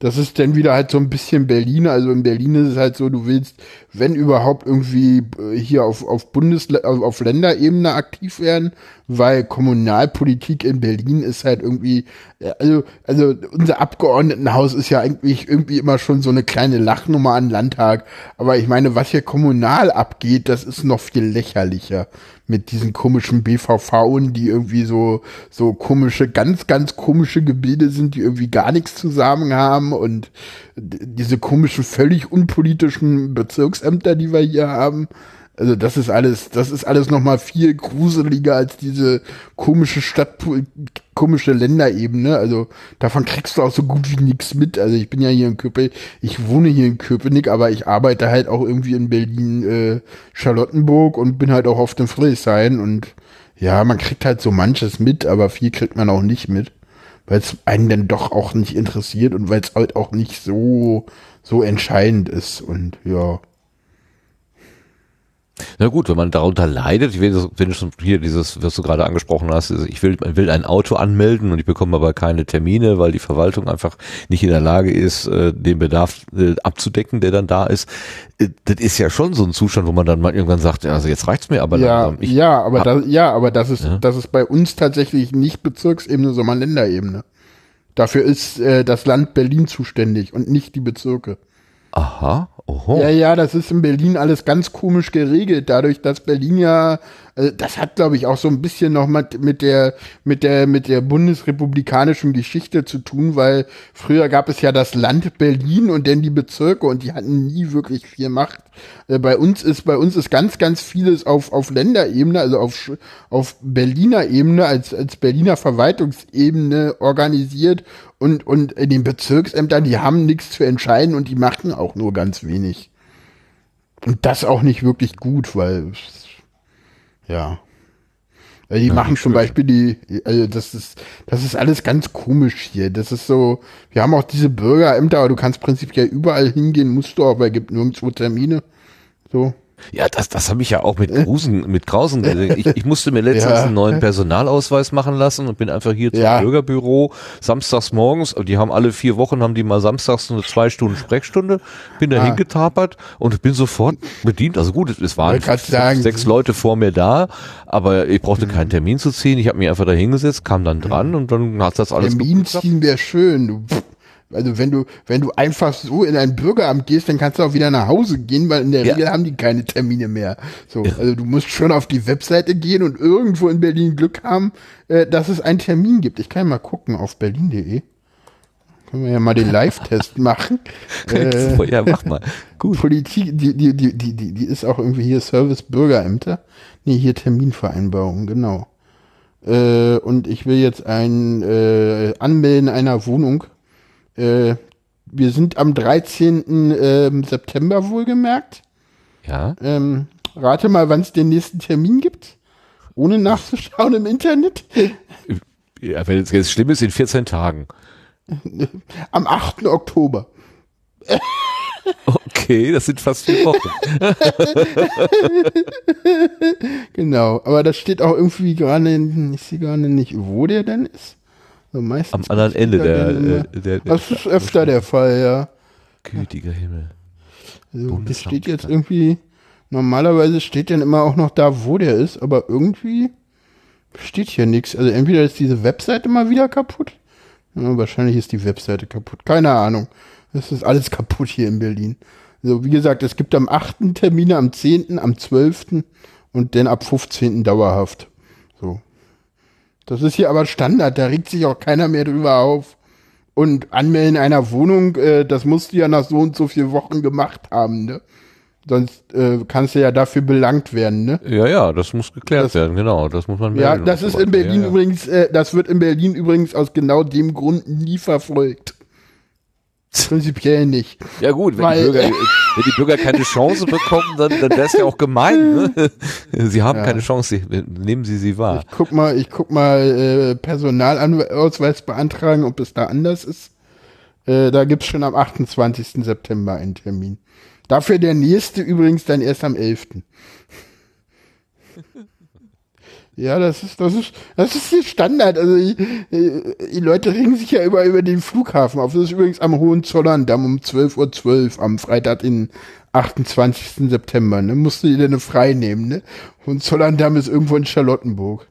das ist dann wieder halt so ein bisschen Berlin. Also in Berlin ist es halt so, du willst, wenn überhaupt irgendwie äh, hier auf, auf Bundes, auf Länderebene aktiv werden, weil Kommunalpolitik in Berlin ist halt irgendwie, äh, also, also unser Abgeordnetenhaus ist ja eigentlich irgendwie immer schon so eine kleine Lachnummer an Landtag. Aber ich meine, was hier kommunal abgeht, das ist noch viel lächerlicher mit diesen komischen BVVen, die irgendwie so, so komische, ganz, ganz komische Gebilde sind, die irgendwie gar nichts zusammen haben und diese komischen, völlig unpolitischen Bezirksämter, die wir hier haben. Also das ist alles, das ist alles noch mal viel gruseliger als diese komische Stadt, komische Länderebene. Also davon kriegst du auch so gut wie nichts mit. Also ich bin ja hier in Köpenick, ich wohne hier in Köpenick, aber ich arbeite halt auch irgendwie in Berlin, äh, Charlottenburg und bin halt auch auf dem Friedrichshain und ja, man kriegt halt so manches mit, aber viel kriegt man auch nicht mit, weil es einen dann doch auch nicht interessiert und weil es halt auch nicht so so entscheidend ist und ja. Na gut, wenn man darunter leidet, ich will, wenn schon hier dieses, was du gerade angesprochen hast, ich will, man will ein Auto anmelden und ich bekomme aber keine Termine, weil die Verwaltung einfach nicht in der Lage ist, äh, den Bedarf äh, abzudecken, der dann da ist. Äh, das ist ja schon so ein Zustand, wo man dann mal irgendwann sagt, also jetzt reicht's mir aber ja, langsam. Ich ja, aber das, ja, aber das ist, ja? das ist bei uns tatsächlich nicht Bezirksebene, sondern Länderebene. Dafür ist äh, das Land Berlin zuständig und nicht die Bezirke. Aha, Oho. Ja, ja, das ist in Berlin alles ganz komisch geregelt, dadurch, dass Berlin ja, äh, das hat, glaube ich, auch so ein bisschen noch mit, mit der, mit der, mit der bundesrepublikanischen Geschichte zu tun, weil früher gab es ja das Land Berlin und dann die Bezirke und die hatten nie wirklich viel Macht. Äh, bei uns ist, bei uns ist ganz, ganz vieles auf, auf Länderebene, also auf, auf Berliner Ebene, als, als Berliner Verwaltungsebene organisiert und, und in den Bezirksämtern, die haben nichts zu entscheiden und die machen auch nur ganz wenig. Und das auch nicht wirklich gut, weil, ja. Also die Ja, machen zum. Beispiel die, also das ist, das ist alles ganz komisch hier. Das ist so, wir haben auch diese Bürgerämter, aber du kannst prinzipiell überall hingehen, musst du weil es gibt nirgendwo Termine. So. Ja, das, das habe ich ja auch mit Grusen, mit Grausen gesehen. Ich, ich musste mir letztens Ja. einen neuen Personalausweis machen lassen und bin einfach hier zum Ja. Bürgerbüro samstags morgens. Die haben alle vier Wochen haben die mal samstags eine zwei Stunden Sprechstunde. Bin da Ah. hingetapert und bin sofort bedient. Also gut, es waren sechs Sie- Leute vor mir da, aber ich brauchte keinen Termin zu ziehen. Ich habe mich einfach da hingesetzt, kam dann dran und dann hat das alles Termin ziehen wäre schön. Du, also wenn du, wenn du einfach so in ein Bürgeramt gehst, dann kannst du auch wieder nach Hause gehen, weil in der Ja. Regel haben die keine Termine mehr. So, also du musst schon auf die Webseite gehen und irgendwo in Berlin Glück haben, äh, dass es einen Termin gibt. Ich kann ja mal gucken auf berlin.de. Können wir ja mal den Live-Test machen. Äh, ja, mach mal. Gut. Politik, die, die, die, die, die, die ist auch irgendwie hier Service Bürgerämter. Nee, hier Terminvereinbarung, genau. Äh, und ich will jetzt ein äh, Anmelden einer Wohnung. Äh, wir sind am 13. Ähm, September wohlgemerkt. Ja. Ähm, rate mal, wann es den nächsten Termin gibt. Ohne nachzuschauen im Internet. ja wenn es jetzt schlimm ist, in 14 Tagen. Am 8. Oktober. Okay, das sind fast vier Wochen. Genau. Aber das steht auch irgendwie gerade, ich sehe gerade nicht, wo der denn ist. So Am anderen Ende da der, äh, der, der Das ist öfter der Fall, ja. gütiger Himmel. Also, das steht jetzt irgendwie, normalerweise steht dann immer auch noch da, wo der ist, aber irgendwie steht hier nichts. Also entweder ist diese Webseite mal wieder kaputt, ja, wahrscheinlich ist die Webseite kaputt. Keine Ahnung. Es ist alles kaputt hier in Berlin. Also wie gesagt, es gibt am 8. Termine, am 10., am 12. und dann ab 15. dauerhaft. Das ist hier aber Standard, da regt sich auch keiner mehr drüber auf. Und anmelden einer Wohnung, äh, das musst du ja nach so und so vielen Wochen gemacht haben, ne? Sonst äh, kannst du ja dafür belangt werden, ne? Ja, ja, das muss geklärt Das- werden, genau. Das muss man Ja, das ist so in. Berlin ja, ja. übrigens, äh, das wird in Berlin übrigens aus genau dem Grund nie verfolgt. Prinzipiell nicht. Ja gut, wenn, Weil- die Bürger, wenn die Bürger keine Chance bekommen, dann, dann wäre es ja auch gemein. Ne? Sie haben Ja. keine Chance, nehmen Sie sie wahr. Ich guck mal, ich guck mal äh, Personalausweis beantragen, ob es da anders ist. Äh, da gibt's schon am 28. September einen Termin. Dafür der nächste übrigens dann erst am 11. Ja, das ist, das ist, das ist der Standard. Also ich, die Leute regen sich ja über, über den Flughafen auf. Das ist übrigens am Hohenzollern-Damm um 12.12 Uhr am Freitag, den 28. September. Ne? Musst du dir denn frei nehmen, ne? Hohenzollern-Damm ist irgendwo in Charlottenburg.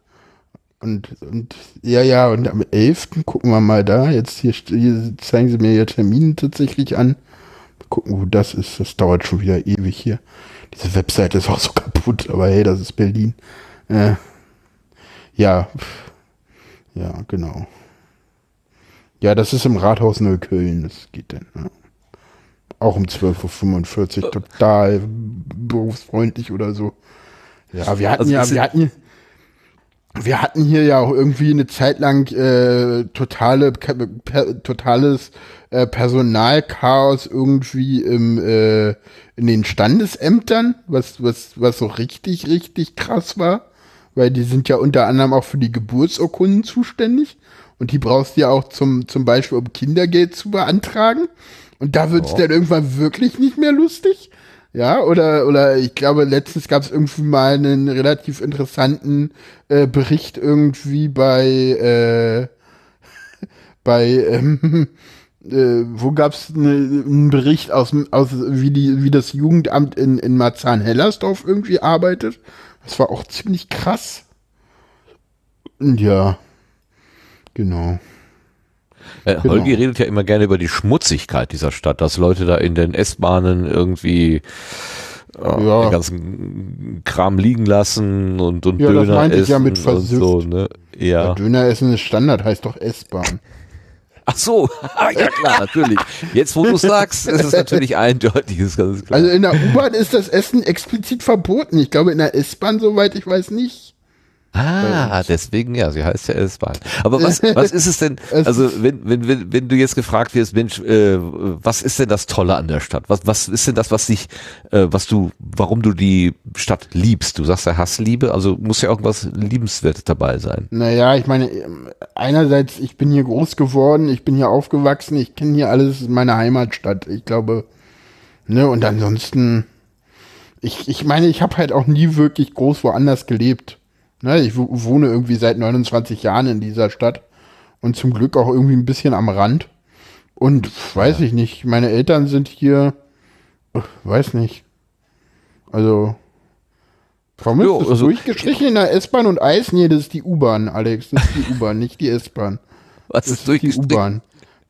Und, und, ja, ja, und am 11. gucken wir mal da. Jetzt hier, hier zeigen sie mir ja Termine tatsächlich an. Mal gucken, wo das ist. Das dauert schon wieder ewig hier. Diese Webseite ist auch so kaputt, aber hey, das ist Berlin. Äh, ja, ja, genau. Ja, das ist im Rathaus Neukölln, das geht dann. Ja. Auch um 12.45 Uhr, total berufsfreundlich oder so. Ja, wir hatten Also ja, wir hatten, wir hatten hier ja auch irgendwie eine Zeit lang äh, totale, per, totales äh, Personalchaos irgendwie im, äh, in den Standesämtern, was, was, was so richtig, richtig krass war, weil die sind ja unter anderem auch für die Geburtsurkunden zuständig und die brauchst du ja auch zum, zum Beispiel, um Kindergeld zu beantragen. Und da wird's dann irgendwann wirklich nicht mehr lustig. Ja, oder, oder ich glaube, letztens gab es irgendwie mal einen relativ interessanten äh, Bericht irgendwie bei, äh, bei, ähm, äh, wo gab es ne, einen Bericht aus, aus wie, die, wie das Jugendamt in, in Marzahn-Hellersdorf irgendwie arbeitet. Das war auch ziemlich krass. Ja, genau. Äh, Genau. Holgi redet ja immer gerne über die Schmutzigkeit dieser Stadt, dass Leute da in den S-Bahnen irgendwie äh, Ja. den ganzen Kram liegen lassen und, und Ja, das Döner meinte essen ich ja mit und so, ne? Ja. Ja. Döner essen ist Standard, heißt doch S-Bahn. Ach so, ja klar, natürlich. Jetzt, wo du sagst, ist es natürlich eindeutig, ist ganz klar. Also in der U-Bahn ist das Essen explizit verboten. Ich glaube in der S-Bahn, soweit ich weiß, nicht. Ah, deswegen, ja, sie heißt ja S-Bahn. Aber was, was ist es denn, also wenn, wenn, wenn, wenn du jetzt gefragt wirst, Mensch, äh, was ist denn das Tolle an der Stadt? Was, was ist denn das, was dich, äh, was du, warum du die Stadt liebst? Du sagst ja Hassliebe, also muss ja irgendwas Liebenswertes dabei sein. Naja, ich meine, ähm, einerseits, ich bin hier groß geworden, ich bin hier aufgewachsen, ich kenne hier alles, meine Heimatstadt. Ich glaube, ne, und ansonsten, ich, ich meine, ich habe halt auch nie wirklich groß woanders gelebt. Ne, ich wo- wohne irgendwie seit 29 Jahren in dieser Stadt und zum Glück auch irgendwie ein bisschen am Rand. Und weiß ich nicht, meine Eltern sind hier, weiß nicht. Also, Jo, ist also- durchgestrichen in der S-Bahn und Eis? Nee, das ist die U-Bahn, Alex. Das ist die U-Bahn, nicht die S-Bahn. Was Das ist ist die durchgestrichen? U-Bahn.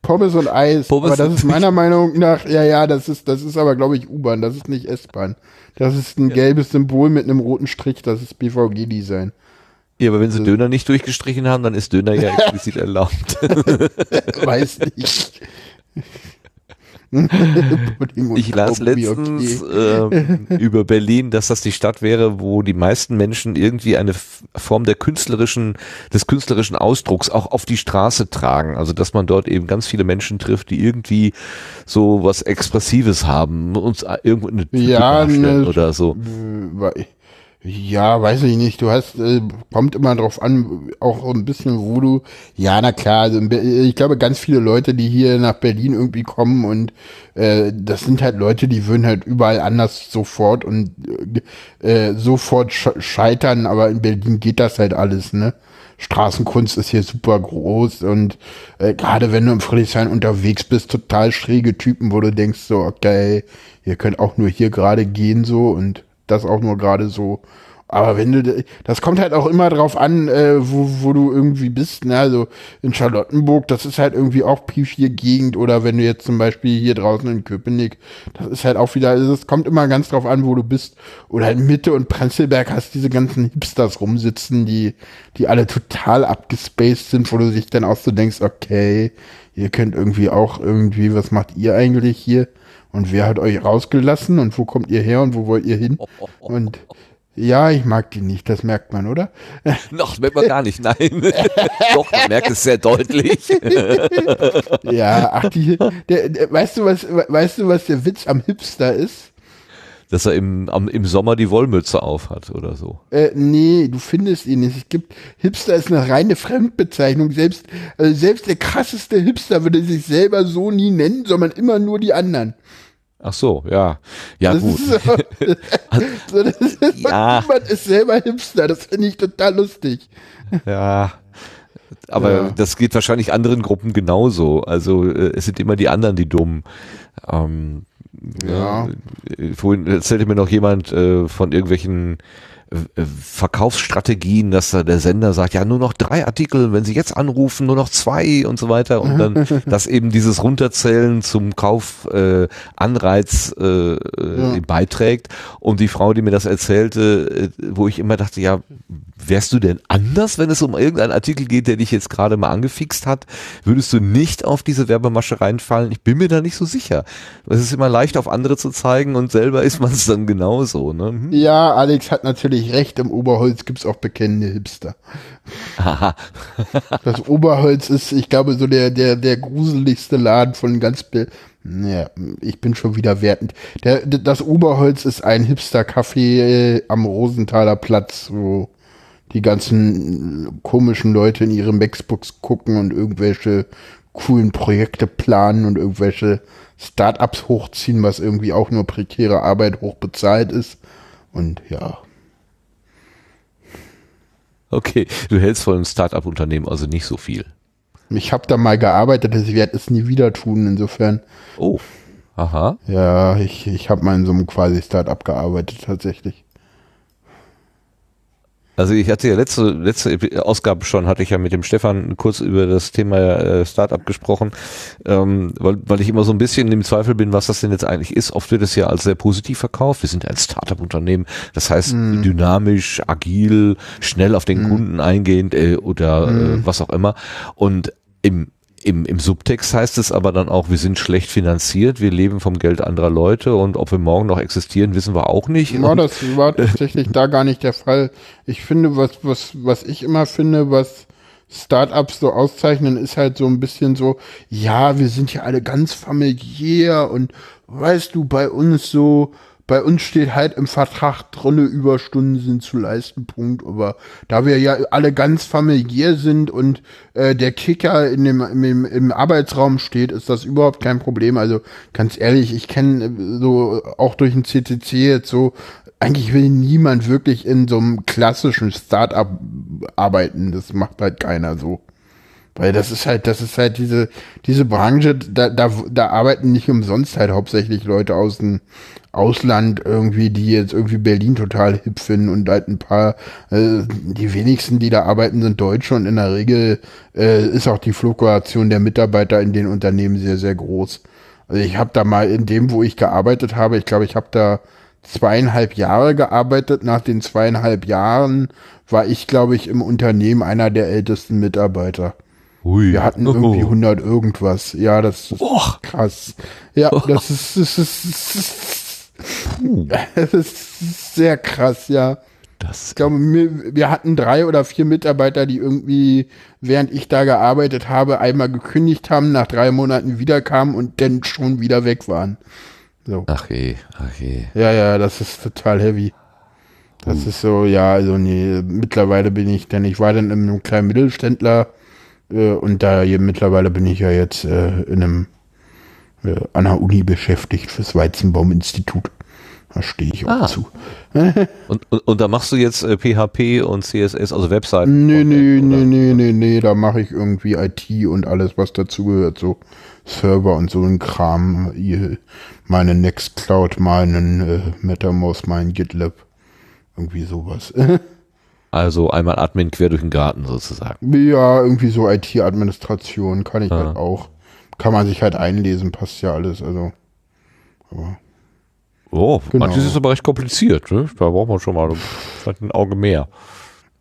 Pommes und Eis. Pommes aber das ist meiner Meinung nach, ja, ja, das ist, das ist aber, glaube ich, U-Bahn. Das ist nicht S-Bahn. Das ist ein gelbes Symbol mit einem roten Strich. Das ist BVG-Design. Ja, aber wenn sie Döner nicht durchgestrichen haben, dann ist Döner ja explizit erlaubt. Weiß nicht. Ich las letztens okay. ähm, über Berlin, dass das die Stadt wäre, wo die meisten Menschen irgendwie eine Form der künstlerischen, des künstlerischen Ausdrucks auch auf die Straße tragen. Also dass man dort eben ganz viele Menschen trifft, die irgendwie so was Expressives haben, uns irgendwo eine Type Ja, darstellen ne, oder so. Äh, Ja, weiß ich nicht. Du hast, äh, kommt immer drauf an, auch ein bisschen, wo du, ja, na klar, also ich glaube, ganz viele Leute, die hier nach Berlin irgendwie kommen und äh, das sind halt Leute, die würden halt überall anders sofort und äh, sofort sch scheitern, aber in Berlin geht das halt alles, ne? Straßenkunst ist hier super groß und äh, gerade wenn du im Friedrichshain unterwegs bist, total schräge Typen, wo du denkst so, okay, ihr könnt auch nur hier gerade gehen so und das auch nur gerade so. Aber wenn du, das kommt halt auch immer drauf an, äh, wo, wo du irgendwie bist. Ne? Also in Charlottenburg, das ist halt irgendwie auch P4-Gegend oder wenn du jetzt zum Beispiel hier draußen in Köpenick, das ist halt auch wieder, also es kommt immer ganz drauf an, wo du bist. Oder in Mitte und Prenzlberg hast diese ganzen Hipsters rumsitzen, die, die alle total abgespaced sind, wo du dich dann auch so denkst, okay, ihr könnt irgendwie auch irgendwie, was macht ihr eigentlich hier? Und wer hat euch rausgelassen und wo kommt ihr her und wo wollt ihr hin? Und ja, ich mag die nicht, das merkt man, oder? Noch, merkt man gar nicht, nein. Doch, man merkt es sehr deutlich. Ja, ach die, der, der, weißt du was, weißt du was der Witz am Hipster ist? Dass er im, am, im Sommer die Wollmütze auf hat oder so. Äh, nee, du findest ihn nicht. Es gibt, Hipster ist eine reine Fremdbezeichnung. Selbst, also selbst der krasseste Hipster würde sich selber so nie nennen, sondern immer nur die anderen. Ach so, ja. Ja, Das gut. ist so, das ist, Ja. Niemand ist selber Hipster. Das finde ich total lustig. Ja. Aber Ja. das geht wahrscheinlich anderen Gruppen genauso. Also äh, es sind immer die anderen, die dumm. Ähm, Ja. äh, Vorhin erzählte mir noch jemand äh, von irgendwelchen Verkaufsstrategien, dass da der Sender sagt, ja, nur noch drei Artikel, wenn Sie jetzt anrufen, nur noch zwei und so weiter und dann, dass eben dieses Runterzählen zum Kaufanreiz äh, äh, äh, beiträgt und die Frau, die mir das erzählte, äh, wo ich immer dachte, ja, wärst du denn anders, wenn es um irgendeinen Artikel geht, der dich jetzt gerade mal angefixt hat? Würdest du nicht auf diese Werbemasche reinfallen? Ich bin mir da nicht so sicher. Es ist immer leicht, auf andere zu zeigen und selber ist man es dann genauso. Ne? Hm? Ja, Alex hat natürlich recht. Im Oberholz gibt's auch bekennende Hipster. Haha. Das Oberholz ist, ich glaube, so der, der, der gruseligste Laden von ganz, Be ja, ich bin schon wieder wertend. Der, das Oberholz ist ein Hipster-Café äh, am Rosenthaler Platz, wo die ganzen komischen Leute in ihre Maxbooks gucken und irgendwelche coolen Projekte planen und irgendwelche Startups hochziehen, was irgendwie auch nur prekäre Arbeit hochbezahlt ist. Und ja, Okay, du hältst von einem Start-up-Unternehmen also nicht so viel. ich habe da mal gearbeitet, ich werde es nie wieder tun. Insofern Oh, aha. Ja, ich, ich habe mal in so einem quasi Start-up gearbeitet, tatsächlich. Also ich hatte ja letzte, letzte Ausgabe schon, hatte ich ja mit dem Stefan kurz über das Thema äh, Startup gesprochen, ähm, weil, weil ich immer so ein bisschen im Zweifel bin, was das denn jetzt eigentlich ist. Oft wird es ja als sehr positiv verkauft. Wir sind ein Startup-Unternehmen, das heißt Mhm. dynamisch, agil, schnell auf den Kunden eingehend äh, oder Mhm. äh, was auch immer. Und im im, Im Subtext heißt es aber dann auch, wir sind schlecht finanziert, wir leben vom Geld anderer Leute und ob wir morgen noch existieren, wissen wir auch nicht. Ja, das war tatsächlich da gar nicht der Fall. Ich finde, was, was, was ich immer finde, was Startups so auszeichnen, ist halt so ein bisschen so, ja, wir sind ja alle ganz familiär und weißt du, bei uns so, bei uns steht halt im Vertrag drinne, Überstunden sind zu leisten, Punkt. Aber da wir ja alle ganz familiär sind und äh, der Kicker in dem, im, im Arbeitsraum steht, ist das überhaupt kein Problem. Also ganz ehrlich, ich kenne äh, so auch durch den CCC jetzt so, eigentlich will niemand wirklich in so einem klassischen Startup arbeiten. Das macht halt keiner so. Weil das ist halt, das ist halt diese, diese Branche, da, da, da arbeiten nicht umsonst halt hauptsächlich Leute aus dem Ausland irgendwie, die jetzt irgendwie Berlin total hip finden und halt ein paar, äh, die wenigsten, die da arbeiten, sind Deutsche und in der Regel äh, ist auch die Fluktuation der Mitarbeiter in den Unternehmen sehr, sehr groß. Also ich habe da mal in dem, wo ich gearbeitet habe, ich glaube, ich habe da zweieinhalb Jahre gearbeitet. Nach den zweieinhalb Jahren war ich, glaube ich, im Unternehmen einer der ältesten Mitarbeiter. Ui. Wir hatten irgendwie 100 irgendwas. Ja, das ist Oh. krass. Ja, das ist, das ist, das ist, das ist sehr krass, ja. Das Ich glaube, wir, wir hatten drei oder vier Mitarbeiter, die irgendwie, während ich da gearbeitet habe, einmal gekündigt haben, nach drei Monaten wiederkamen und dann schon wieder weg waren. So. Ach je, ach je. Ja, ja, das ist total heavy. Das ist so, ja, also nee, mittlerweile bin ich dann, ich war dann in einem kleinen Mittelständler äh, und da hier mittlerweile bin ich ja jetzt äh, in einem äh, an der Uni beschäftigt fürs Weizenbauminstitut. Da stehe ich auch Ah. zu. Und, und, und da machst du jetzt äh, PHP und CSS, also Webseiten? Nee, nee, nee, nee, nee, nee, da mache ich irgendwie IT und alles, was dazugehört, so Server und so ein Kram, meine Nextcloud, meinen äh, MetaMouse, mein GitLab, irgendwie sowas. Also einmal Admin quer durch den Garten sozusagen. Ja, irgendwie so IT-Administration kann ich Ah. halt auch. Kann man sich halt einlesen, passt ja alles. Also, Oh, Genau. manches ist aber recht kompliziert. Ne? Da braucht man schon mal vielleicht ein Auge mehr.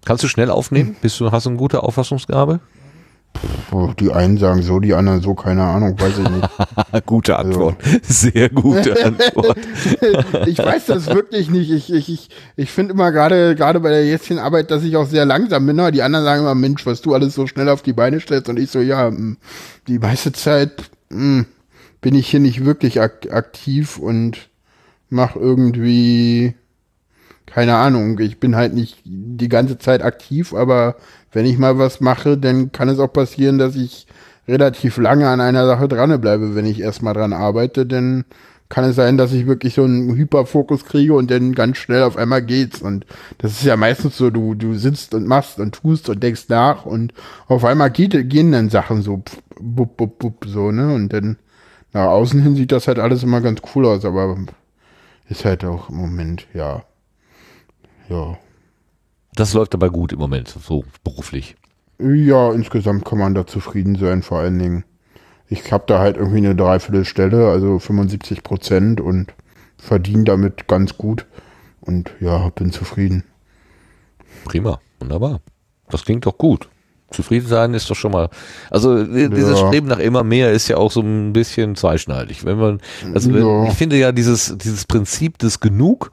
Kannst du schnell aufnehmen? Bist du, hast du eine gute Auffassungsgabe? Die einen sagen so, die anderen so, keine Ahnung, weiß ich nicht. gute Antwort. Sehr gute Antwort. ich weiß das wirklich nicht. Ich, ich, ich, ich finde immer gerade, gerade bei der jetzigen Arbeit, dass ich auch sehr langsam bin. Die anderen sagen immer, Mensch, was du alles so schnell auf die Beine stellst. Und ich so, ja, mm, die meiste Zeit mm, bin ich hier nicht wirklich ak aktiv und mach irgendwie, keine Ahnung, ich bin halt nicht die ganze Zeit aktiv, aber wenn ich mal was mache, dann kann es auch passieren, dass ich relativ lange an einer Sache dranbleibe. Wenn ich erstmal dran arbeite, dann kann es sein, dass ich wirklich so einen Hyperfokus kriege und dann ganz schnell auf einmal geht's. Und das ist ja meistens so, du, du sitzt und machst und tust und denkst nach und auf einmal geht, gehen dann Sachen so, bup, bup, bup, so, ne? Und dann nach außen hin sieht das halt alles immer ganz cool aus, aber ist halt auch im Moment, ja. Ja. Das läuft aber gut im Moment, so beruflich. Ja, insgesamt kann man da zufrieden sein, vor allen Dingen. Ich habe da halt irgendwie eine Dreiviertelstelle, also 75 Prozent und verdiene damit ganz gut. Und ja, bin zufrieden. Prima, wunderbar. Das klingt doch gut. Zufrieden sein ist doch schon mal. Also die- dieses Ja. Streben nach immer mehr ist ja auch so ein bisschen zweischneidig. Wenn man, also Ja. ich finde ja dieses dieses Prinzip des Genug,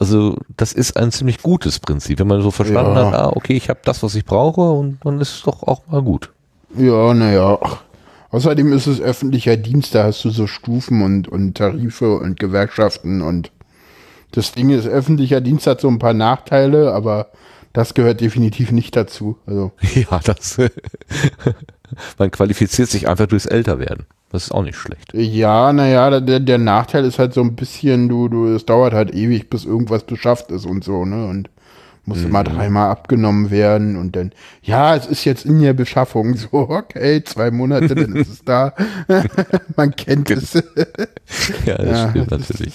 also das ist ein ziemlich gutes Prinzip, wenn man so verstanden Ja. hat, ah okay, ich habe das, was ich brauche und dann ist es doch auch mal gut. Ja, naja. Außerdem ist es öffentlicher Dienst, da hast du so Stufen und, und Tarife und Gewerkschaften und das Ding ist, öffentlicher Dienst hat so ein paar Nachteile, aber das gehört definitiv nicht dazu. Also, Ja, das. man qualifiziert sich einfach durchs Älterwerden. Das ist auch nicht schlecht. Ja, naja, der, der Nachteil ist halt so ein bisschen, du, du, es dauert halt ewig, bis irgendwas beschafft ist und so, ne? Und muss immer dreimal abgenommen werden und dann, ja, es ist jetzt in der Beschaffung. So, okay, zwei Monate, dann ist es da. Man kennt es. Ja, das Ja, stimmt das natürlich.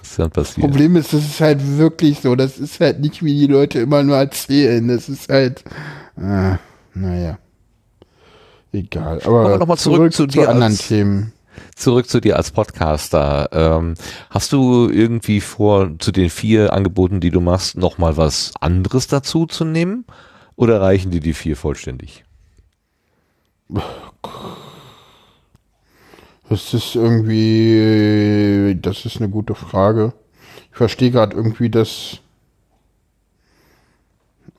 Das ist dann passiert. Problem ist, das ist halt wirklich so. Das ist halt nicht, wie die Leute immer nur erzählen. Das ist halt, äh, naja. Egal. Kommen wir Aber noch mal zurück zu dir anderen als- Themen. Zurück zu dir als Podcaster. Ähm, hast du irgendwie vor, zu den vier Angeboten, die du machst, nochmal was anderes dazu zu nehmen? Oder reichen dir die vier vollständig? Das ist irgendwie, das ist eine gute Frage. Ich verstehe gerade irgendwie das.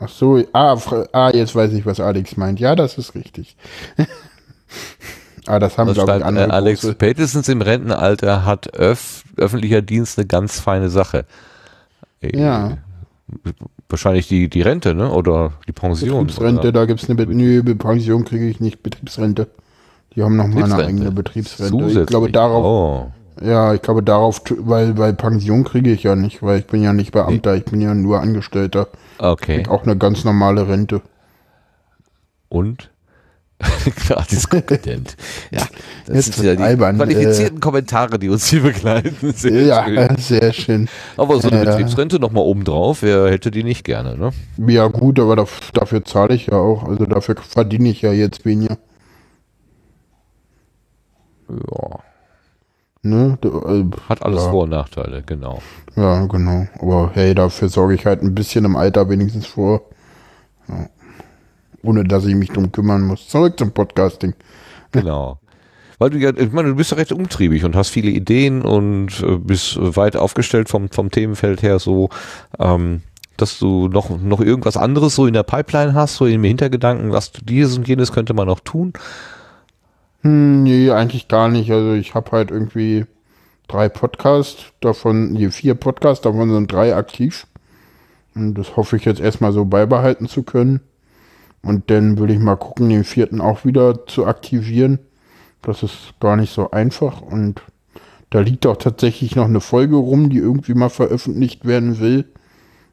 Ach so, ah, ah, jetzt weiß ich, was Alex meint. Ja, das ist richtig. ah, das haben, glaube ich, schreibt, äh, andere Alex große- Petersens im Rentenalter hat öff, öffentlicher Dienst eine ganz feine Sache. Äh, Ja. Wahrscheinlich die, die Rente, ne? Oder die Pension. Betriebsrente, Oder? da gibt's eine, Be nö, Be- Pension kriege ich nicht, Betriebsrente. Die haben noch mal eine eigene Betriebsrente. Ich Zusätzlich. glaube, darauf, Oh. Ja, ich glaube, darauf, weil, weil Pension kriege ich ja nicht, weil ich bin ja nicht Beamter, ich bin ja nur Angestellter. Okay. Krieg auch eine ganz normale Rente. Und? Gratis Kompetent. ja, das Jetzt sind ja die albern, qualifizierten Kommentare, die uns hier begleiten. Sehr Ja, schön. sehr schön. Aber so eine Ja. Betriebsrente nochmal obendrauf, wer hätte die nicht gerne, ne? Ja, gut, aber daf- dafür zahle ich ja auch. Also dafür verdiene ich ja jetzt weniger. Ja. Ne? Äh, Hat alles ja. Vor- und Nachteile, genau. Ja, genau. Aber hey, dafür sorge ich halt ein bisschen im Alter wenigstens vor. Ja. Ohne dass ich mich drum kümmern muss. Zurück zum Podcasting. Genau. Weil du ja, ich meine, du bist ja recht umtriebig und hast viele Ideen und äh, bist weit aufgestellt vom, vom Themenfeld her so, ähm, dass du noch, noch irgendwas anderes so in der Pipeline hast, so im Hintergedanken, was du dieses und jenes könnte man noch tun. Hm, nee, eigentlich gar nicht. Also ich habe halt irgendwie drei Podcasts, davon, nee, vier Podcasts, davon sind drei aktiv. Und das hoffe ich jetzt erstmal so beibehalten zu können. Und dann will ich mal gucken, den vierten auch wieder zu aktivieren. Das ist gar nicht so einfach. Und da liegt auch tatsächlich noch eine Folge rum, die irgendwie mal veröffentlicht werden will.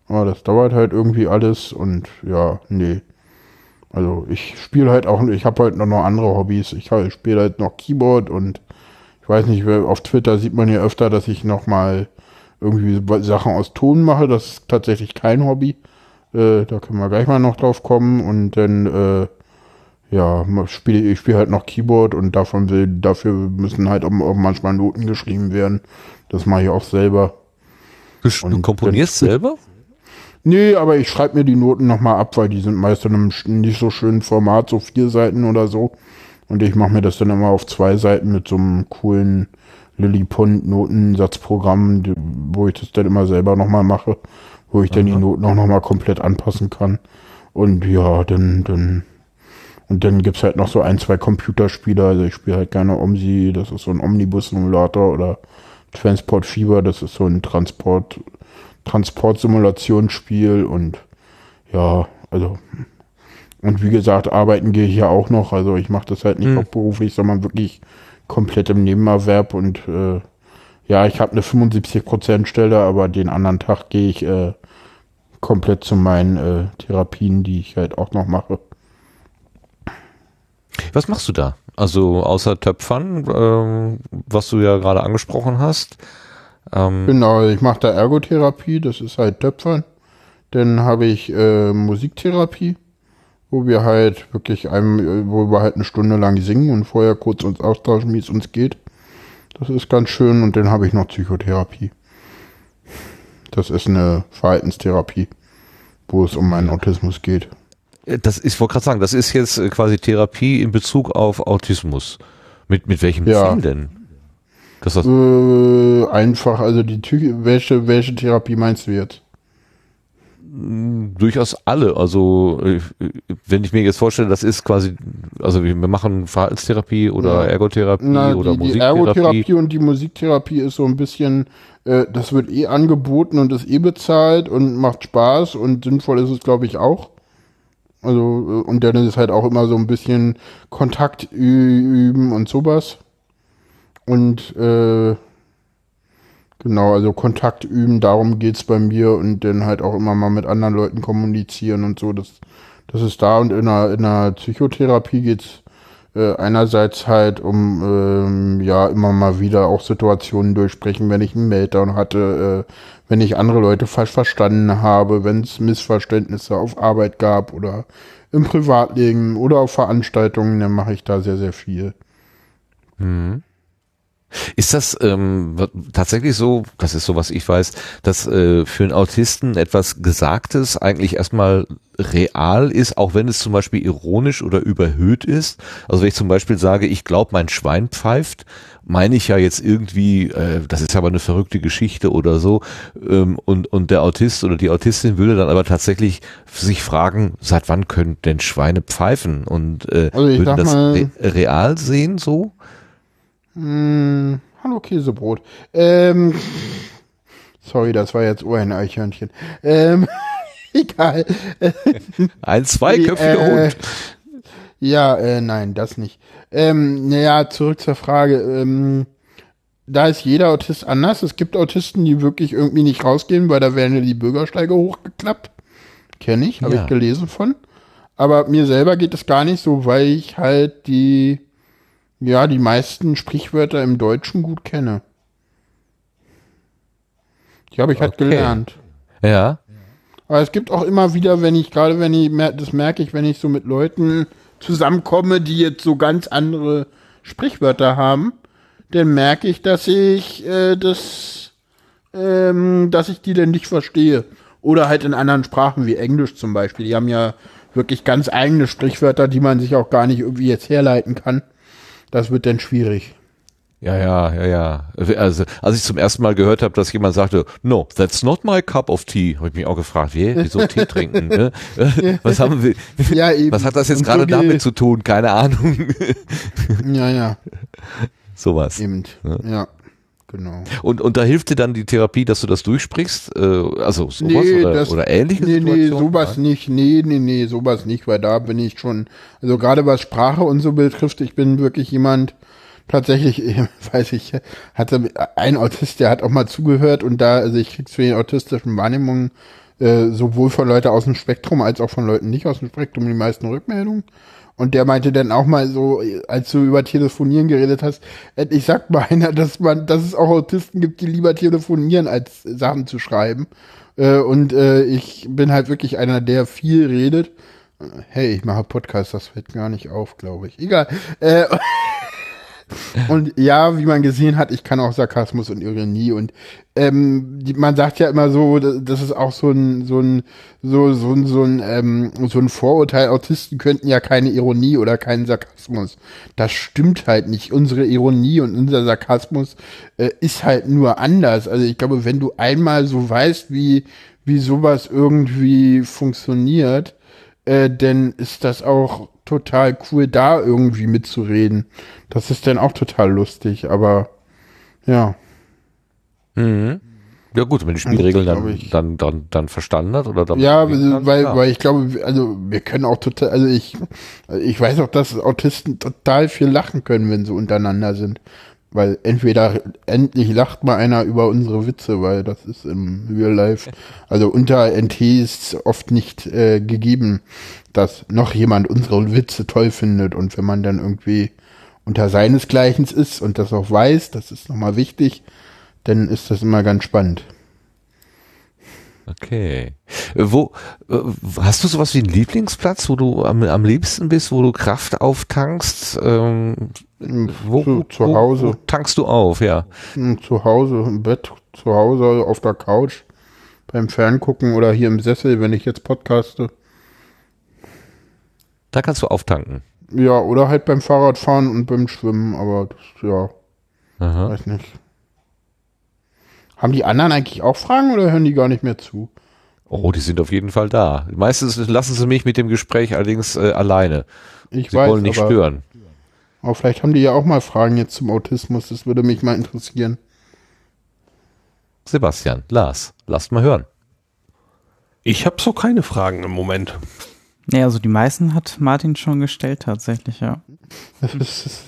Aber das dauert halt irgendwie alles und ja, nee. Also ich spiele halt auch, ich habe halt noch, noch andere Hobbys. Ich halt- spiele halt noch Keyboard und ich weiß nicht, wer- auf Twitter sieht man ja öfter, dass ich noch mal irgendwie Sachen aus Ton mache. Das ist tatsächlich kein Hobby. Äh, da können wir gleich mal noch drauf kommen und dann äh, ja, spiele ich spiele halt noch Keyboard und davon will, dafür müssen halt auch, auch manchmal Noten geschrieben werden. Das mache ich auch selber. Du Und komponierst dann- selber? Nee, aber ich schreibe mir die Noten nochmal ab, weil die sind meist in einem nicht so schönen Format, so vier Seiten oder so. Und ich mache mir das dann immer auf zwei Seiten mit so einem coolen Lilliput-Notensatzprogramm, die- wo ich das dann immer selber nochmal mache, wo ich dann die Noten auch nochmal komplett anpassen kann. Und ja, dann, dann, und dann gibt's halt noch so ein, zwei Computerspiele. Also ich spiele halt gerne OMSI, das ist so ein Omnibus-Simulator oder Transport Fever, das ist so ein Transport, Transportsimulationsspiel und ja, also und wie gesagt, arbeiten gehe ich ja auch noch. Also ich mache das halt nicht hauptberuflich, sondern wirklich komplett im Nebenerwerb und äh, ja, ich habe eine 75% Stelle, aber den anderen Tag gehe ich äh, komplett zu meinen äh, Therapien, die ich halt auch noch mache. Was machst du da? Also außer Töpfern, ähm, was du ja gerade angesprochen hast. Ähm, Genau, ich mache da Ergotherapie, das ist halt Töpfern. Dann habe ich äh, Musiktherapie, wo wir halt wirklich einem, äh, wo wir halt eine Stunde lang singen und vorher kurz uns austauschen, wie es uns geht. Das ist ganz schön. Und dann habe ich noch Psychotherapie. Das ist eine Verhaltenstherapie, wo es um meinen Autismus geht. das ist, ich wollte gerade sagen, das ist jetzt äh, quasi Therapie in Bezug auf Autismus. Mit, mit welchem Ja. Ziel denn? Das, Äh, einfach, also die Thy welche, welche Therapie meinst du jetzt? durchaus alle. Also wenn ich mir jetzt vorstelle, das ist quasi, also wir machen Verhaltenstherapie oder Ja. Ergotherapie Na, oder die, die Musiktherapie. Ergotherapie und die Musiktherapie ist so ein bisschen, äh, das wird eh angeboten und ist eh bezahlt und macht Spaß und sinnvoll ist es, glaube ich, auch. Also, äh, und dann ist es halt auch immer so ein bisschen Kontakt üben und sowas. Und äh, Genau, also Kontakt üben, darum geht's bei mir und dann halt auch immer mal mit anderen Leuten kommunizieren und so. Das, das ist da und in der, in der Psychotherapie geht's äh, einerseits halt um ähm, ja immer mal wieder auch Situationen durchsprechen, wenn ich einen Meltdown hatte, äh, wenn ich andere Leute falsch verstanden habe, wenn es Missverständnisse auf Arbeit gab oder im Privatleben oder auf Veranstaltungen, dann mache ich da sehr, sehr viel. Mhm. Ist das ähm, tatsächlich so, das ist so, was ich weiß, dass äh, für einen Autisten etwas Gesagtes eigentlich erstmal real ist, auch wenn es zum Beispiel ironisch oder überhöht ist? Also wenn ich zum Beispiel sage, ich glaube, mein Schwein pfeift, meine ich ja jetzt irgendwie, äh, das ist aber eine verrückte Geschichte oder so, ähm, und, und der Autist oder die Autistin würde dann aber tatsächlich sich fragen, seit wann können denn Schweine pfeifen? Und äh, Also würden das mal- re real sehen so? Hm, hallo Käsebrot. Ähm, sorry, das war jetzt ein Eichhörnchen. Ähm, egal. Ein zweiköpfiger Äh, Hund. Ja, äh, nein, das nicht. Ähm, naja, zurück zur Frage. Ähm, da ist jeder Autist anders. Es gibt Autisten, die wirklich irgendwie nicht rausgehen, weil da werden ja die Bürgersteige hochgeklappt. Kenne ich, habe Ja. ich gelesen von. Aber mir selber geht es gar nicht so, weil ich halt die, ja, die meisten Sprichwörter im Deutschen gut kenne. Die habe ich halt Okay. gelernt. Ja. Aber es gibt auch immer wieder, wenn ich, gerade wenn ich, das merke ich, wenn ich so mit Leuten zusammenkomme, die jetzt so ganz andere Sprichwörter haben, dann merke ich, dass ich äh, das, ähm, dass ich die dann nicht verstehe. Oder halt in anderen Sprachen wie Englisch zum Beispiel. Die haben ja wirklich ganz eigene Sprichwörter, die man sich auch gar nicht irgendwie jetzt herleiten kann. Das wird dann schwierig. Ja, ja, ja, ja. Also, als ich zum ersten Mal gehört habe, dass jemand sagte, no, that's not my cup of tea, habe ich mich auch gefragt, wie, wieso Tee trinken? Ne? Was haben wir, Ja, eben. was hat das jetzt gerade so damit zu tun? Keine Ahnung. Ja, ja, Sowas. eben. Ja, genau. Und, und da hilft dir dann die Therapie, dass du das durchsprichst? Äh, also sowas Nee, oder, das- oder ähnliche Nee, nee, Situationen? sowas nicht. Nee, nee, nee, sowas nicht, weil da bin ich schon, also gerade was Sprache und so betrifft, ich bin wirklich jemand, tatsächlich, weiß ich, hatte ein Autist, der hat auch mal zugehört und da, also ich krieg zu den autistischen Wahrnehmungen äh, sowohl von Leuten aus dem Spektrum als auch von Leuten nicht aus dem Spektrum die meisten Rückmeldungen. Und der meinte dann auch mal so, als du über Telefonieren geredet hast, endlich sagt mal einer, dass man, dass es auch Autisten gibt, die lieber telefonieren, als Sachen zu schreiben. Äh, und äh, ich bin halt wirklich einer, der viel redet. Äh, Hey, ich mache Podcast, das fällt gar nicht auf, glaube ich. Egal. Äh, und ja, wie man gesehen hat, ich kann auch Sarkasmus und Ironie und ähm, die, man sagt ja immer so, das ist auch so ein so ein so so ein so ein ähm, so ein Vorurteil. Autisten könnten ja keine Ironie oder keinen Sarkasmus. Das stimmt halt nicht. Unsere Ironie und unser Sarkasmus äh, ist halt nur anders. Also ich glaube, wenn du einmal so weißt, wie wie sowas irgendwie funktioniert, äh, dann ist das auch total cool, da irgendwie mitzureden. Das ist dann auch total lustig, aber ja. Mhm. Ja gut, wenn die Spielregeln dann, dann, dann, dann verstanden hat oder dann Ja, dann, weil, klar. weil ich glaube, also wir können auch total, also ich, ich weiß auch, dass Autisten total viel lachen können, wenn sie untereinander sind. Weil entweder endlich lacht mal einer über unsere Witze, weil das ist im Real Life, also unter NT ist oft nicht äh, gegeben, dass noch jemand unsere Witze toll findet und wenn man dann irgendwie unter seinesgleichen ist und das auch weiß, das ist nochmal wichtig, dann ist das immer ganz spannend. Okay. Wo äh, hast du sowas wie einen Lieblingsplatz, wo du am, am liebsten bist, wo du Kraft auftankst? Ähm, wo, zu, zu wo, Hause. Wo tankst du auf, ja. Hm, Zu Hause, im Bett, zu Hause, auf der Couch, beim Ferngucken oder hier im Sessel, wenn ich jetzt podcaste. Da kannst du auftanken. Ja, oder halt beim Fahrradfahren und beim Schwimmen, aber das, ja, Aha. weiß nicht. Haben die anderen eigentlich auch Fragen oder hören die gar nicht mehr zu? Oh, die sind auf jeden Fall da. Meistens lassen sie mich mit dem Gespräch allerdings äh, alleine. Ich Sie weiß, wollen nicht aber, stören. aber vielleicht haben die ja auch mal Fragen jetzt zum Autismus, das würde mich mal interessieren. Sebastian, Lars, lasst mal hören. Ich habe so keine Fragen im Moment. Ja, also die meisten hat Martin schon gestellt tatsächlich, ja. Das, ist,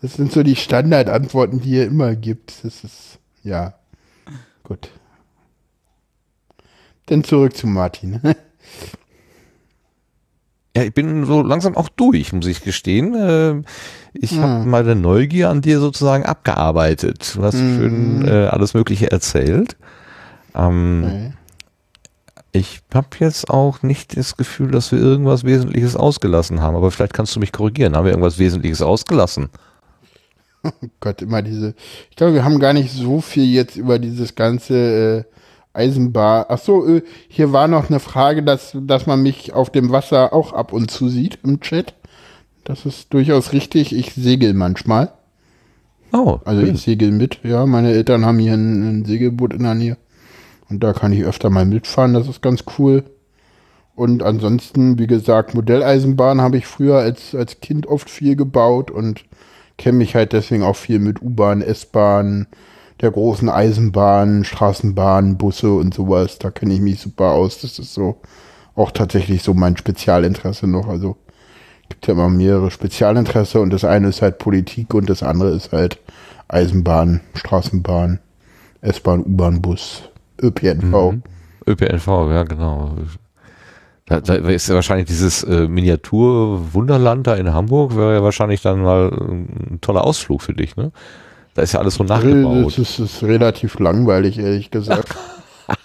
das sind so die Standardantworten, die ihr immer gibt. Das ist, ja. Gut. Dann zurück zu Martin. Ja, ich bin so langsam auch durch, muss ich gestehen. Äh, Ich Hm. habe meine Neugier an dir sozusagen abgearbeitet. Du hast Mhm. schön äh, alles Mögliche erzählt. Ähm, Nee. Ich habe jetzt auch nicht das Gefühl, dass wir irgendwas Wesentliches ausgelassen haben, aber vielleicht kannst du mich korrigieren. Haben wir irgendwas Wesentliches ausgelassen? Gott, immer diese. Ich glaube, wir haben gar nicht so viel jetzt über dieses ganze äh, Eisenbahn. Ach so, äh, hier war noch eine Frage, dass, dass man mich auf dem Wasser auch ab und zu sieht im Chat. Das ist durchaus richtig. Ich segel manchmal. Oh, Also schön. ich segel mit. Ja, meine Eltern haben hier ein, ein Segelboot in der Nähe. Und da kann ich öfter mal mitfahren. Das ist ganz cool. Und ansonsten, wie gesagt, Modelleisenbahn habe ich früher als, als Kind oft viel gebaut und kenne mich halt deswegen auch viel mit U-Bahn, S-Bahn, der großen Eisenbahn, Straßenbahn, Busse und sowas. Da kenne ich mich super aus. Das ist so auch tatsächlich so mein Spezialinteresse noch. Also gibt ja immer mehrere Spezialinteresse und das eine ist halt Politik und das andere ist halt Eisenbahn, Straßenbahn, S-Bahn, U-Bahn, Bus, ÖPNV. Mhm. ÖPNV, ja genau. Da, da ist ja wahrscheinlich dieses äh, Miniatur-Wunderland da in Hamburg, wäre ja wahrscheinlich dann mal äh, ein toller Ausflug für dich, ne? Da ist ja alles so Das nachgebaut. ist, ist relativ langweilig, ehrlich gesagt.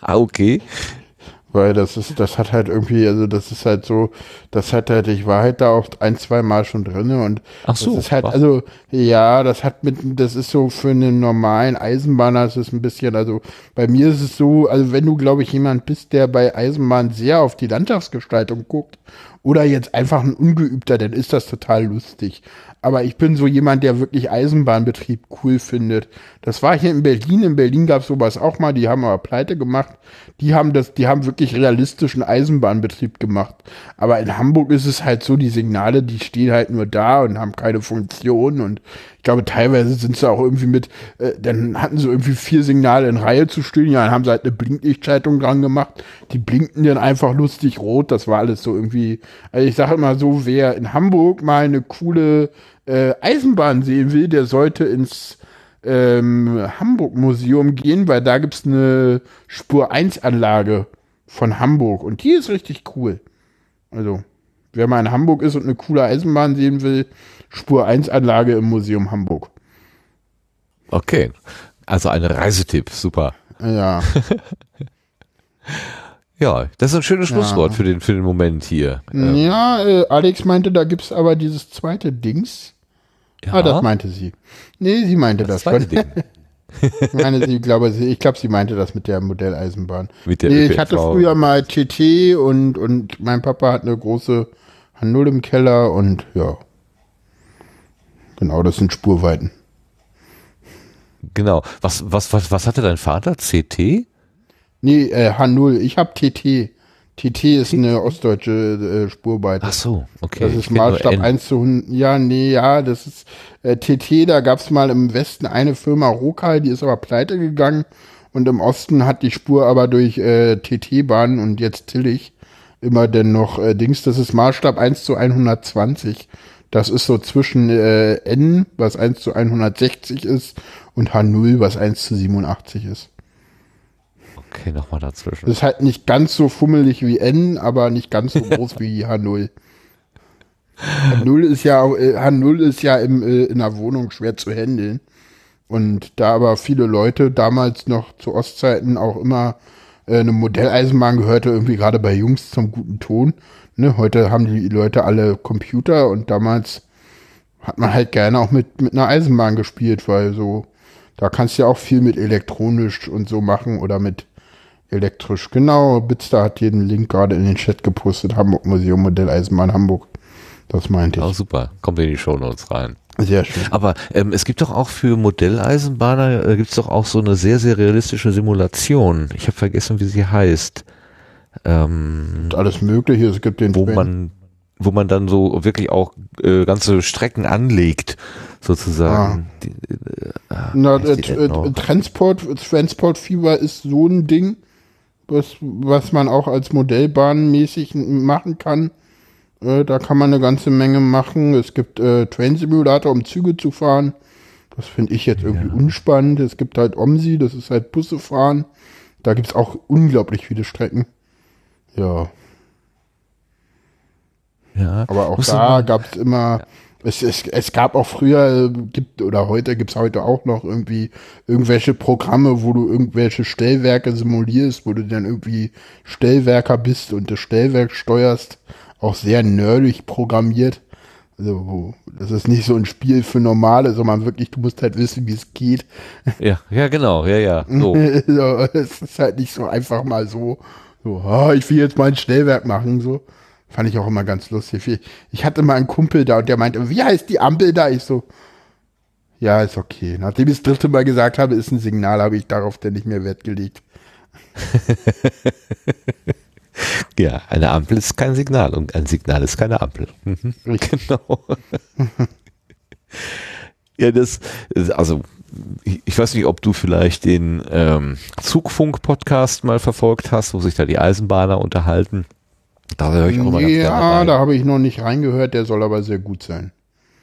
Ah, okay. Weil das ist, das hat halt irgendwie, also das ist halt so, das hat halt, ich war halt da auch ein, zwei Mal schon drinne und Ach so, das ist halt, was? also ja, das hat mit, das ist so für einen normalen Eisenbahner, ist es ein bisschen, also bei mir ist es so, also wenn du, glaube ich, jemand bist, der bei Eisenbahn sehr auf die Landschaftsgestaltung guckt oder jetzt einfach ein Ungeübter, dann ist das total lustig. Aber ich bin so jemand, der wirklich Eisenbahnbetrieb cool findet. Das war hier in Berlin. In Berlin gab es sowas auch mal. Die haben aber pleite gemacht. Die haben das, die haben wirklich realistischen Eisenbahnbetrieb gemacht. Aber in Hamburg ist es halt so, die Signale, die stehen halt nur da und haben keine Funktion. Und ich glaube, teilweise sind sie auch irgendwie mit, äh, dann hatten sie irgendwie vier Signale in Reihe zu stehen. Ja, dann haben sie halt eine Blinklichtschaltung dran gemacht. Die blinkten dann einfach lustig rot. Das war alles so irgendwie, also ich sage immer so, wer in Hamburg mal eine coole äh, Eisenbahn sehen will, der sollte ins ähm, Hamburg-Museum gehen, weil da gibt's eine Spur-1-Anlage von Hamburg und die ist richtig cool. Also, wer mal in Hamburg ist und eine coole Eisenbahn sehen will, Spur-1-Anlage im Museum Hamburg. Okay. Also ein Reisetipp, super. Ja, Ja, das ist ein schönes Schlusswort für den, für den Moment hier. Ähm, ja äh, Alex meinte, da gibt's aber dieses zweite Dings. Ja, Ah, das meinte sie. Nee, sie meinte das. Ich meine, sie, glaube, sie, ich glaube, sie meinte das mit der Modelleisenbahn. Mit der nee, ich hatte früher mal TT und, und mein Papa hat eine große H0 im Keller und ja. Genau, das sind Spurweiten. Genau. Was, was, was, was hatte dein Vater? CT? Nee, äh, H0, ich habe TT. TT ist eine ostdeutsche äh, Spurweite. Ach so, okay. Das ist Maßstab N. 1 zu 100. Ja, nee, ja, das ist äh, TT, da gab's mal im Westen eine Firma Rokal, die ist aber pleite gegangen und im Osten hat die Spur aber durch äh, TT-Bahn und jetzt Tillich immer denn noch äh, Dings, das ist Maßstab 1 zu 120. Das ist so zwischen äh, N, was 1 zu 160 ist, und H0, was 1 zu 87 ist. Okay, nochmal dazwischen. Das ist halt nicht ganz so fummelig wie N, aber nicht ganz so groß wie H0. H0 ist ja, äh, H0 ist ja im, äh, in der Wohnung schwer zu handeln. Und da aber viele Leute damals noch zu Ostzeiten auch immer äh, eine Modelleisenbahn gehörte, irgendwie gerade bei Jungs zum guten Ton. Ne? Heute haben die Leute alle Computer und damals hat man halt gerne auch mit, mit einer Eisenbahn gespielt, weil so, da kannst du ja auch viel mit elektronisch und so machen oder mit elektrisch. Genau, Bitster hat jeden Link gerade in den Chat gepostet. Hamburg Museum Modelleisenbahn Hamburg. Das meinte Oh, ich. super. Kommt in die Shownotes rein. Sehr schön. Aber ähm, es gibt doch auch für Modelleisenbahner, äh, gibt es doch auch so eine sehr, sehr realistische Simulation. Ich habe vergessen, wie sie heißt. Ähm, Und alles Mögliche. Es gibt den wo Train- man wo man dann so wirklich auch äh, ganze Strecken anlegt, sozusagen. Die, äh, ah, Na, äh, die äh, noch? Transport, Transportfieber ist so ein Ding, was, was man auch als Modellbahn mäßig machen kann. Äh, da kann man eine ganze Menge machen. Es gibt äh, Train Simulator, um Züge zu fahren. Das finde ich jetzt irgendwie unspannend. Es gibt halt OMSI, das ist halt Busse fahren. Da gibt's auch unglaublich viele Strecken. Ja, Ja. aber auch da mal- gab's immer, es, es, es gab auch früher, äh, gibt oder heute gibt's heute auch noch irgendwie irgendwelche Programme, wo du irgendwelche Stellwerke simulierst, wo du dann irgendwie Stellwerker bist und das Stellwerk steuerst. Auch sehr nerdig programmiert. Also, wo, das ist nicht so ein Spiel für Normale, sondern wirklich, du musst halt wissen, wie es geht. Ja, ja, genau, ja, ja. So. es ist halt nicht so einfach mal so, so, ah, ich will jetzt mal ein Stellwerk machen, so. Fand ich auch immer ganz lustig. Ich- hatte mal einen Kumpel da und der meinte, wie heißt die Ampel da? Ich so, ja, ist okay. Nachdem ich das dritte Mal gesagt habe, ist ein Signal, habe ich darauf dann nicht mehr Wert gelegt. Ja, eine Ampel ist kein Signal und ein Signal ist keine Ampel. Mhm. Genau. ja, das, also ich, ich weiß nicht, ob du vielleicht den ähm, Zugfunk-Podcast mal verfolgt hast, wo sich da die Eisenbahner unterhalten. Da höre ich auch immer Ja, da habe ich noch nicht reingehört, der soll aber sehr gut sein.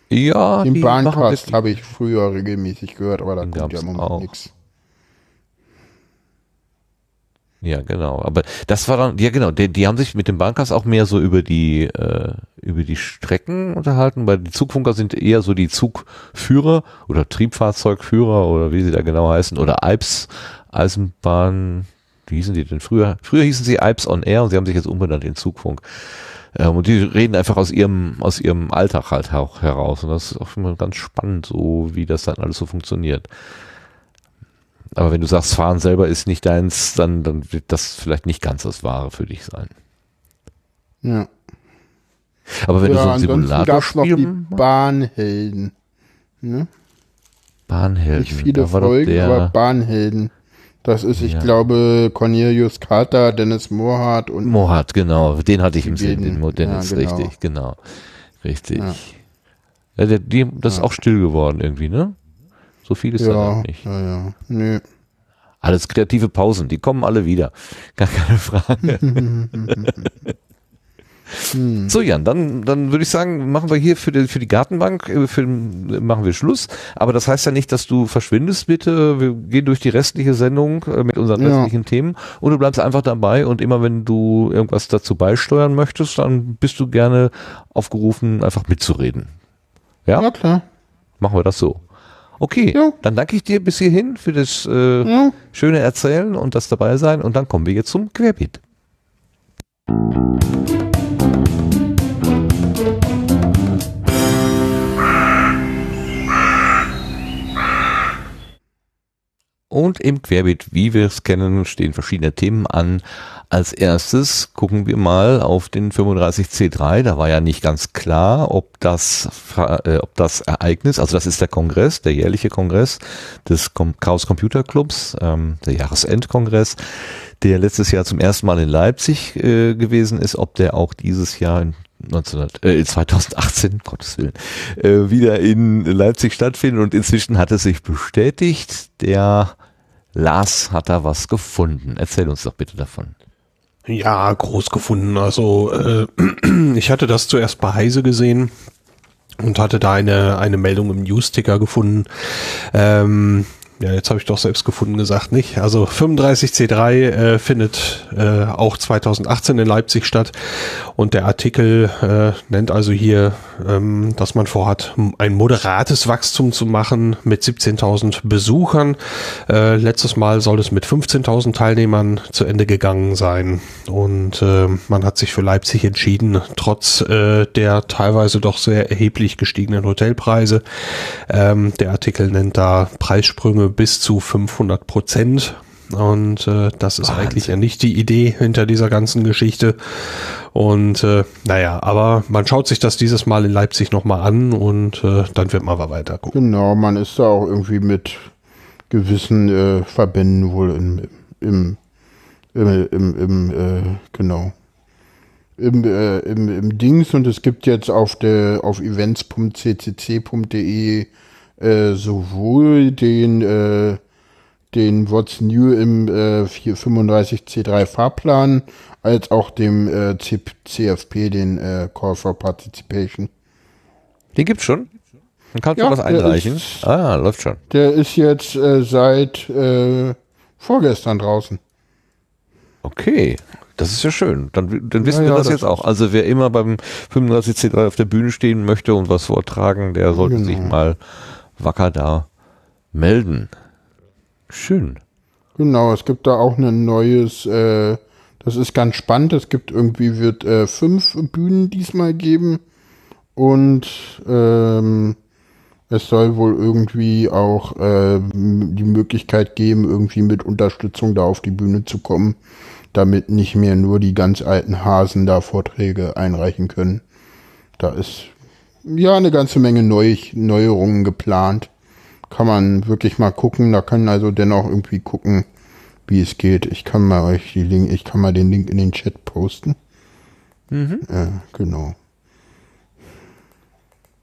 ja, Den machen Bahncast habe ich früher regelmäßig gehört, aber da Den kommt ja im. Moment nichts. Ja, genau. Aber das war dann, ja genau, die, die haben sich mit dem Bankers auch mehr so über die, äh, über die Strecken unterhalten, weil die Zugfunker sind eher so die Zugführer oder Triebfahrzeugführer oder wie sie da genau heißen, oder Alps Eisenbahn, wie hießen die denn früher? Früher hießen sie Alps on Air und sie haben sich jetzt umbenannt in Zugfunk. Ähm, und die reden einfach aus ihrem, aus ihrem Alltag halt auch heraus. Und das ist auch immer ganz spannend, so wie das dann alles so funktioniert. Aber wenn du sagst, Fahren selber ist nicht deins, dann, dann wird das vielleicht nicht ganz das Wahre für dich sein. Ja. Aber wenn ja, du so ein gab's noch die Bahnhelden. Ne? Bahnhelden, Nicht viele da war doch Folgen, aber Bahnhelden. Das ist, ich Ja. glaube, Cornelius Carter, Dennis Mohrhardt und Mohat, genau, den hatte ich im Sinn, den beiden, Modell, ja, genau. richtig, genau. Richtig. Ja. Der, die, das ist auch still geworden irgendwie, ne? So viel ist da ja, noch nicht. ja, ja. Nö. Alles kreative Pausen, die kommen alle wieder. Gar keine Frage. So, Jan, dann, dann würde ich sagen, machen wir hier für die, für die Gartenbank, äh, für, machen wir Schluss. Aber das heißt ja nicht, dass du verschwindest, bitte. Wir gehen durch die restliche Sendung äh, mit unseren Ja. restlichen Themen und du bleibst einfach dabei und immer wenn du irgendwas dazu beisteuern möchtest, dann bist du gerne aufgerufen, einfach mitzureden. Ja, Ja, klar. machen wir das so. Okay, Ja. dann danke ich dir bis hierhin für das äh, Ja. schöne Erzählen und das dabei sein und dann kommen wir jetzt zum Querbeet. Und im Querbeet, wie wir es kennen, stehen verschiedene Themen an. Als erstes gucken wir mal auf den 35C3. Da war ja nicht ganz klar, ob das, äh, ob das Ereignis, also das ist der Kongress, der jährliche Kongress des Chaos Computer Clubs, ähm, der Jahresendkongress, der letztes Jahr zum ersten Mal in Leipzig äh, gewesen ist, ob der auch dieses Jahr in 1900, äh, 2018, um Gottes Willen, äh, wieder in Leipzig stattfindet und inzwischen hat es sich bestätigt. Der Lars hat da was gefunden. Erzähl uns doch bitte davon. Ja, groß gefunden. Also äh, ich hatte das zuerst bei Heise gesehen und hatte da eine, eine Meldung im Newsticker gefunden. Ähm, ja, jetzt habe ich doch selbst gefunden gesagt, nicht? Also 35C3 äh, findet äh, auch 2018 in Leipzig statt und der Artikel äh, nennt also hier, ähm, dass man vorhat, ein moderates Wachstum zu machen mit 17.000 Besuchern. Äh, letztes Mal soll es mit 15.000 Teilnehmern zu Ende gegangen sein und äh, man hat sich für Leipzig entschieden, trotz äh, der teilweise doch sehr erheblich gestiegenen Hotelpreise. Ähm, der Artikel nennt da Preissprünge bis zu 500 Prozent. Und äh, das ist Wahnsinn. eigentlich ja nicht die Idee hinter dieser ganzen Geschichte. Und äh, naja, aber man schaut sich das dieses Mal in Leipzig nochmal an und äh, dann wird man mal weiter gucken. Genau, man ist da auch irgendwie mit gewissen äh, Verbänden wohl im, im, im, im, im äh, genau. Im, äh, im, im Dings und es gibt jetzt auf der auf events.ccc.de äh, sowohl den äh, den What's New im äh, 435C3 Fahrplan als auch dem äh, CFP den äh, Call for Participation. Den gibt's schon? Dann kannst du Ja, was der einreichen. ist- Ah, läuft schon. Der ist jetzt äh, seit äh, vorgestern draußen. Okay. Das ist ja schön. Dann, dann wissen Ja, wir ja, das, das jetzt auch. Also wer immer beim 35C3 auf der Bühne stehen möchte und was vortragen, der sollte Genau. sich mal wacker da melden. Schön. Genau, es gibt da auch ein neues, äh, das ist ganz spannend. Es gibt irgendwie, wird äh, fünf Bühnen diesmal geben und ähm, es soll wohl irgendwie auch ähm, die Möglichkeit geben, irgendwie mit Unterstützung da auf die Bühne zu kommen, damit nicht mehr nur die ganz alten Hasen da Vorträge einreichen können. Da ist ja eine ganze Menge Neu Neuerungen geplant. Kann man wirklich mal gucken. Da kann also dennoch irgendwie gucken, wie es geht. Ich kann mal euch die Link, ich kann mal den Link in den Chat posten. Mhm. Ja, genau.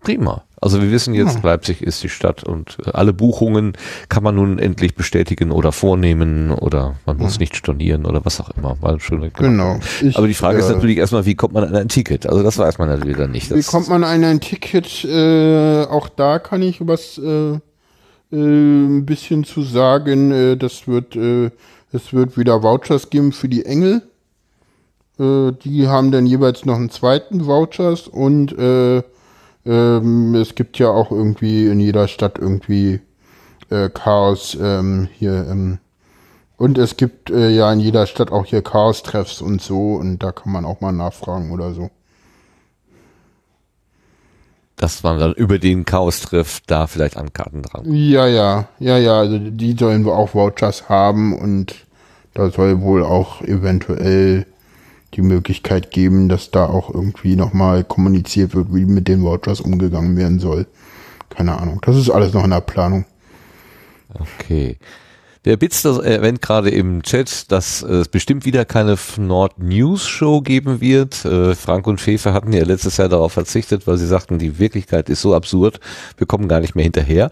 Prima. Also wir wissen jetzt, Ja. Leipzig ist die Stadt und äh, alle Buchungen kann man nun endlich bestätigen oder vornehmen oder man muss nicht stornieren oder was auch immer. War schon. Genau. Ich, Aber die Frage ist äh, natürlich erstmal, wie kommt man an ein Ticket? Also das weiß man natürlich dann nicht. Wie Das- kommt man an ein Ticket? Äh, auch da kann ich was äh, äh, ein bisschen zu sagen. Äh, das wird, äh, es wird wieder Vouchers geben für die Engel. Die haben dann jeweils noch einen zweiten Vouchers und äh, ähm, es gibt ja auch irgendwie in jeder Stadt irgendwie äh, Chaos ähm, hier. Ähm, und es gibt äh, ja in jeder Stadt auch hier Chaos-Treffs und so und da kann man auch mal nachfragen oder so. dass man dann über den Chaos-Treff da vielleicht an Karten dran. Ja, ja, ja, ja, also die sollen wohl auch Vouchers haben und da soll wohl auch eventuell die Möglichkeit geben, dass da auch irgendwie nochmal kommuniziert wird, wie mit den Vouchers umgegangen werden soll. Keine Ahnung. Das ist alles noch in der Planung. Okay. Der Bitster erwähnt gerade im Chat, dass es bestimmt wieder keine Nord News Show geben wird. Äh, Frank und Fefe hatten ja letztes Jahr darauf verzichtet, weil sie sagten, die Wirklichkeit ist so absurd, wir kommen gar nicht mehr hinterher.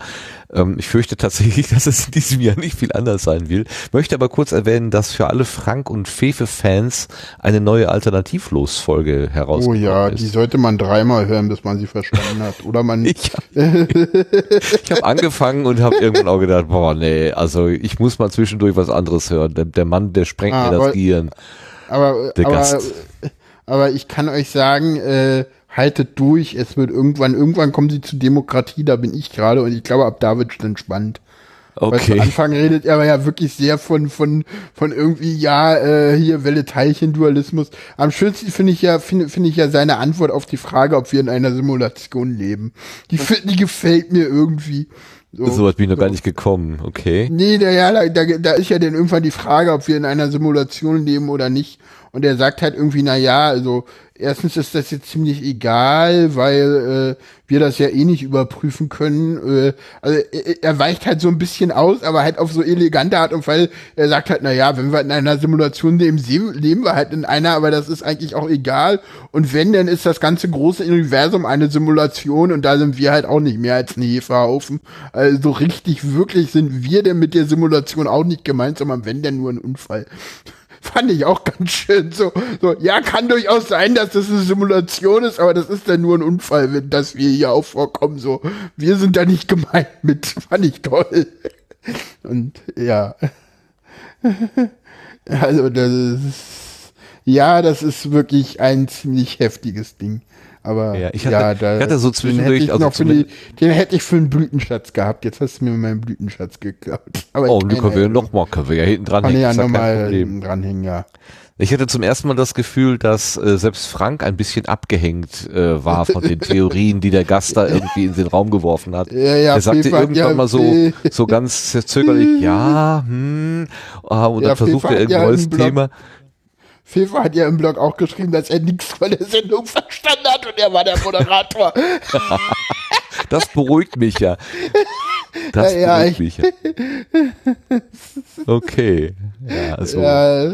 Ähm, ich fürchte tatsächlich, dass es in diesem Jahr nicht viel anders sein will. Möchte aber kurz erwähnen, dass für alle Frank und Fefe Fans eine neue Alternativlos-Folge Oh herausgekommen ja, ist. die sollte man dreimal hören, bis man sie verstanden hat. Oder man, Ich, ich habe angefangen und habe irgendwann auch gedacht, boah, nee, also ich muss mal zwischendurch was anderes hören. Der, der Mann, der sprengt Ah, mir das aber- Gehirn. aber, Der aber, Gast. aber ich kann euch sagen, äh, haltet durch, es wird irgendwann, irgendwann kommen sie zu Demokratie, da bin ich gerade und ich glaube, ab da wird es dann spannend. Weil zu Okay. Anfang redet er aber ja wirklich sehr von, von, von irgendwie, ja, äh, hier Welle-Teilchen-Dualismus. Am schönsten finde ich ja, finde finde ich ja seine Antwort auf die Frage, ob wir in einer Simulation leben. Die, die gefällt mir irgendwie. So, So weit bin ich noch gar nicht gekommen, okay. Nee, da, ja, da, da, da ist ja dann irgendwann die Frage, ob wir in einer Simulation leben oder nicht. Und er sagt halt irgendwie, na ja, also erstens ist das jetzt ziemlich egal, weil äh, wir das ja eh nicht überprüfen können. Äh, also er, er weicht halt so ein bisschen aus, aber halt auf so elegante Art und Weise. Er sagt halt, na ja, wenn wir in einer Simulation leben, leben wir halt in einer, aber das ist eigentlich auch egal. Und wenn, dann ist das ganze große Universum eine Simulation und da sind wir halt auch nicht mehr als ein Hefehaufen. Also so richtig wirklich sind wir denn mit der Simulation auch nicht gemeint, sondern wenn, denn nur ein Unfall. Fand ich auch ganz schön so, so, ja, kann durchaus sein, dass das eine Simulation ist, aber das ist dann nur ein Unfall, wenn das wir hier auch vorkommen, so. Wir sind da nicht gemeint mit. Fand ich toll. Und, ja. Also, das ist, ja, das ist wirklich ein ziemlich heftiges Ding. Aber Ja, ich hatte- ja, da, ich hatte so den zwischendurch, hätte ich also die, den hätte ich für einen Blütenschatz gehabt. Jetzt hast du mir meinen Blütenschatz geklaut. Aber Oh, die können wir noch mal, können wir ja hinten dran hängen, ja ja nochmal Problem. dranhängen, ja. Ich hatte zum ersten Mal das Gefühl, dass äh, selbst Frank ein bisschen abgehängt äh, war von den Theorien, die der Gast da irgendwie in den Raum geworfen hat. Ja, ja, er sagte irgendwann ja- mal so, so ganz zögerlich, ja, hm, ah, und Ja, dann versucht Fefe er hat ja ein neues Thema. Fefe hat ja im Blog auch geschrieben, dass er nichts von der Sendung verstanden hat und er war der Moderator. Das beruhigt mich ja. Das Ja, ja, beruhigt ich- mich ja. Okay. Ja, also, ja,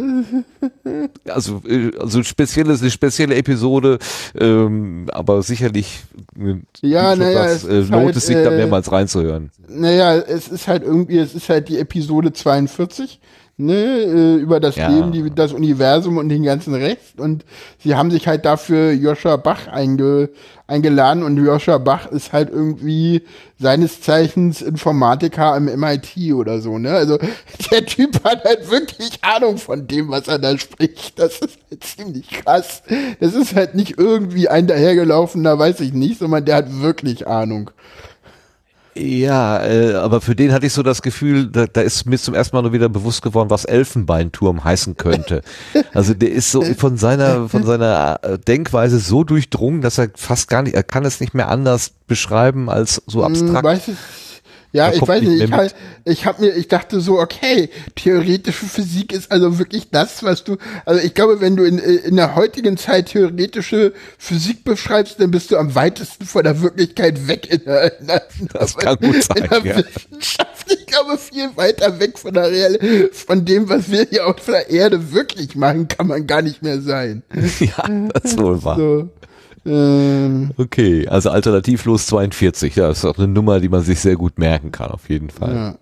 also, äh, also spezielles, eine spezielle Episode, ähm, aber sicherlich äh, Ja, naja, das, es äh, ist lohnt halt, es sich da äh, mehrmals reinzuhören. naja, es ist halt irgendwie, es ist halt die Episode 42. ne, äh, über das Ja. Leben, die, das Universum und den ganzen Rest. Und sie haben sich halt dafür Joshua Bach einge, eingeladen und Joshua Bach ist halt irgendwie seines Zeichens Informatiker am MIT oder so, ne? Also der Typ hat halt wirklich Ahnung von dem, was er da spricht. Das ist halt ziemlich krass. Das ist halt nicht irgendwie ein dahergelaufener, weiß ich nicht, sondern der hat wirklich Ahnung. Ja, äh, aber für den hatte ich so das Gefühl, da, da ist mir zum ersten Mal nur wieder bewusst geworden, was Elfenbeinturm heißen könnte. Also der ist so von seiner von seiner äh, Denkweise so durchdrungen, dass er fast gar nicht, er kann es nicht mehr anders beschreiben als so Hm, abstrakt. Weiß ich, ja, ich weiß nicht. Ich, halt, ich habe mir, ich dachte so, okay, theoretische Physik ist also wirklich das, was du, also ich glaube, wenn du in, in der heutigen Zeit theoretische Physik beschreibst, dann bist du am weitesten von der Wirklichkeit weg in der, in der, Das kann gut sein, in der ja. Wissenschaft. Ich glaube, viel weiter weg von der Real, von dem, was wir hier auf der Erde wirklich machen, kann man gar nicht mehr sein. ja, das ist wohl wahr. So. Ähm, Okay, also alternativlos 42, ja, das ist auch eine Nummer, die man sich sehr gut merken kann, auf jeden Fall. ja.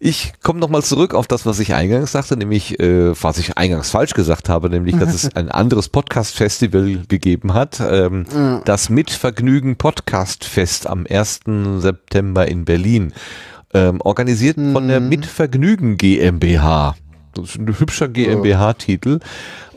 Ich komme nochmal zurück auf das, was ich eingangs sagte, nämlich, äh, was ich eingangs falsch gesagt habe, nämlich, dass es ein anderes Podcast-Festival gegeben hat, ähm, das Mitvergnügen Podcast-Fest am 1. September in Berlin, ähm, organisiert von der Mitvergnügen GmbH. Das ist ein hübscher GmbH-Titel.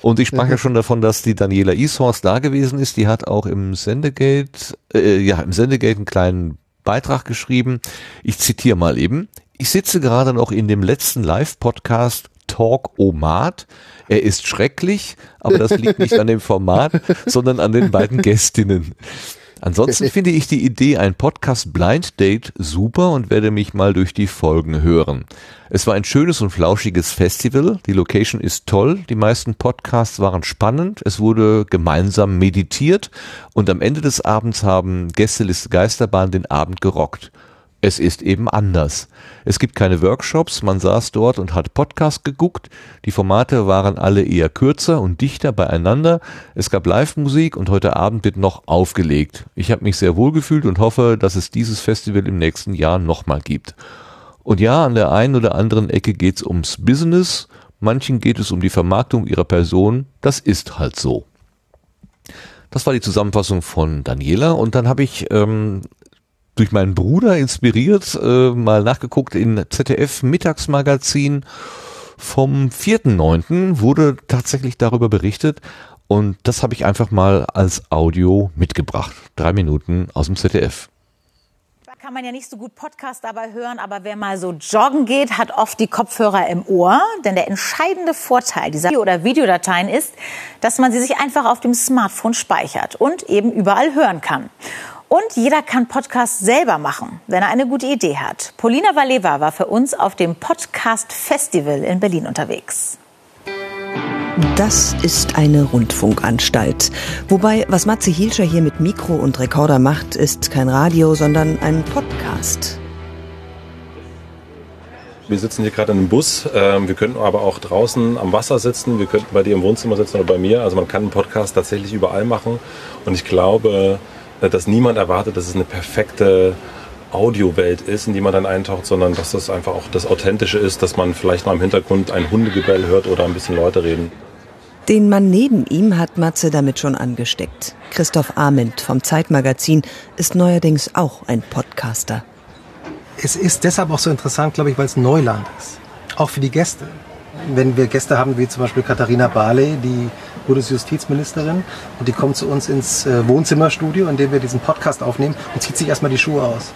Und ich sprach ja schon davon, dass die Daniela Ishorst da gewesen ist. Die hat auch im Sendegate, äh, ja, im Sendegate einen kleinen Beitrag geschrieben. Ich zitiere mal eben. Ich sitze gerade noch in dem letzten Live-Podcast Talk Omat. Er ist schrecklich, aber das liegt nicht an dem Format, sondern an den beiden Gästinnen. Ansonsten finde ich die Idee, ein Podcast Blind Date super und werde mich mal durch die Folgen hören. Es war ein schönes und flauschiges Festival. Die Location ist toll. Die meisten Podcasts waren spannend. Es wurde gemeinsam meditiert und am Ende des Abends haben Gästeliste Geisterbahn den Abend gerockt. Es ist eben anders. Es gibt keine Workshops, man saß dort und hat Podcast geguckt. Die Formate waren alle eher kürzer und dichter beieinander. Es gab Live-Musik und heute Abend wird noch aufgelegt. Ich habe mich sehr wohl gefühlt und hoffe, dass es dieses Festival im nächsten Jahr nochmal gibt. Und ja, an der einen oder anderen Ecke geht's ums Business, manchen geht es um die Vermarktung ihrer Person. Das ist halt so. Das war die Zusammenfassung von Daniela und dann habe ich ähm, durch meinen Bruder inspiriert äh, mal nachgeguckt in ZDF Mittagsmagazin vom 4.9. wurde tatsächlich darüber berichtet und das habe ich einfach mal als Audio mitgebracht. Drei Minuten aus dem ZDF. Da kann man ja nicht so gut Podcast dabei hören, aber wer mal so joggen geht, hat oft die Kopfhörer im Ohr. Denn der entscheidende Vorteil dieser Video- oder Videodateien ist, dass man sie sich einfach auf dem Smartphone speichert und eben überall hören kann. Und jeder kann Podcast selber machen, wenn er eine gute Idee hat. Polina Valeva war für uns auf dem Podcast Festival in Berlin unterwegs. Das ist eine Rundfunkanstalt. Wobei, was Matze Hielscher hier mit Mikro und Rekorder macht, ist kein Radio, sondern ein Podcast. Wir sitzen hier gerade in einem Bus. Ähm, wir könnten aber auch draußen am Wasser sitzen. Wir könnten bei dir im Wohnzimmer sitzen oder bei mir. Also man kann einen Podcast tatsächlich überall machen. Und ich glaube, dass niemand erwartet, dass es eine perfekte Audiowelt ist, in die man dann eintaucht, sondern dass das einfach auch das Authentische ist, dass man vielleicht mal im Hintergrund ein Hundegebell hört oder ein bisschen Leute reden. Den Mann neben ihm hat Matze damit schon angesteckt. Christoph Arment vom Zeitmagazin ist neuerdings auch ein Podcaster. Es ist deshalb auch so interessant, glaube ich, weil es Neuland ist. Auch für die Gäste. Wenn wir Gäste haben, wie zum Beispiel Katharina Barley, die Bundesjustizministerin, und die kommt zu uns ins äh, Wohnzimmerstudio, in dem wir diesen Podcast aufnehmen und zieht sich erstmal die Schuhe aus.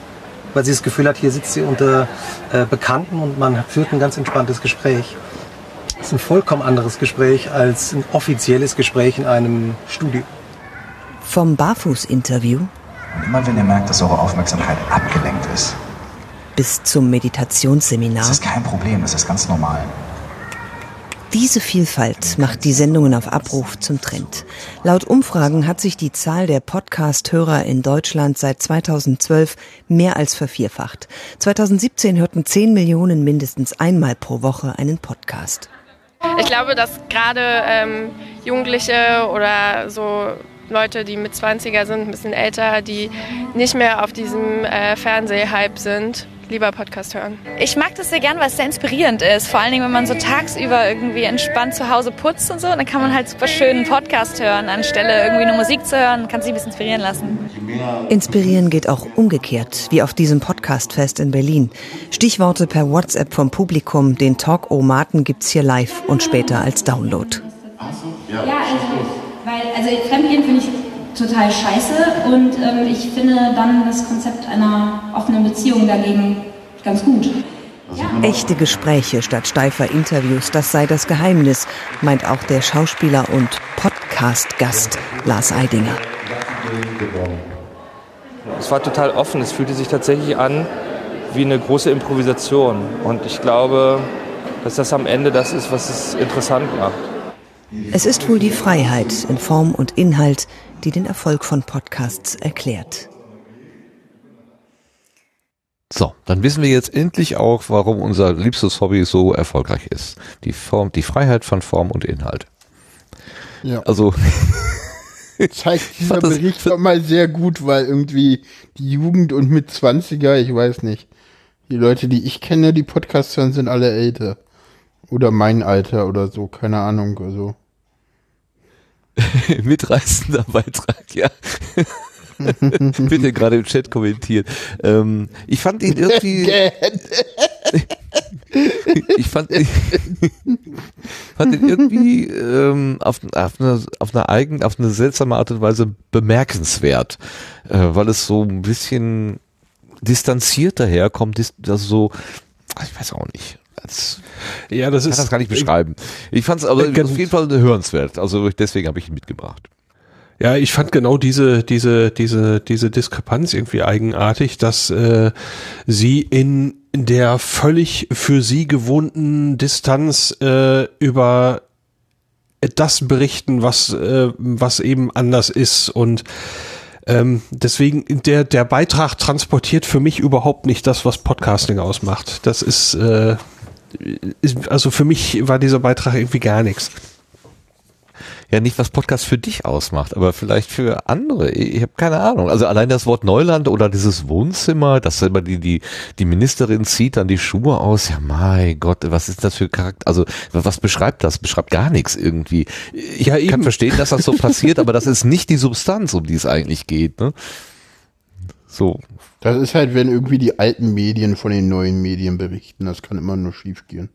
Weil sie das Gefühl hat, hier sitzt sie unter äh, Bekannten und man führt ein ganz entspanntes Gespräch. Das ist ein vollkommen anderes Gespräch als ein offizielles Gespräch in einem Studio. Vom Barfuß-Interview Und immer wenn ihr merkt, dass eure Aufmerksamkeit abgelenkt ist, bis zum Meditationsseminar. das ist kein Problem, das ist ganz normal. Diese Vielfalt macht die Sendungen auf Abruf zum Trend. Laut Umfragen hat sich die Zahl der Podcast-Hörer in Deutschland seit 2012 mehr als vervierfacht. 2017 hörten 10 Millionen mindestens einmal pro Woche einen Podcast. Ich glaube, dass gerade ähm, Jugendliche oder so Leute, die mit 20er sind, ein bisschen älter, die nicht mehr auf diesem äh, Fernsehhype sind, lieber Podcast hören. Ich mag das sehr gern, weil es sehr inspirierend ist. Vor allen Dingen, wenn man so tagsüber irgendwie entspannt zu Hause putzt und so, dann kann man halt super schön einen Podcast hören, anstelle irgendwie nur Musik zu hören, kann sich ein bisschen inspirieren lassen. Inspirieren geht auch umgekehrt, wie auf diesem Podcastfest in Berlin. Stichworte per WhatsApp vom Publikum, den Talk-O-Maten gibt's hier live und später als Download. Ja, also, weil, also Fremdgehen finde ich total scheiße und ähm, ich finde dann das Konzept einer offenen Beziehung dagegen ganz gut. Echte Gespräche statt steifer Interviews, das sei das Geheimnis, meint auch der Schauspieler und Podcast-Gast Lars Eidinger. Es war total offen, es fühlte sich tatsächlich an wie eine große Improvisation und ich glaube, dass das am Ende das ist, was es interessant macht. Es ist wohl die Freiheit in Form und Inhalt, die den Erfolg von Podcasts erklärt. So, dann wissen wir jetzt endlich auch, warum unser liebstes Hobby so erfolgreich ist. Die Form, die Freiheit von Form und Inhalt. Ja. Also zeigt dieser Bericht doch mal sehr gut, weil irgendwie die Jugend und mit 20er, ich weiß nicht. Die Leute, die ich kenne, die Podcasts hören, sind alle älter. Oder mein Alter oder so, keine Ahnung, also. Mitreißender Beitrag, ja. Ja gerade im Chat kommentiert. Ähm, ich fand ihn irgendwie. ich fand, ich fand ihn irgendwie ähm, auf, auf, eine, auf eine eigen, auf eine seltsame Art und Weise bemerkenswert, äh, weil es so ein bisschen distanziert daherkommt, also so, ich weiß auch nicht. Das, ja, das ich ist. kann das gar nicht beschreiben. Ich fand es aber äh, auf jeden Fall hörenswert. Also deswegen habe ich ihn mitgebracht. Ja, ich fand genau diese diese diese diese Diskrepanz irgendwie eigenartig, dass äh, sie in der völlig für sie gewohnten Distanz äh, über das berichten, was äh, was eben anders ist und ähm, deswegen der der Beitrag transportiert für mich überhaupt nicht das, was Podcasting ausmacht. Das ist, äh, ist also für mich war dieser Beitrag irgendwie gar nichts ja nicht, was Podcast für dich ausmacht, aber vielleicht für andere. Ich, habe keine Ahnung. Also allein das Wort Neuland oder dieses Wohnzimmer, dass immer die, die, die Ministerin zieht dann die Schuhe aus. Ja, mein Gott, was ist das für Charakter? Also was beschreibt das? Beschreibt gar nichts irgendwie. Ich ja, kann verstehen, dass das so passiert, aber das ist nicht die Substanz, um die es eigentlich geht. Ne? So. Das ist halt, wenn irgendwie die alten Medien von den neuen Medien berichten. Das kann immer nur schief gehen.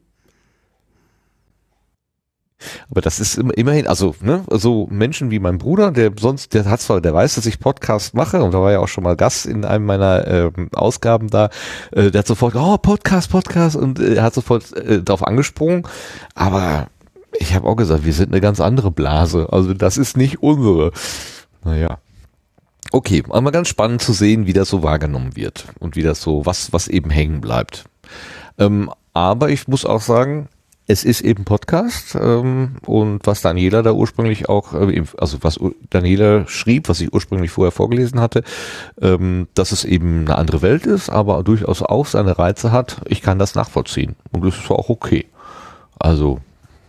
Aber das ist immerhin, also, ne, also Menschen wie mein Bruder, der sonst, der hat zwar, der weiß, dass ich Podcast mache und da war ja auch schon mal Gast in einem meiner äh, Ausgaben da, äh, der hat sofort, oh, Podcast, Podcast und äh, er hat sofort äh, darauf angesprungen, aber ich habe auch gesagt, wir sind eine ganz andere Blase, also das ist nicht unsere. Naja. Okay, aber ganz spannend zu sehen, wie das so wahrgenommen wird und wie das so, was, was eben hängen bleibt. Ähm, aber ich muss auch sagen, es ist eben Podcast ähm, und was Daniela da ursprünglich auch, äh, also was Daniela schrieb, was ich ursprünglich vorher vorgelesen hatte, ähm, dass es eben eine andere Welt ist, aber durchaus auch seine Reize hat. Ich kann das nachvollziehen und das ist auch okay. Also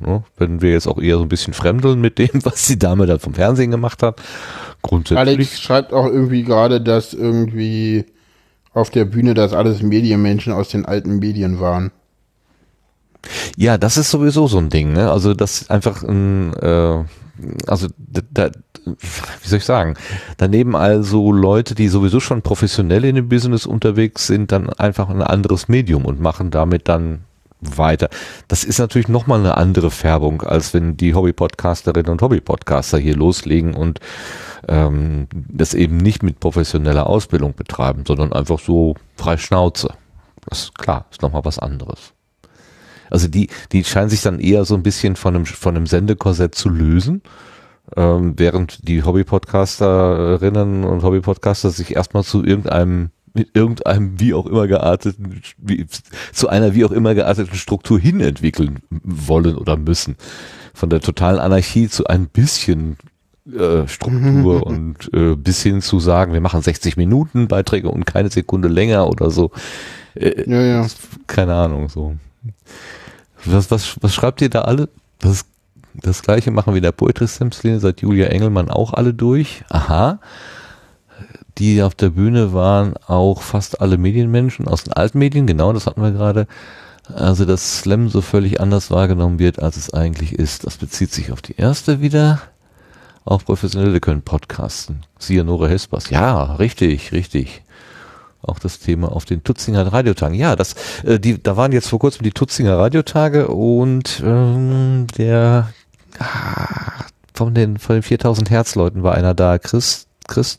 ne, wenn wir jetzt auch eher so ein bisschen fremdeln mit dem, was die Dame da vom Fernsehen gemacht hat, grundsätzlich. Alex schreibt auch irgendwie gerade, dass irgendwie auf der Bühne das alles Medienmenschen aus den alten Medien waren. Ja, das ist sowieso so ein Ding, ne? Also das einfach ein, äh, also da, wie soll ich sagen, daneben also Leute, die sowieso schon professionell in dem Business unterwegs sind, dann einfach ein anderes Medium und machen damit dann weiter. Das ist natürlich nochmal eine andere Färbung, als wenn die Hobby-Podcasterinnen und Hobby-Podcaster hier loslegen und ähm, das eben nicht mit professioneller Ausbildung betreiben, sondern einfach so frei Schnauze. Das ist klar, ist nochmal was anderes. Also die, die scheinen sich dann eher so ein bisschen von einem, von einem Sendekorsett zu lösen, ähm, während die Hobby-Podcasterinnen und Hobby-Podcaster sich erstmal zu irgendeinem mit irgendeinem wie auch immer gearteten, wie, zu einer wie auch immer gearteten Struktur hin entwickeln wollen oder müssen. Von der totalen Anarchie zu ein bisschen äh, Struktur und äh, bis hin zu sagen, wir machen 60 Minuten Beiträge und keine Sekunde länger oder so. Äh, ja, ja. Keine Ahnung, so. Was, was, was schreibt ihr da alle? Das, das gleiche machen wir in der Poetry Slam Szene seit Julia Engelmann auch alle durch. Aha. Die auf der Bühne waren auch fast alle Medienmenschen aus den Altmedien, genau, das hatten wir gerade. Also, dass Slam so völlig anders wahrgenommen wird, als es eigentlich ist. Das bezieht sich auf die erste wieder. Auch Professionelle können podcasten. Siehe Nora Hespers. Ja, richtig, richtig. Auch das Thema auf den Tutzinger Radiotagen. Ja, das, äh, die, da waren jetzt vor kurzem die Tutzinger Radiotage und ähm, der ah, von den von den 4000 Herzleuten war einer da. Chris, Chris.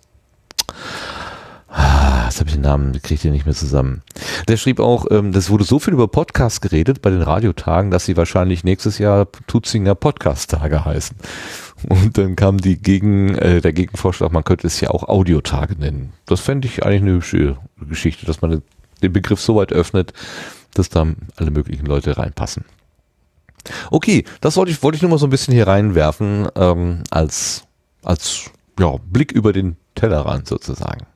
Ah, jetzt habe ich den Namen, kriege ich den nicht mehr zusammen. Der schrieb auch, ähm, das wurde so viel über Podcasts geredet bei den Radiotagen, dass sie wahrscheinlich nächstes Jahr Tutzinger Podcast-Tage heißen. Und dann kam die Gegen, äh, der Gegenvorschlag, man könnte es ja auch Audiotage nennen. Das fände ich eigentlich eine hübsche Geschichte, dass man den Begriff so weit öffnet, dass da alle möglichen Leute reinpassen. Okay, das wollte ich, wollte ich nur mal so ein bisschen hier reinwerfen, ähm, als, als ja, Blick über den Tellerrand sozusagen.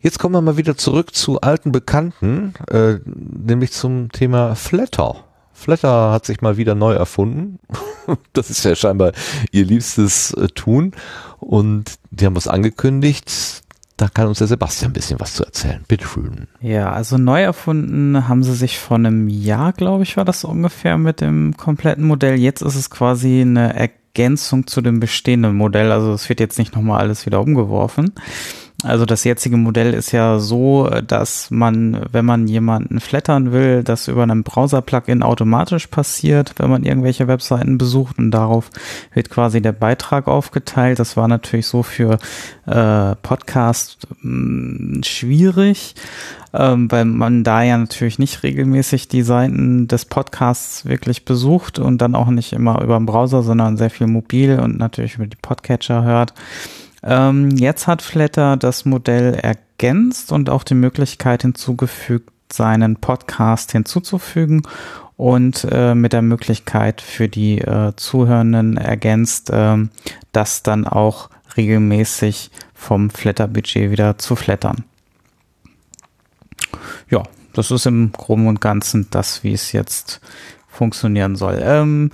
Jetzt kommen wir mal wieder zurück zu alten Bekannten, äh, nämlich zum Thema Flatter. Flatter hat sich mal wieder neu erfunden. das ist ja scheinbar ihr liebstes äh, Tun. Und die haben was angekündigt. Da kann uns der Sebastian ein bisschen was zu erzählen. Bitte schön. Ja, also neu erfunden haben sie sich vor einem Jahr, glaube ich, war das ungefähr mit dem kompletten Modell. Jetzt ist es quasi eine Ergänzung zu dem bestehenden Modell. Also es wird jetzt nicht nochmal alles wieder umgeworfen. Also das jetzige Modell ist ja so, dass man, wenn man jemanden flattern will, das über einem Browser-Plugin automatisch passiert, wenn man irgendwelche Webseiten besucht und darauf wird quasi der Beitrag aufgeteilt. Das war natürlich so für äh, Podcast mh, hm, schwierig, ähm, weil man da ja natürlich nicht regelmäßig die Seiten des Podcasts wirklich besucht und dann auch nicht immer über den Browser, sondern sehr viel mobil und natürlich über die Podcatcher hört. Ähm, jetzt hat Flatter das Modell ergänzt und auch die Möglichkeit hinzugefügt, seinen Podcast hinzuzufügen und äh, mit der Möglichkeit für die äh, Zuhörenden ergänzt, äh, das dann auch regelmäßig vom Flatter-Budget wieder zu flattern. Ja, das ist im Groben und Ganzen das, wie es jetzt funktionieren soll. Ähm,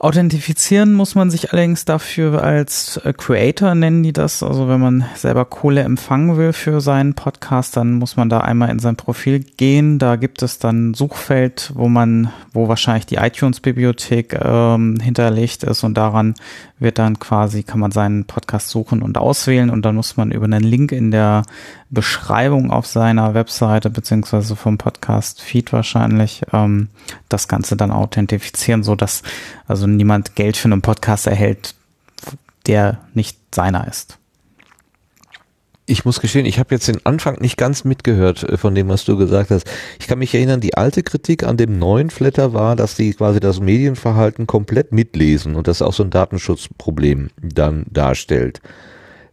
Authentifizieren muss man sich allerdings dafür als äh, Creator nennen die das. Also wenn man selber Kohle empfangen will für seinen Podcast, dann muss man da einmal in sein Profil gehen. Da gibt es dann ein Suchfeld, wo man, wo wahrscheinlich die iTunes-Bibliothek ähm, hinterlegt ist und daran wird dann quasi, kann man seinen Podcast suchen und auswählen und dann muss man über einen Link in der Beschreibung auf seiner Webseite beziehungsweise vom Podcast-Feed wahrscheinlich ähm, das Ganze dann authentifizieren, so dass also niemand Geld für einen Podcast erhält, der nicht seiner ist. Ich muss gestehen, ich habe jetzt den Anfang nicht ganz mitgehört äh, von dem, was du gesagt hast. Ich kann mich erinnern, die alte Kritik an dem neuen Flatter war, dass die quasi das Medienverhalten komplett mitlesen und das auch so ein Datenschutzproblem dann darstellt.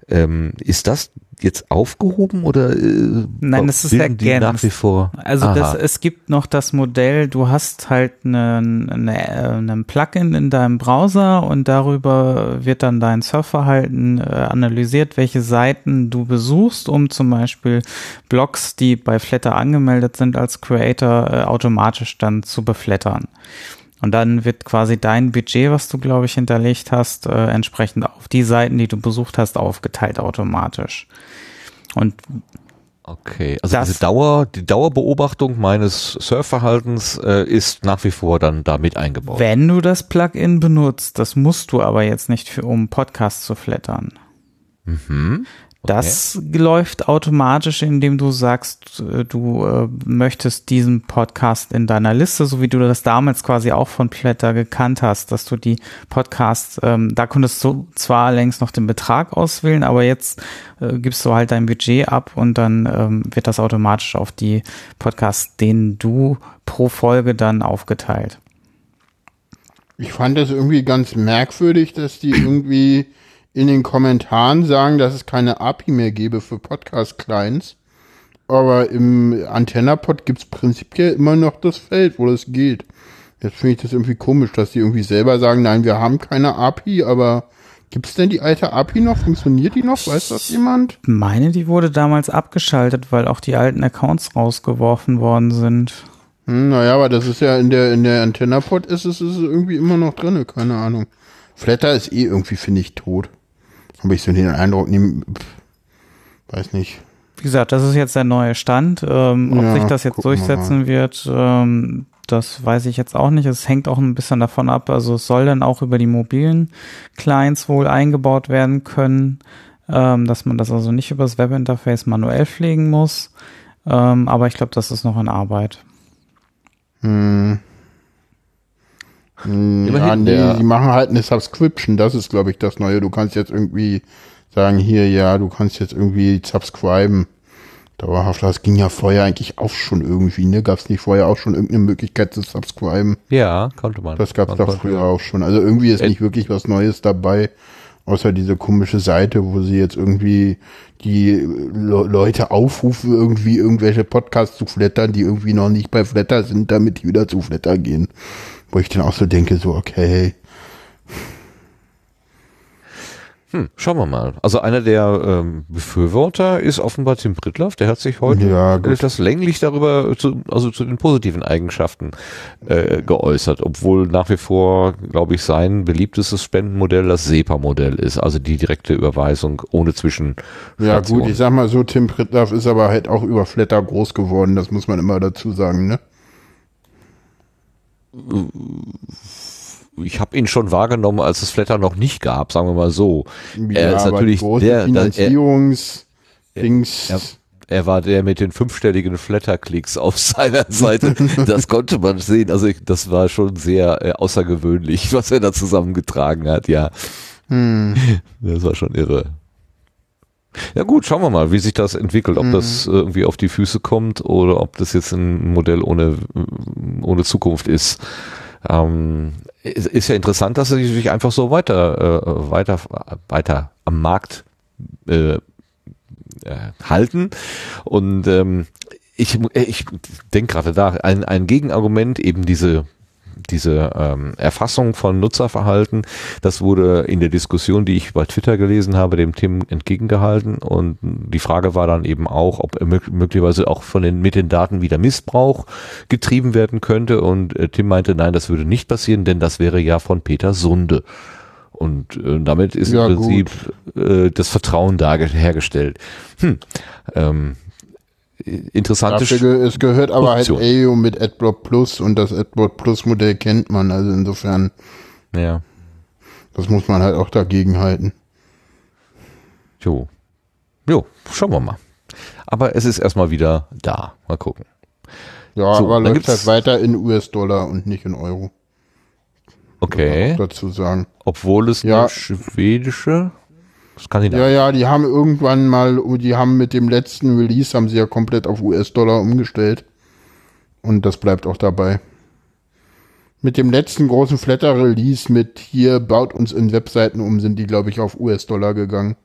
Ähm, ist das jetzt aufgehoben oder äh, Nein, das ist ergänzt. nach wie vor. Also das, es gibt noch das Modell, du hast halt einen eine, eine Plugin in deinem Browser und darüber wird dann dein Surfverhalten äh, analysiert, welche Seiten du besuchst, um zum Beispiel Blogs, die bei Flatter angemeldet sind als Creator, äh, automatisch dann zu beflattern. Und dann wird quasi dein Budget, was du, glaube ich, hinterlegt hast, äh, entsprechend auf die Seiten, die du besucht hast, aufgeteilt automatisch. Und Okay, also diese Dauer, die Dauerbeobachtung meines Surfverhaltens äh, ist nach wie vor dann damit eingebaut. Wenn du das Plugin benutzt, das musst du aber jetzt nicht für um Podcast zu flattern. Mhm. Das läuft automatisch, indem du sagst, äh, du äh, möchtest diesen Podcast in deiner Liste, so wie du das damals quasi auch von Flatter gekannt hast, dass du die Podcasts, ähm, da konntest du zwar längst noch den Betrag auswählen, aber jetzt äh, gibst du halt dein Budget ab und dann ähm, wird das automatisch auf die Podcasts, denen du pro Folge dann aufgeteilt. Ich fand das irgendwie ganz merkwürdig, dass die irgendwie in den Kommentaren sagen, dass es keine API mehr gäbe für Podcast-Clients. Aber im Antennapod gibt es prinzipiell immer noch das Feld, wo das geht. Jetzt finde ich das irgendwie komisch, dass die irgendwie selber sagen, nein, wir haben keine API, aber gibt es denn die alte API noch? Funktioniert die noch? Weiß das jemand? Ich meine, die wurde damals abgeschaltet, weil auch die alten Accounts rausgeworfen worden sind. Hm, naja, aber das ist ja in der, in der Antennapod ist es, ist es irgendwie immer noch drinne, keine Ahnung. Flatter ist eh irgendwie, finde ich, tot. Habe ich so den Eindruck, weiß nicht. Wie gesagt, das ist jetzt der neue Stand. Ähm, ob Ja, sich das jetzt gucken wir durchsetzen wird, ähm, das weiß ich jetzt auch nicht. Es hängt auch ein bisschen davon ab. Also es soll dann auch über die mobilen Clients wohl eingebaut werden können, ähm, dass man das also nicht über das Webinterface manuell pflegen muss. Ähm, aber ich glaube, das ist noch in Arbeit. Hm. Hm, Immerhin ja, nee, der- die machen halt eine Subscription, das ist, glaube ich, das Neue. Du kannst jetzt irgendwie sagen, hier, ja, du kannst jetzt irgendwie subscriben. Dauerhaft, das ging ja vorher eigentlich auch schon irgendwie, ne? Gab es nicht vorher auch schon irgendeine Möglichkeit zu subscriben? Ja, konnte man. Das gab es konnte- früher auch schon. Also irgendwie ist nicht wirklich was Neues dabei, außer diese komische Seite, wo sie jetzt irgendwie die Le Leute aufrufen, irgendwie irgendwelche Podcasts zu flattern, die irgendwie noch nicht bei Flatter sind, damit die wieder zu Flatter gehen. Wo ich dann auch so denke, so, okay. Hm, schauen wir mal. Also einer der ähm, Befürworter ist offenbar Tim Pritloff. Der hat sich heute Ja, etwas länglich darüber, zu, also zu den positiven Eigenschaften äh, geäußert, obwohl nach wie vor, glaube ich, sein beliebtestes Spendenmodell das SEPA-Modell ist, also die direkte Überweisung ohne Zwischen. Ja gut, ich sag mal so, Tim Pritloff ist aber halt auch über Flatter groß geworden, das muss man immer dazu sagen, ne? Ich habe ihn schon wahrgenommen, als es Flatter noch nicht gab, sagen wir mal so. Ja, er ist natürlich der, der er, Finanzierungs-Dings. er, er war der mit den fünfstelligen Flatter-Klicks auf seiner Seite. das konnte man sehen. Also ich, das war schon sehr äh, außergewöhnlich, was er da zusammengetragen hat. Ja, Hm. das war schon irre. Ja gut, schauen wir mal, wie sich das entwickelt, ob Mhm. das irgendwie auf die Füße kommt oder ob das jetzt ein Modell ohne, ohne Zukunft ist. Ähm, ist, ja interessant, dass sie sich einfach so weiter, äh, weiter, weiter am Markt äh, äh, halten. Und ähm, ich, ich denke gerade da, ein, ein Gegenargument, eben diese diese ähm, Erfassung von Nutzerverhalten, das wurde in der Diskussion, die ich bei Twitter gelesen habe, dem Tim entgegengehalten und die Frage war dann eben auch, ob er mög möglicherweise auch von den mit den Daten wieder Missbrauch getrieben werden könnte und äh, Tim meinte, nein, das würde nicht passieren, denn das wäre ja von Peter Sunde. Und äh, damit ist Ja, im Prinzip äh, das Vertrauen da hergestellt. Hm. Ähm, interessante Dafür es gehört aber halt Funktion. AU mit AdBlock Plus und das AdBlock Plus Modell kennt man, also insofern, Ja. das muss man halt auch dagegen halten. Jo. Jo, schauen wir mal. Aber es ist erstmal wieder da. Mal gucken. Ja, So, aber dann läuft halt weiter in US-Dollar und nicht in Euro. Okay. Dazu sagen. Obwohl es Ja. eine schwedische Skandinavien. Ja, ja, die haben irgendwann mal, die haben mit dem letzten Release, haben sie ja komplett auf US-Dollar umgestellt. Und das bleibt auch dabei. Mit dem letzten großen Flatter-Release mit hier baut uns in Webseiten um, sind die, glaube ich, auf US-Dollar gegangen.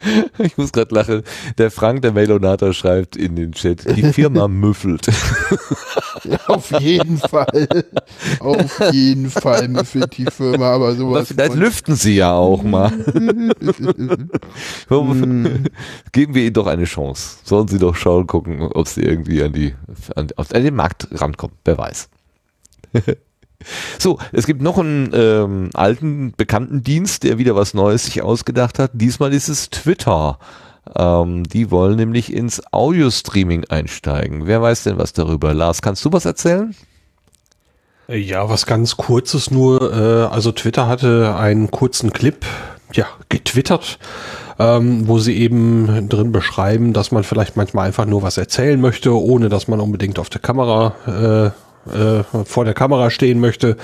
Ich muss gerade lachen. Der Frank, der Mailonator, schreibt in den Chat, die Firma müffelt. Auf jeden Fall. auf jeden Fall müffelt die Firma, aber Aber sowas. vielleicht von- lüften sie ja auch mal. Geben wir ihnen doch eine Chance. Sollen sie doch schauen, gucken, ob sie irgendwie an die, an, an den Markt rankommen. Wer weiß. So, es gibt noch einen ähm, alten, bekannten Dienst, der wieder was Neues sich ausgedacht hat. Diesmal ist es Twitter. Ähm, die wollen nämlich ins Audio-Streaming einsteigen. Wer weiß denn was darüber? Lars, kannst du was erzählen? Äh, Ja, was ganz kurzes nur. Äh, also Twitter hatte einen kurzen Clip, ja, getwittert, ähm, wo sie eben drin beschreiben, dass man vielleicht manchmal einfach nur was erzählen möchte, ohne dass man unbedingt auf der Kamera äh, vor der Kamera stehen möchte.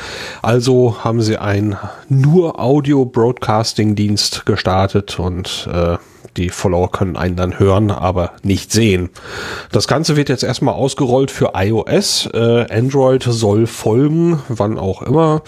Also haben sie einen nur Audio-Broadcasting-Dienst gestartet und äh, die Follower können einen dann hören, aber nicht sehen. Das Ganze wird jetzt erstmal ausgerollt für iOS. Äh, Android soll folgen, wann auch immer.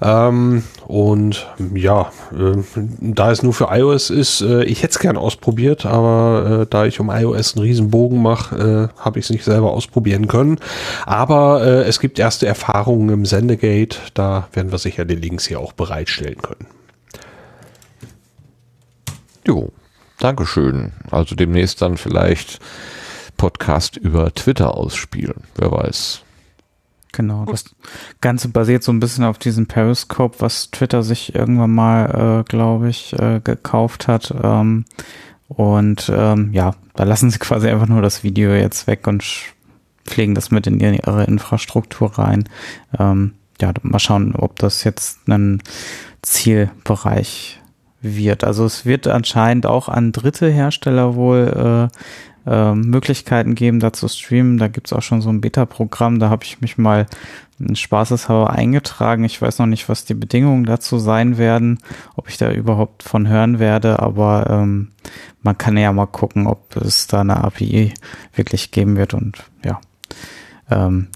Ähm, und ja, äh, da es nur für iOS ist, äh, ich hätte es gern ausprobiert, aber äh, da ich um iOS einen riesen Bogen mache, äh, habe ich es nicht selber ausprobieren können. Aber äh, es gibt erste Erfahrungen im Sendegate, da werden wir sicher die Links hier auch bereitstellen können. Jo, Dankeschön. Also demnächst dann vielleicht Podcast über Twitter ausspielen. Wer weiß. Genau, das Ganze basiert so ein bisschen auf diesem Periscope, was Twitter sich irgendwann mal, äh, glaube ich, äh, gekauft hat. Ähm, Und ähm, ja, da lassen sie quasi einfach nur das Video jetzt weg und pflegen das mit in ihre Infrastruktur rein. Ähm, ja, mal schauen, ob das jetzt ein Zielbereich wird. Also es wird anscheinend auch an dritte Hersteller wohl äh, äh, Möglichkeiten geben, da zu streamen. Da gibt's auch schon so ein Beta-Programm, da habe ich mich mal spaßeshalber eingetragen. Ich weiß noch nicht, was die Bedingungen dazu sein werden, ob ich da überhaupt von hören werde, aber ähm, man kann ja mal gucken, ob es da eine API wirklich geben wird und ja. Ähm,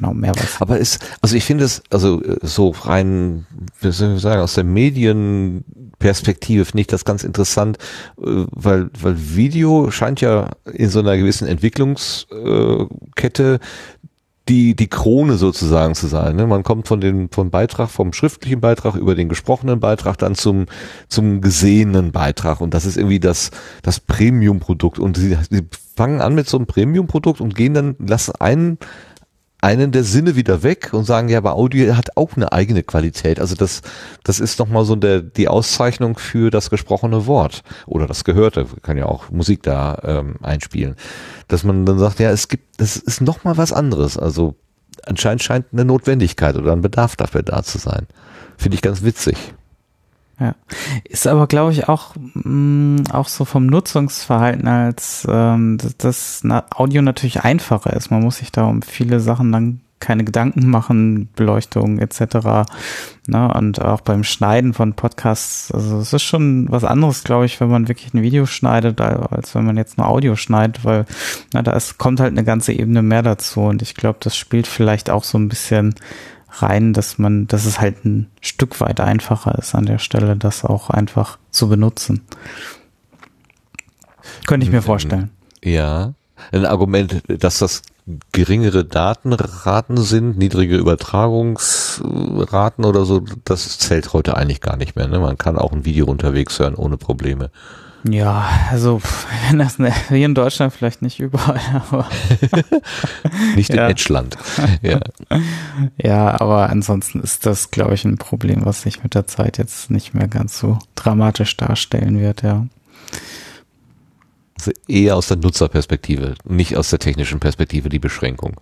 genau, mehr was. Aber ist, also ich finde es, also äh, so rein, wie soll ich sagen, aus der Medienperspektive finde ich das ganz interessant, äh, weil, weil Video scheint ja in so einer gewissen Entwicklungskette die, die Krone sozusagen zu sein. Ne? Man kommt von dem, vom Beitrag, vom schriftlichen Beitrag über den gesprochenen Beitrag dann zum, zum gesehenen Beitrag. Und das ist irgendwie das, das Premium-Produkt. Und sie, sie fangen an mit so einem Premium-Produkt und gehen dann, lassen einen, einen der Sinne wieder weg und sagen, ja, aber Audio hat auch eine eigene Qualität. Also das, das ist nochmal so der, die Auszeichnung für das gesprochene Wort oder das Gehörte. Wir können ja auch Musik da ähm, einspielen dass man dann sagt, ja, es gibt, das ist noch mal was anderes. Also anscheinend scheint eine Notwendigkeit oder ein Bedarf dafür da zu sein. Finde ich ganz witzig. Ja, ist aber glaube ich auch mh, mm, auch so vom Nutzungsverhalten als ähm, dass, dass Audio natürlich einfacher ist. Man muss sich da um viele Sachen dann keine Gedanken machen, Beleuchtung etc. Ne? Und auch beim Schneiden von Podcasts, also es ist schon was anderes, glaube ich, wenn man wirklich ein Video schneidet, als wenn man jetzt nur Audio schneidet, weil na, da ist, kommt halt eine ganze Ebene mehr dazu. Und ich glaube, das spielt vielleicht auch so ein bisschen rein, dass man, dass es halt ein Stück weit einfacher ist an der Stelle, das auch einfach zu benutzen. Könnte ich mir vorstellen. Ja. Ein Argument, dass das geringere Datenraten sind, niedrige Übertragungsraten oder so, das zählt heute eigentlich gar nicht mehr. Ne? Man kann auch ein Video unterwegs hören ohne Probleme. Ja, also wenn das ne, hier in Deutschland vielleicht nicht überall, aber nicht in ja. Edgeland. Ja. ja, aber ansonsten ist das, glaube ich, ein Problem, was sich mit der Zeit jetzt nicht mehr ganz so dramatisch darstellen wird, ja. Also eher aus der Nutzerperspektive, nicht aus der technischen Perspektive die Beschränkung.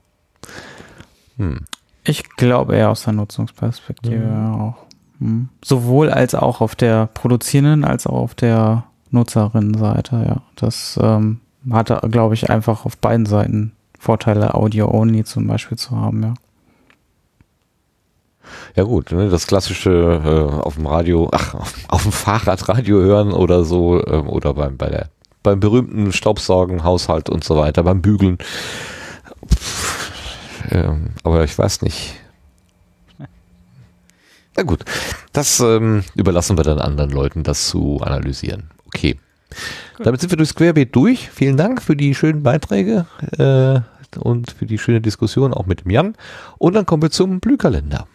Hm. Ich glaube eher aus der Nutzungsperspektive mhm. auch. Hm. Sowohl als auch auf der produzierenden als auch auf der Nutzerinnenseite, ja. Das ähm, hatte, glaube ich, einfach auf beiden Seiten Vorteile, Audio-only zum Beispiel zu haben, ja. Ja gut, ne, das klassische äh, auf dem Radio, ach, auf dem Fahrradradio hören oder so, äh, oder beim, bei der beim berühmten Staubsaugen, Haushalt und so weiter, beim Bügeln. Pff, ähm, aber ich weiß nicht. Na gut, das ähm, überlassen wir dann anderen Leuten, das zu analysieren. Okay. Damit sind wir durchs Querbeet durch. Vielen Dank für die schönen Beiträge äh, und für die schöne Diskussion auch mit dem Jan. Und dann kommen wir zum Blühkalender.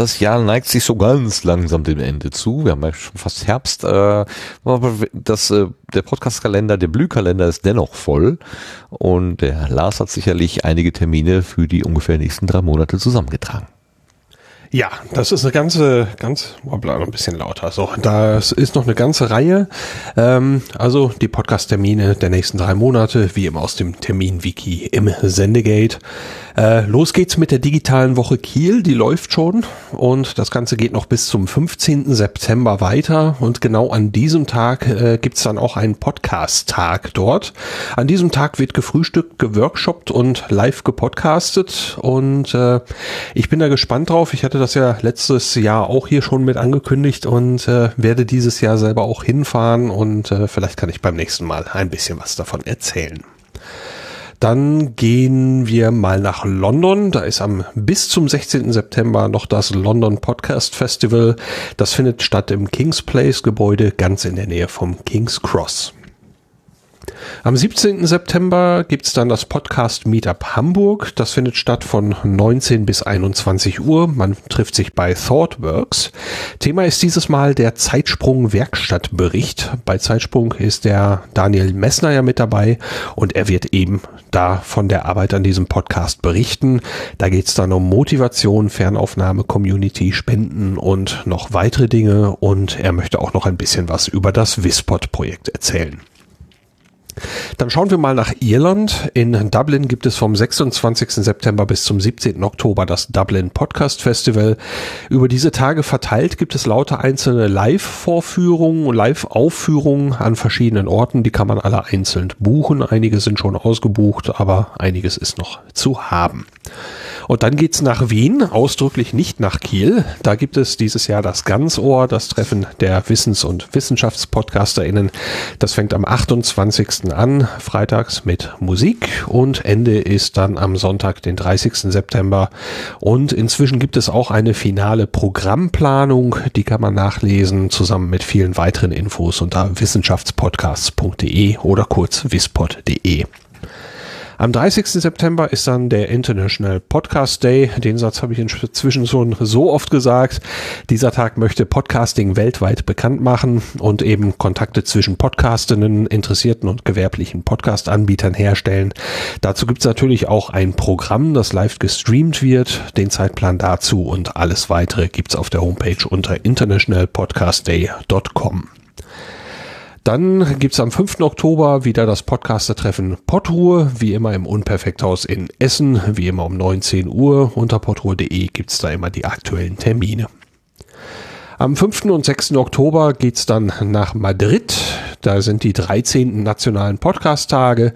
Das Jahr neigt sich so ganz langsam dem Ende zu. Wir haben ja schon fast Herbst. Äh, das, äh, der Podcast-Kalender, der Blühkalender ist dennoch voll. Und der Lars hat sicherlich einige Termine für die ungefähr nächsten drei Monate zusammengetragen. Ja, das ist eine ganze, ganz, hoppla, noch ein bisschen lauter. So, das ist noch eine ganze Reihe. Ähm, also die Podcast-Termine der nächsten drei Monate, wie immer aus dem Termin-Wiki im Sendegate. Äh, los geht's mit der digitalen Woche Kiel, die läuft schon und das Ganze geht noch bis zum 15. September weiter und genau an diesem Tag äh, gibt's dann auch einen Podcast-Tag dort. An diesem Tag wird gefrühstückt, geworkshoppt und live gepodcastet und äh, ich bin da gespannt drauf. Ich hatte das ja letztes Jahr auch hier schon mit angekündigt und äh, werde dieses Jahr selber auch hinfahren und äh, vielleicht kann ich beim nächsten Mal ein bisschen was davon erzählen. Dann gehen wir mal nach London. Da ist am bis zum 16. September noch das London Podcast Festival. Das findet statt im King's Place Gebäude ganz in der Nähe vom King's Cross. Am 17. September gibt's dann das Podcast Meetup Hamburg. Das findet statt von 19 bis 21 Uhr. Man trifft sich bei ThoughtWorks. Thema ist dieses Mal der Zeitsprung Werkstattbericht. Bei Zeitsprung ist der Daniel Messner ja mit dabei und er wird eben da von der Arbeit an diesem Podcast berichten. Da geht's dann um Motivation, Fernaufnahme, Community, Spenden und noch weitere Dinge und er möchte auch noch ein bisschen was über das Wispod-Projekt erzählen. Dann schauen wir mal nach Irland. In Dublin gibt es vom 26. September bis zum 17. Oktober das Dublin Podcast Festival. Über diese Tage verteilt gibt es lauter einzelne Live-Vorführungen, Live-Aufführungen an verschiedenen Orten. Die kann man alle einzeln buchen. Einige sind schon ausgebucht, aber einiges ist noch zu haben. Und dann geht's nach Wien, ausdrücklich nicht nach Kiel. Da gibt es dieses Jahr das Ganzohr, das Treffen der Wissens- und WissenschaftspodcasterInnen. Das fängt am 28. an, freitags mit Musik und Ende ist dann am Sonntag, den 30. September. Und inzwischen gibt es auch eine finale Programmplanung, die kann man nachlesen, zusammen mit vielen weiteren Infos unter wissenschaftspodcasts.de oder kurz wispod.de. Am 30. September ist dann der International Podcast Day. Den Satz habe ich inzwischen schon so oft gesagt. Dieser Tag möchte Podcasting weltweit bekannt machen und eben Kontakte zwischen Podcastinnen, interessierten und gewerblichen Podcast-Anbietern herstellen. Dazu gibt es natürlich auch ein Programm, das live gestreamt wird. Den Zeitplan dazu und alles weitere gibt es auf der Homepage unter internationalpodcastday.com. Dann gibt's am 5. Oktober wieder das Podcaster-Treffen Pottruhe, wie immer im Unperfekthaus in Essen, wie immer um 19 Uhr. Unter pottruhe.de gibt's da immer die aktuellen Termine. Am 5. und 6. Oktober geht's dann nach Madrid. Da sind die 13. nationalen Podcast-Tage.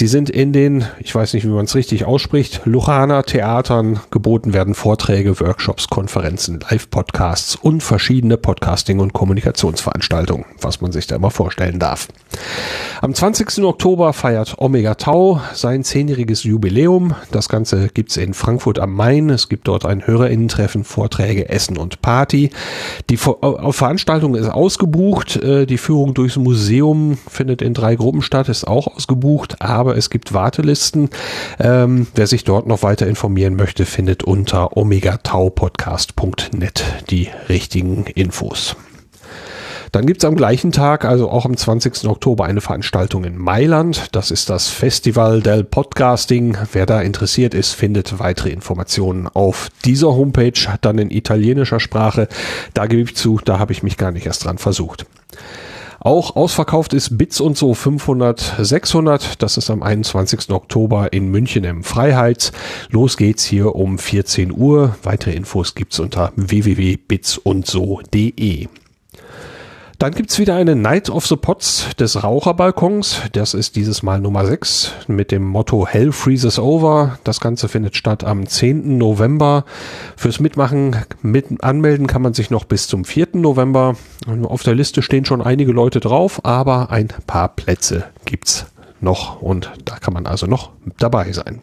Die sind in den, ich weiß nicht, wie man es richtig ausspricht, Luchana Theatern. Geboten werden Vorträge, Workshops, Konferenzen, Live-Podcasts und verschiedene Podcasting- und Kommunikationsveranstaltungen, was man sich da immer vorstellen darf. Am 20. Oktober feiert Omega Tau sein zehnjähriges Jubiläum. Das Ganze gibt's in Frankfurt am Main. Es gibt dort ein Hörerinnentreffen, Vorträge, Essen und Party. Die Veranstaltung ist ausgebucht. Äh, die Führung durchs Museum findet in drei Gruppen statt, ist auch ausgebucht, aber es gibt Wartelisten. Ähm, wer sich dort noch weiter informieren möchte, findet unter omegataupodcast.net die richtigen Infos. Dann gibt's am gleichen Tag, also auch am 20. Oktober, eine Veranstaltung in Mailand. Das ist das Festival del Podcasting. Wer da interessiert ist, findet weitere Informationen auf dieser Homepage, dann in italienischer Sprache. Da gebe ich zu, da habe ich mich gar nicht erst dran versucht. Auch ausverkauft ist Bits und so 500, 600. Das ist am 21. Oktober in München im Freiheits. Los geht's hier um 14 Uhr. Weitere Infos gibt's unter www.bitsundso.de. Dann gibt's wieder eine Night of the Pots des Raucherbalkons. Das ist dieses Mal Nummer 6 mit dem Motto Hell Freezes Over. Das Ganze findet statt am 10. November. Fürs Mitmachen mit anmelden kann man sich noch bis zum 4. November. Auf der Liste stehen schon einige Leute drauf, aber ein paar Plätze gibt's noch und da kann man also noch dabei sein.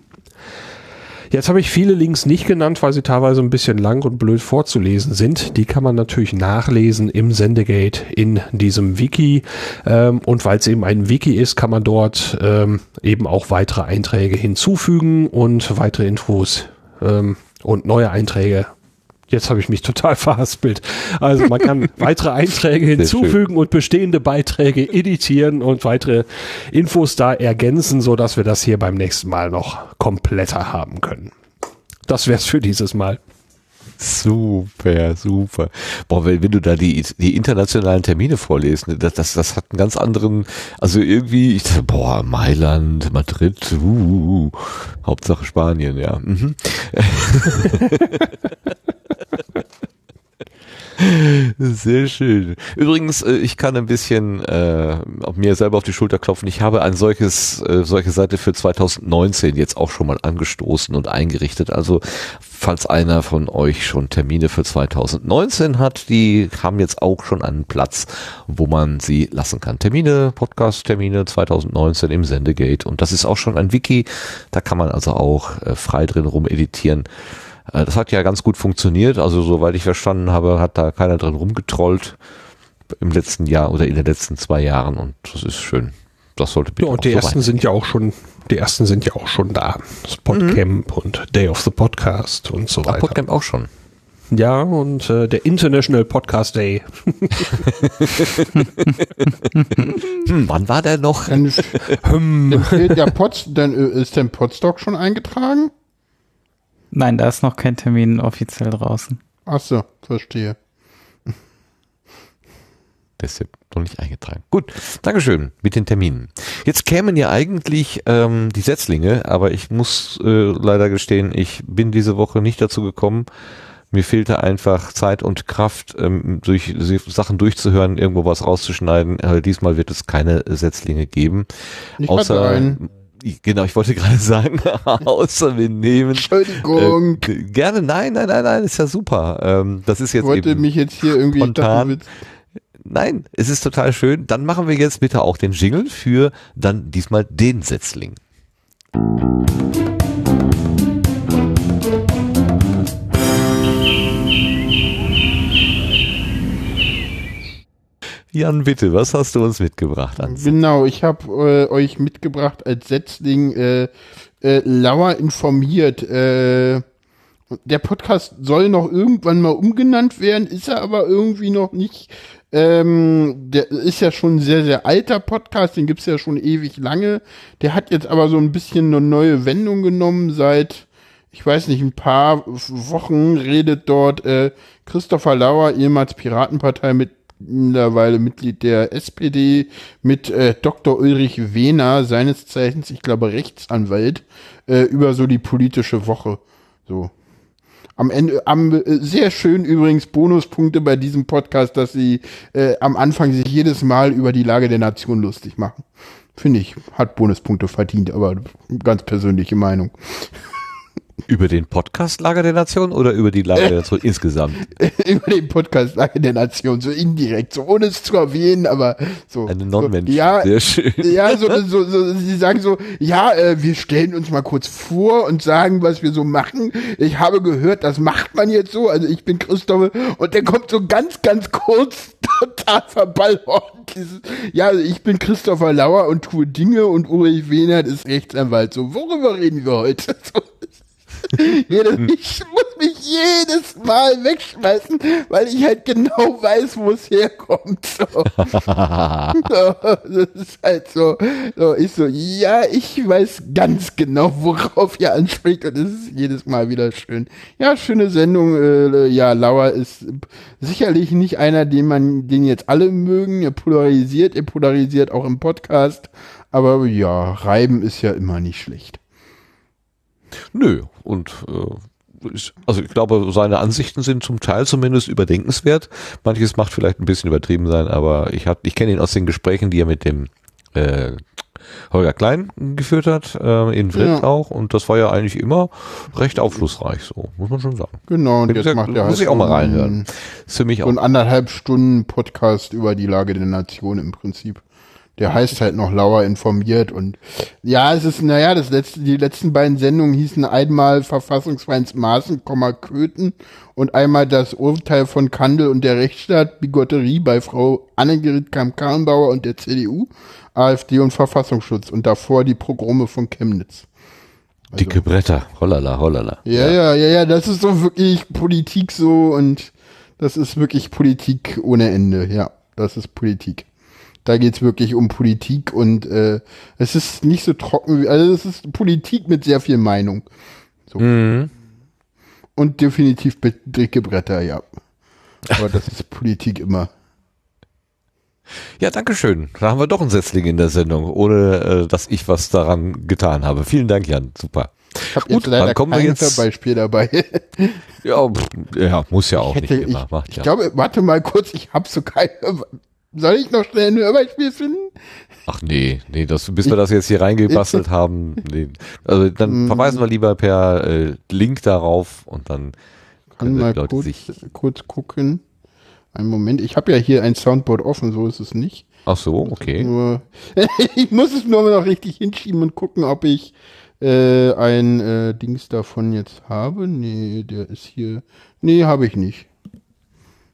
Jetzt habe ich viele Links nicht genannt, weil sie teilweise ein bisschen lang und blöd vorzulesen sind. Die kann man natürlich nachlesen im Sendegate in diesem Wiki. Ähm, und weil es eben ein Wiki ist, kann man dort ähm, eben auch weitere Einträge hinzufügen und weitere Infos ähm, und neue Einträge Jetzt habe ich mich total verhaspelt. Also man kann weitere Einträge hinzufügen und bestehende Beiträge editieren und weitere Infos da ergänzen, so dass wir das hier beim nächsten Mal noch kompletter haben können. Das wär's für dieses Mal. Super, super. Boah, wenn, wenn du da die, die internationalen Termine vorlest, ne, das, das, das hat einen ganz anderen, also irgendwie, ich dachte, boah, Mailand, Madrid, uh, uh, uh, Hauptsache Spanien, ja. Mhm. Sehr schön. Übrigens, äh, ich kann ein bisschen äh, mir selber auf die Schulter klopfen. Ich habe ein solches, äh, solche Seite für 2019 jetzt auch schon mal angestoßen und eingerichtet. Also, falls einer von euch schon Termine für 2019 hat, die haben jetzt auch schon einen Platz, wo man sie lassen kann. Termine, Podcast-Termine 2019 im Sendegate. Und das ist auch schon ein Wiki. Da kann man also auch äh, frei drin rum editieren. Äh, das hat ja ganz gut funktioniert. Also soweit ich verstanden habe, hat da keiner drin rumgetrollt im letzten Jahr oder in den letzten zwei Jahren und das ist schön. das sollte bitte Ja, auch und die so ersten sind ja auch schon, die ersten sind ja auch schon da. Das Podcamp und Day of the Podcast und so Ach, weiter. Podcamp auch schon. Ja, und äh, der International Podcast Day. Hm, wann war der noch? Dann, fehlt ja Pots, dann äh, ist denn Podstock schon eingetragen? Nein, da ist noch kein Termin offiziell draußen. Ach so, verstehe. Deshalb noch nicht eingetragen. Gut, Dankeschön mit den Terminen. Jetzt kämen ja eigentlich ähm, die Setzlinge, aber ich muss äh, leider gestehen, ich bin diese Woche nicht dazu gekommen. Mir fehlte einfach Zeit und Kraft, ähm, durch Sachen durchzuhören, irgendwo was rauszuschneiden. Äh, diesmal wird es keine Setzlinge geben. Ich einen. Genau, ich wollte gerade sagen, außer wir nehmen. Entschuldigung. Äh, gerne, nein, nein, nein, nein, ist ja super. Ähm, das ist Ich jetzt wollte eben mich jetzt hier irgendwie ich spontan. Nein, es ist total schön. Dann machen wir jetzt bitte auch den Jingle für dann diesmal den Setzling. Jan, bitte, was hast du uns mitgebracht? Ans? Genau, ich habe äh, euch mitgebracht als Setzling äh, äh, Lauer informiert. Äh, der Podcast soll noch irgendwann mal umgenannt werden, ist er aber irgendwie noch nicht. Ähm, der ist ja schon ein sehr, sehr alter Podcast, den gibt's ja schon ewig lange. Der hat jetzt aber so ein bisschen eine neue Wendung genommen seit, ich weiß nicht, ein paar Wochen redet dort äh, Christopher Lauer, ehemals Piratenpartei mit mittlerweile Mitglied der SPD, mit äh, Dr. Ulrich Wehner, seines Zeichens, ich glaube, Rechtsanwalt, äh, über so die politische Woche. So. Am Ende, am, äh, sehr schön übrigens Bonuspunkte bei diesem Podcast, dass sie äh, am Anfang sich jedes Mal über die Lage der Nation lustig machen. Finde ich, hat Bonuspunkte verdient, aber ganz persönliche Meinung. Über den Podcast Lager der Nation oder über die Lager der Nation insgesamt? über den Podcast Lage der Nation, so indirekt, so ohne es zu erwähnen, aber so. Eine Non-Mensch. So, ja, Sehr schön. Ja, so, so, so, sie sagen so, ja, äh, wir stellen uns mal kurz vor und sagen, was wir so machen. Ich habe gehört, das macht man jetzt so. Also ich bin Christoph und der kommt so ganz, ganz kurz total verballhornt. Ja, also ich bin Christopher Lauer und tue Dinge und Ulrich Wehnert ist Rechtsanwalt. So, worüber reden wir heute? So. Jedes, ich muss mich jedes Mal wegschmeißen, weil ich halt genau weiß, wo es herkommt. So. so, das ist halt so, so, ich so, ja, ich weiß ganz genau, worauf ihr anspricht und es ist jedes Mal wieder schön. Ja, schöne Sendung, äh, ja, Lauer ist sicherlich nicht einer, den man, den jetzt alle mögen, er polarisiert, er polarisiert auch im Podcast, aber ja, Reiben ist ja immer nicht schlecht. Nö, und äh, ich, also ich glaube, seine Ansichten sind zum Teil zumindest überdenkenswert. Manches macht vielleicht ein bisschen übertrieben sein, aber ich, hab, ich kenne ihn aus den Gesprächen, die er mit dem äh, Holger Klein geführt hat, äh, in Wild Ja. auch, und das war ja eigentlich immer recht aufschlussreich, so, muss man schon sagen. Genau, und Wie jetzt gesagt, macht er muss halt ich auch mal so reinhören. Ist für mich so auch ein anderthalb Stunden Podcast über die Lage der Nation im Prinzip. Der heißt halt noch Lauer informiert und ja, es ist, naja, das letzte, die letzten beiden Sendungen hießen einmal verfassungsfeinds Maßen, Komma Köthen und einmal das Urteil von Kandel und der Rechtsstaat, Bigotterie bei Frau Annegret Kamm-Karrenbauer und der CDU, AfD und Verfassungsschutz und davor die Progrome von Chemnitz. dicke Bretter, hollala, hollala. Ja, ja, ja, ja, das ist so wirklich Politik so und das ist wirklich Politik ohne Ende, ja, das ist Politik. Da geht's wirklich um Politik und äh, es ist nicht so trocken, wie, also es ist Politik mit sehr viel Meinung. So. Mhm. Und definitiv dicke Bretter, ja. Aber das ist Politik immer. Ja, danke schön. Da haben wir doch einen Setzling in der Sendung, ohne äh, dass ich was daran getan habe. Vielen Dank, Jan. Super. Ich habe Gut, jetzt leider dann kommen wir kein jetzt- Beispiel dabei. Ja, pff, ja, muss ja auch hätte- nicht immer. ich, ich ja. glaube, warte mal kurz, ich habe so kein. Soll ich noch schnell ein Hörbeispiel finden? Ach nee, nee, das, bis wir das jetzt hier reingebastelt haben. Nee. Also dann verweisen wir lieber per äh, Link darauf und dann Kann können mal die Leute kurz, sich. kurz gucken. Einen Moment, ich habe ja hier ein Soundboard offen, so ist es nicht. Ach so, okay. Nur, ich muss es nur noch richtig hinschieben und gucken, ob ich äh, ein äh, Dings davon jetzt habe. Nee, der ist hier. Nee, habe ich nicht.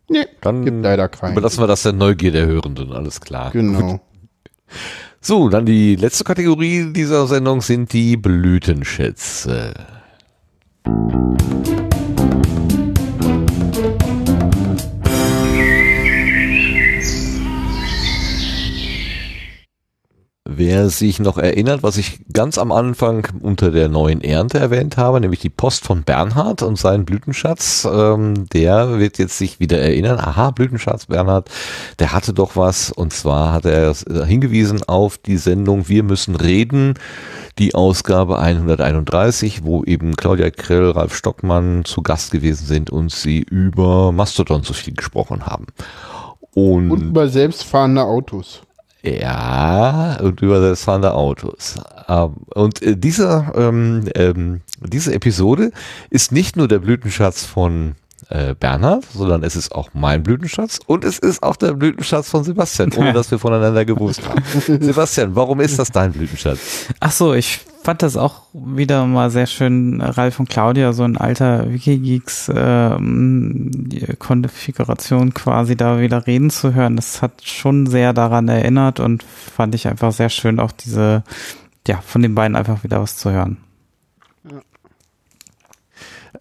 Nee, Dann gibt leider keinen. überlassen wir das der Neugier der Hörenden, alles klar. Genau. Gut. So, dann die letzte Kategorie dieser Sendung sind die Blütenschätze. Wer sich noch erinnert, was ich ganz am Anfang unter der neuen Ernte erwähnt habe, nämlich die Post von Bernhard und seinen Blütenschatz, ähm, der wird jetzt sich wieder erinnern, aha, Blütenschatz Bernhard, der hatte doch was und zwar hat er hingewiesen auf die Sendung Wir müssen reden, die Ausgabe 131, wo eben Claudia Krill, Ralf Stockmann zu Gast gewesen sind und sie über Mastodon so viel gesprochen haben. Und, Und über selbstfahrende Autos. Ja, und über selbstfahrende Autos. Ähm, Und äh, dieser, ähm, ähm, diese Episode ist nicht nur der Blütenschatz von äh, Bernhard, sondern es ist auch mein Blütenschatz und es ist auch der Blütenschatz von Sebastian, ohne dass wir voneinander gewusst haben. Sebastian, warum ist das dein Blütenschatz? Ach so, ich fand das auch wieder mal sehr schön, Ralf und Claudia, so ein alter Wikigeeks ähm, quasi da wieder reden zu hören. Das hat schon sehr daran erinnert und fand ich einfach sehr schön, auch diese, ja, von den beiden einfach wieder was zu hören.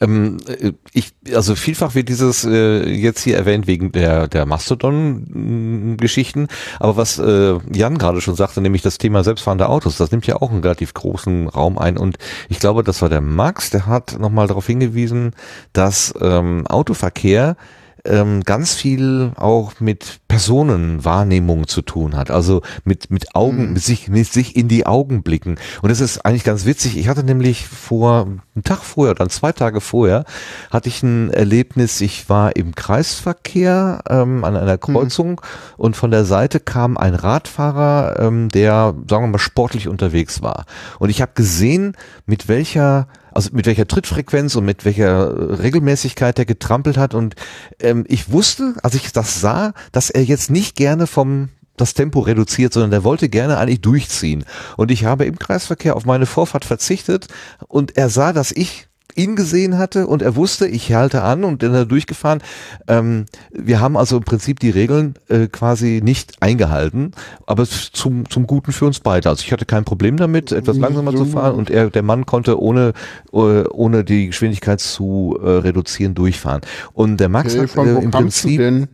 Ähm, äh, ich, also vielfach wird dieses äh, jetzt hier erwähnt wegen der, der Mastodon-Geschichten. Aber was äh, Jan gerade schon sagte, nämlich das Thema selbstfahrende Autos, das nimmt ja auch einen relativ großen Raum ein. Und ich glaube, das war der Max, der hat nochmal darauf hingewiesen, dass ähm, Autoverkehr ähm, ganz viel auch mit Personenwahrnehmung zu tun hat. Also mit, mit Augen, mit sich, mit sich in die Augen blicken. Und das ist eigentlich ganz witzig. Ich hatte nämlich vor, einen Tag vorher, dann zwei Tage vorher, hatte ich ein Erlebnis. Ich war im Kreisverkehr ähm, an einer Kreuzung und von der Seite kam ein Radfahrer, ähm, der, sagen wir mal, sportlich unterwegs war. Und ich habe gesehen, mit welcher also mit welcher Trittfrequenz und mit welcher Regelmäßigkeit er getrampelt hat. Und ähm, ich wusste, als ich das sah, dass er jetzt nicht gerne vom das Tempo reduziert, sondern der wollte gerne eigentlich durchziehen. Und ich habe im Kreisverkehr auf meine Vorfahrt verzichtet und er sah, dass ich ihn gesehen hatte und er wusste, ich halte an und dann er durchgefahren. Ähm, wir haben also im Prinzip die Regeln äh, quasi nicht eingehalten, aber zum, zum Guten für uns beide. Also ich hatte kein Problem damit, etwas langsamer zu fahren und er, der Mann konnte ohne, äh, ohne die Geschwindigkeit zu äh, reduzieren durchfahren. Und der Max Okay, hat äh, im Prinzip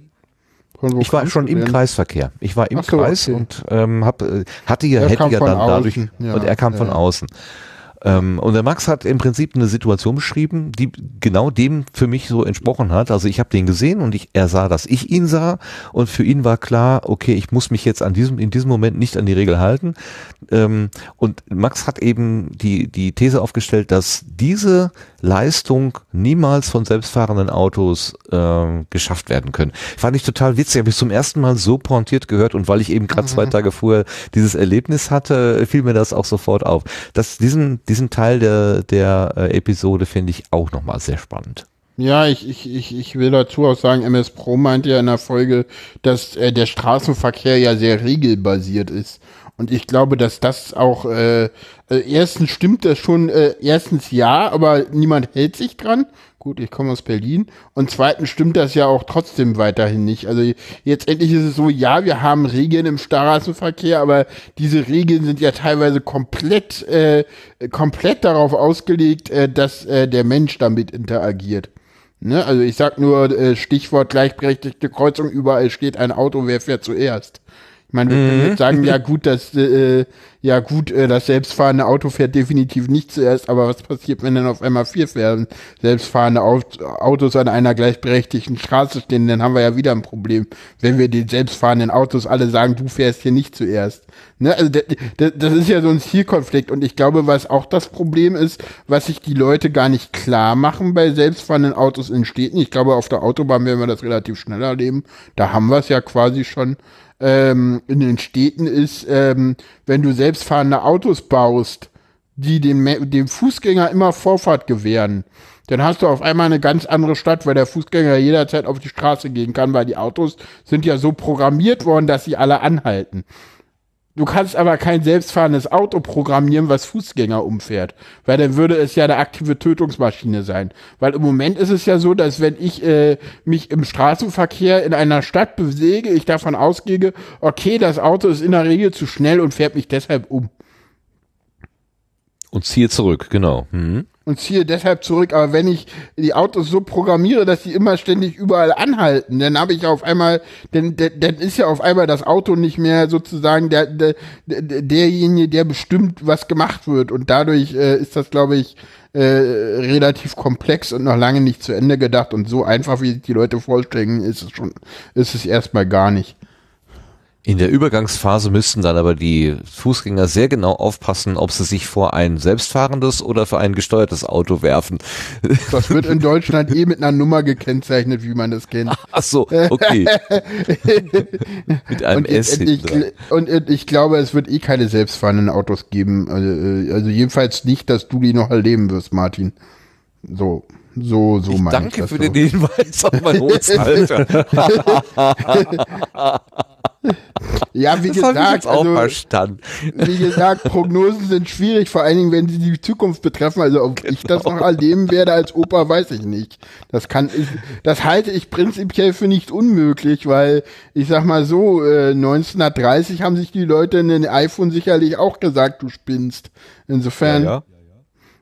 ich war schon im? Kreisverkehr. Ich war im so, Kreis okay. und ähm, hab, äh, hatte ja, hätte ja dann dadurch außen, ja, und er kam ja, von außen. Ähm, und der Max hat im Prinzip eine Situation beschrieben, die genau dem für mich so entsprochen hat. Also ich habe den gesehen und ich, er sah, dass ich ihn sah und für ihn war klar, okay, ich muss mich jetzt an diesem in diesem Moment nicht an die Regel halten. Ähm, und Max hat eben die die These aufgestellt, dass diese Leistung niemals von selbstfahrenden Autos ähm, geschafft werden können. Fand ich total witzig, habe ich zum ersten Mal so pointiert gehört und weil ich eben gerade zwei Tage vorher dieses Erlebnis hatte, fiel mir das auch sofort auf. Das, diesen, diesen Teil der, der äh, Episode finde ich auch nochmal sehr spannend. Ja, ich, ich, ich, ich will dazu auch sagen, MS Pro meinte ja in der Folge, dass äh, der Straßenverkehr ja sehr regelbasiert ist. Und ich glaube, dass das auch, äh, äh, erstens stimmt das schon, äh, erstens ja, aber niemand hält sich dran. Gut, ich komme aus Berlin. Und zweitens stimmt das ja auch trotzdem weiterhin nicht. Also jetzt endlich ist es so, ja, wir haben Regeln im Straßenverkehr, aber diese Regeln sind ja teilweise komplett, äh, komplett darauf ausgelegt, äh, dass äh, der Mensch damit interagiert. Ne? Also ich sag nur äh, Stichwort gleichberechtigte Kreuzung, überall steht ein Auto, wer fährt zuerst. Meine, wir können Mhm. jetzt sagen, ja gut, das äh, ja gut, äh, das selbstfahrende Auto fährt definitiv nicht zuerst, aber was passiert, wenn dann auf einmal vier fähren, selbstfahrende Aut Autos an einer gleichberechtigten Straße stehen, dann haben wir ja wieder ein Problem, wenn wir den selbstfahrenden Autos alle sagen, du fährst hier nicht zuerst. Ne? Also das ist ja so ein Zielkonflikt und ich glaube, was auch das Problem ist, was sich die Leute gar nicht klar machen bei selbstfahrenden Autos in Städten. Ich glaube, auf der Autobahn werden wir das relativ schnell erleben. Da haben wir es ja quasi schon ähm, in den Städten ist, ähm, wenn du selbstfahrende Autos baust, die dem, dem Fußgänger immer Vorfahrt gewähren, dann hast du auf einmal eine ganz andere Stadt, weil der Fußgänger jederzeit auf die Straße gehen kann, weil die Autos sind ja so programmiert worden, dass sie alle anhalten. Du kannst aber kein selbstfahrendes Auto programmieren, was Fußgänger umfährt, weil dann würde es ja eine aktive Tötungsmaschine sein. Weil im Moment ist es ja so, dass wenn ich äh, mich im Straßenverkehr in einer Stadt bewege, ich davon ausgehe, okay, das Auto ist in der Regel zu schnell und fährt mich deshalb um. Und ziehe zurück, genau. Mhm. Und ziehe deshalb zurück. Aber wenn ich die Autos so programmiere, dass sie immer ständig überall anhalten, dann habe ich auf einmal, dann, dann ist ja auf einmal das Auto nicht mehr sozusagen der, der, der derjenige, der bestimmt, was gemacht wird. Und dadurch äh, ist das, glaube ich, äh, relativ komplex und noch lange nicht zu Ende gedacht. Und so einfach, wie sich die Leute vorstellen, ist es schon, ist es erstmal gar nicht. In der Übergangsphase müssten dann aber die Fußgänger sehr genau aufpassen, ob sie sich vor ein selbstfahrendes oder für ein gesteuertes Auto werfen. Das wird in Deutschland eh mit einer Nummer gekennzeichnet, wie man das kennt. Ach so, okay. mit einem und, S ich, und ich glaube, es wird eh keine selbstfahrenden Autos geben. Also, äh, also jedenfalls nicht, dass du die noch erleben wirst, Martin. So, so, so Ich meine danke das für so. den Hinweis auf mein Alter. Ja, wie das gesagt, also, verstanden. wie gesagt, Prognosen sind schwierig, vor allen Dingen, wenn sie die Zukunft betreffen. Also, ob ich das Genau. noch erleben werde als Opa, weiß ich nicht. Das kann ich, das halte ich prinzipiell für nicht unmöglich, weil ich sag mal so, äh, 1930 haben sich die Leute in den iPhone sicherlich auch gesagt, du spinnst. Insofern, Ja,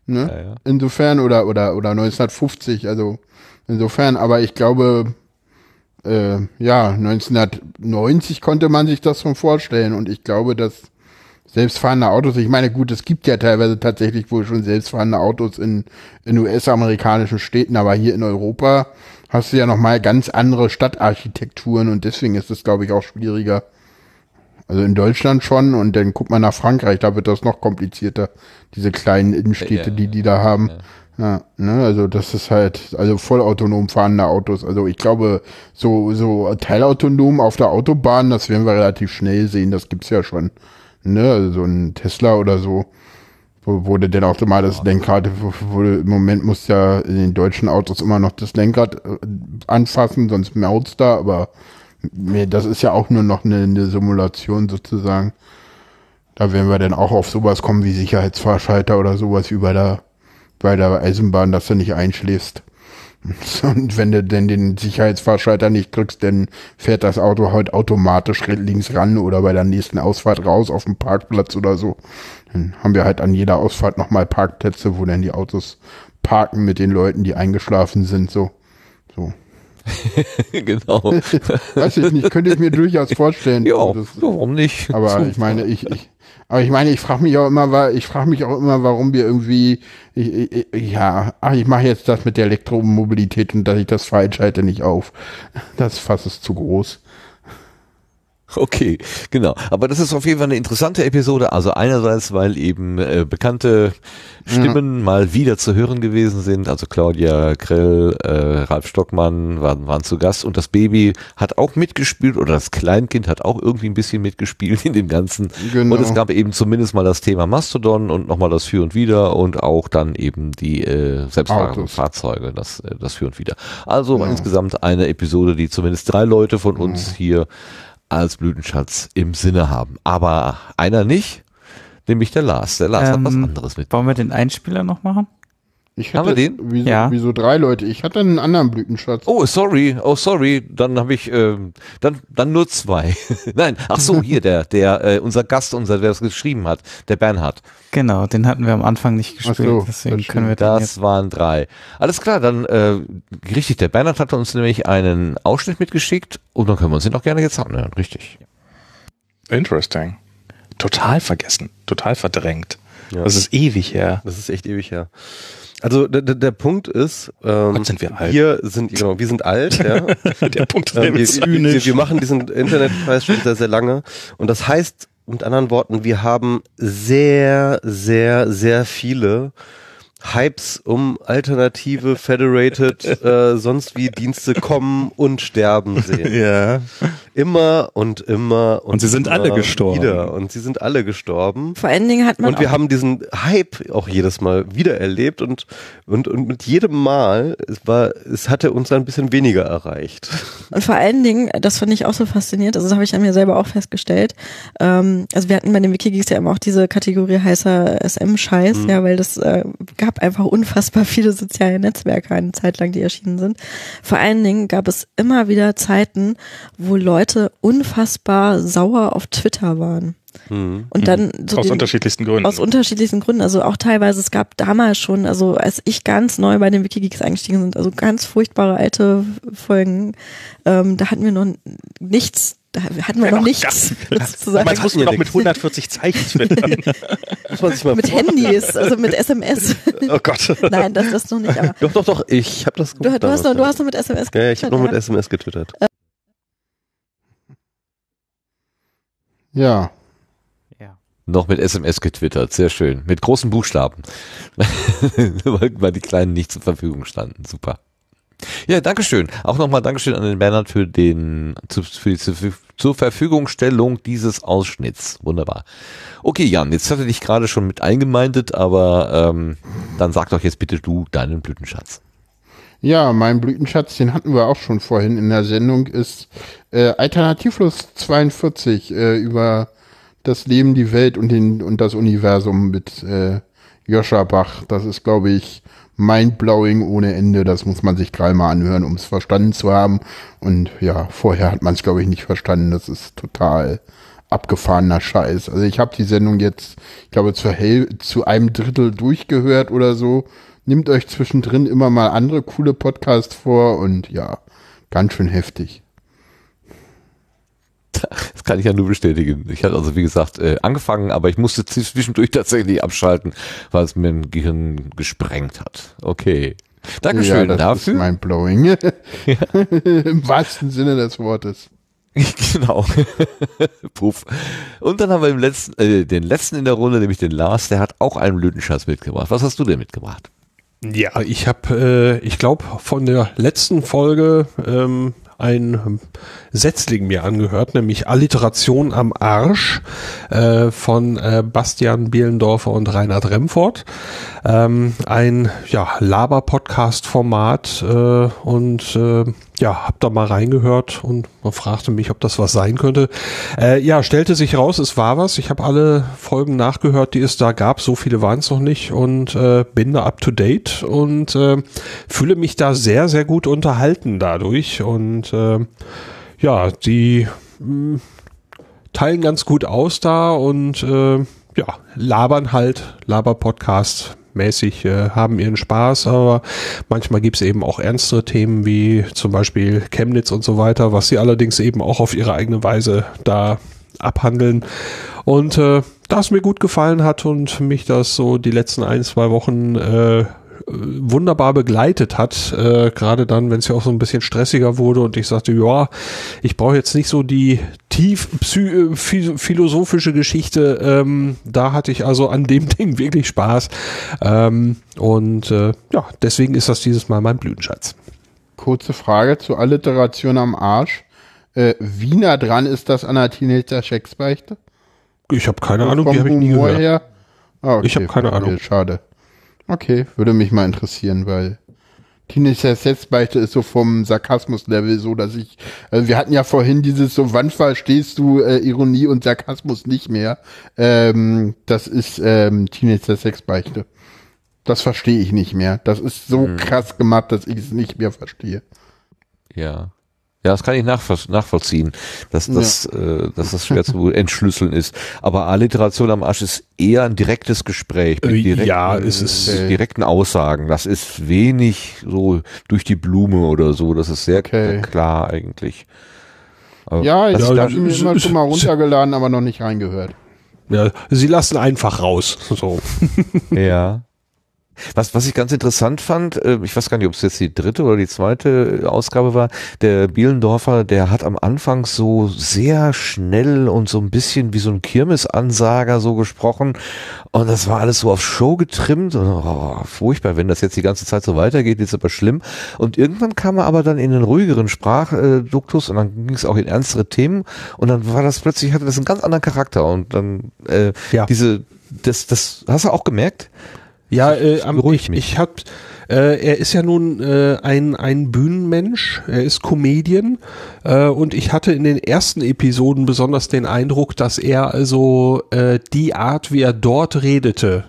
ne? Ja, ja. Insofern oder oder oder 1950, also insofern, aber ich glaube äh, ja, 1990 konnte man sich das schon vorstellen und ich glaube, dass selbstfahrende Autos, ich meine, gut, es gibt ja teilweise tatsächlich wohl schon selbstfahrende Autos in, in US-amerikanischen Städten, aber hier in Europa hast du ja nochmal ganz andere Stadtarchitekturen und deswegen ist es, glaube ich, auch schwieriger. Also in Deutschland schon und dann guckt man nach Frankreich, da wird das noch komplizierter, diese kleinen Innenstädte, Ja, die die da haben. Ja, ne, also das ist halt, also vollautonom fahrende Autos. Also ich glaube, so, so teilautonom auf der Autobahn, das werden wir relativ schnell sehen, das gibt's ja schon. Ne, also so ein Tesla oder so, wo, wo du denn auch mal das Lenkrad, wo, wo im Moment musst du ja in den deutschen Autos immer noch das Lenkrad äh, anfassen, sonst maut's da, aber das ist ja auch nur noch eine, eine Simulation sozusagen. Da werden wir dann auch auf sowas kommen wie Sicherheitsfahrschalter oder sowas bei der, bei der Eisenbahn, dass du nicht einschläfst. Und wenn du denn den Sicherheitsfahrschalter nicht drückst, dann fährt das Auto halt automatisch links ran oder bei der nächsten Ausfahrt raus auf dem Parkplatz oder so. Dann haben wir halt an jeder Ausfahrt nochmal Parkplätze, wo dann die Autos parken mit den Leuten, die eingeschlafen sind, so. So. genau. Weiß ich nicht, könnte ich mir durchaus vorstellen. Ja, Das- warum nicht? aber ich meine, ich, ich aber ich meine, ich frage mich auch immer, ich frage mich auch immer, warum wir irgendwie, ich, ich- ja, ach, ich mache jetzt das mit der Elektromobilität und dass ich das falsch halte nicht auf. Das Fass ist zu groß. Okay, genau. Aber das ist auf jeden Fall eine interessante Episode. Also einerseits, weil eben äh, bekannte Stimmen mal wieder zu hören gewesen sind. Also Claudia Krell, äh, Ralf Stockmann waren, waren zu Gast und das Baby hat auch mitgespielt oder das Kleinkind hat auch irgendwie ein bisschen mitgespielt in dem Ganzen. Genau. Und es gab eben zumindest mal das Thema Mastodon und nochmal das Für und Wider und auch dann eben die äh, selbstfahrenden. Fahrzeuge, das, äh, das Für und Wider. Also Ja. insgesamt eine Episode, die zumindest drei Leute von uns hier als Blütenschatz im Sinne haben. Aber einer nicht, nämlich der Lars. Der Lars hat was Ähm, anderes mit. Wollen wir den Einspieler noch machen? Ich Haben wir den? Wieso, Ja. wieso drei Leute? Ich hatte einen anderen Blütenschatz. Oh, sorry, oh sorry, dann habe ich, ähm, dann, dann nur zwei. Nein, ach so, hier der, der, äh, unser Gast, unser, der das geschrieben hat, der Bernhard. Genau, den hatten wir am Anfang nicht gespielt, so, deswegen das können wir den jetzt. Das waren drei. Alles klar, dann äh, richtig, der Bernhard hat uns nämlich einen Ausschnitt mitgeschickt und dann können wir uns den auch gerne jetzt anhören, richtig. Interesting. Total vergessen, total verdrängt. Ja. Das ist ewig her. Das ist echt ewig her. Also der, der, der Punkt ist, ähm, Gott, sind wir alt. Wir sind genau, wir sind alt. Ja. Der Punkt ist Äh, wir, wir, wir machen diesen Internetpreis schon sehr sehr lange und das heißt mit anderen Worten, wir haben sehr sehr sehr viele Hypes um alternative Federated äh, sonst wie Dienste kommen und sterben sehen. Ja. immer und immer und Und sie sind immer alle gestorben. Wieder. Und sie sind alle gestorben. Vor allen Dingen hat man Und wir haben diesen Hype auch jedes Mal wieder erlebt und, und, und mit jedem Mal, es war, es hatte uns ein bisschen weniger erreicht. Und vor allen Dingen, das fand ich auch so faszinierend, also das habe ich an mir selber auch festgestellt. Ähm, also wir hatten bei den Wikigeeks ja immer auch diese Kategorie heißer SM-Scheiß, Mhm. ja, weil das äh, gab einfach unfassbar viele soziale Netzwerke eine Zeit lang, die erschienen sind. Vor allen Dingen gab es immer wieder Zeiten, wo Leute unfassbar sauer auf Twitter waren. Mhm. Und dann so Aus den- unterschiedlichsten Gründen. Aus unterschiedlichsten Gründen. Also auch teilweise, es gab damals schon, also als ich ganz neu bei den Wikigeeks eingestiegen sind, also ganz furchtbare alte Folgen, ähm, da hatten wir noch nichts, da hatten wir noch nichts. Damals mussten wir noch mit 140 Zeichen twittern. Mit vorstellen. Handys, also mit SMS. Oh Gott. Nein, das das noch nicht. Aber Doch, doch, doch, ich habe das du, du, hast noch, du hast noch mit SMS Ja, ja, ich habe noch mit ja. SMS getwittert. Ja. Noch mit SMS getwittert, sehr schön. Mit großen Buchstaben. weil die kleinen nicht zur Verfügung standen. Super. Ja, Dankeschön. Auch nochmal Dankeschön an den Bernhard für den für die zur, zur Verfügungstellung dieses Ausschnitts. Wunderbar. Okay, Jan, jetzt hatte dich gerade schon mit eingemeindet, aber ähm, dann sag doch jetzt bitte du deinen Blütenschatz. Ja, mein Blütenschatz, den hatten wir auch schon vorhin in der Sendung, ist äh, Alternativlos 42 äh, über das Leben, die Welt und, den, und das Universum mit äh, Joscha Bach. Das ist, glaube ich, mindblowing ohne Ende. Das muss man sich dreimal anhören, um es verstanden zu haben. Und ja, vorher hat man es, glaube ich, nicht verstanden. Das ist total abgefahrener Scheiß. Also ich habe die Sendung jetzt, ich glaube, zur Hel zu einem Drittel durchgehört oder so. Nehmt euch zwischendrin immer mal andere coole Podcasts vor und ja, ganz schön heftig. Das kann ich ja nur bestätigen. Ich hatte also, wie gesagt, äh, angefangen, aber ich musste zwischendurch tatsächlich abschalten, weil es mir im Gehirn gesprengt hat. Okay. Dankeschön ja, das dafür. Ist mindblowing. Im wahrsten Sinne des Wortes. genau. Puff. Und dann haben wir im letzten, äh, den letzten in der Runde, nämlich den Lars, der hat auch einen Blütenschatz mitgebracht. Was hast du denn mitgebracht? Ja, ich habe, äh, ich glaube, von der letzten Folge ähm, ein Setzling mir angehört, nämlich Alliteration am Arsch äh, von äh, Bastian Bielendorfer und Reinhard Remford. Ähm, ein ja, Laber-Podcast-Format äh, und äh, ja, hab da mal reingehört und man fragte mich, ob das was sein könnte. Äh, ja, stellte sich raus, es war was. Ich habe alle Folgen nachgehört, die es da gab. So viele waren es noch nicht und äh, bin da up to date und äh, fühle mich da sehr, sehr gut unterhalten dadurch. Und äh, ja, die mh, teilen ganz gut aus da und äh, ja, labern halt, Laber-Podcast mäßig, äh, haben ihren Spaß, aber manchmal gibt's eben auch ernstere Themen wie zum Beispiel Chemnitz und so weiter, was sie allerdings eben auch auf ihre eigene Weise da abhandeln. Und äh, da es mir gut gefallen hat und mich das so die letzten ein, zwei Wochen äh, wunderbar begleitet hat, äh, gerade dann, wenn es ja auch so ein bisschen stressiger wurde und ich sagte, ja, ich brauche jetzt nicht so die tief phi- philosophische Geschichte, ähm, da hatte ich also an dem Ding wirklich Spaß ähm, und äh, ja, deswegen ist das dieses Mal mein Blütenschatz. Kurze Frage zur Alliteration am Arsch. Äh, wie nah dran ist das an der Teenager Schecksbeichte? Ich habe keine Also Ahnung, die habe ich nie gehört. Her? Ah, okay, Ich habe keine Ahnung. Schade. Okay, würde mich mal interessieren, weil Teenager Schecksbeichte ist so vom Sarkasmus-Level so, dass ich, also wir hatten ja vorhin dieses so, wann verstehst du äh, Ironie und Sarkasmus nicht mehr? Ähm, das ist ähm, Teenager Sexbeichte. Das verstehe ich nicht mehr. Das ist so Hm. krass gemacht, dass ich es nicht mehr verstehe. Ja. Ja, das kann ich nachvoll nachvollziehen, dass, das, äh, dass das schwer zu entschlüsseln ist. Aber Alliteration am Arsch ist eher ein direktes Gespräch mit Äh, direkten, ja, es ist- mit direkten Aussagen. Das ist wenig so durch die Blume oder so. Das ist sehr klar eigentlich. Aber Ja, ich habe mir immer schon mal runtergeladen, aber noch nicht reingehört. Ja, sie lassen einfach raus. So. Ja. Was, was ich ganz interessant fand, äh, ich weiß gar nicht, ob es jetzt die dritte oder die zweite Ausgabe war, der Bielendorfer, der hat am Anfang so sehr schnell und so ein bisschen wie so ein Kirmesansager so gesprochen und das war alles so auf Show getrimmt und oh, furchtbar, wenn das jetzt die ganze Zeit so weitergeht, ist aber schlimm. Und irgendwann kam er aber dann in einen ruhigeren Sprachduktus und dann ging es auch in ernstere Themen und dann war das plötzlich, hatte das einen ganz anderen Charakter und dann äh, Ja. diese, das, das hast du auch gemerkt? Ja, äh, ich, mich. ich hab, äh, er ist ja nun äh, ein, ein Bühnenmensch, er ist Comedian äh, und ich hatte in den ersten Episoden besonders den Eindruck, dass er also äh, die Art, wie er dort redete,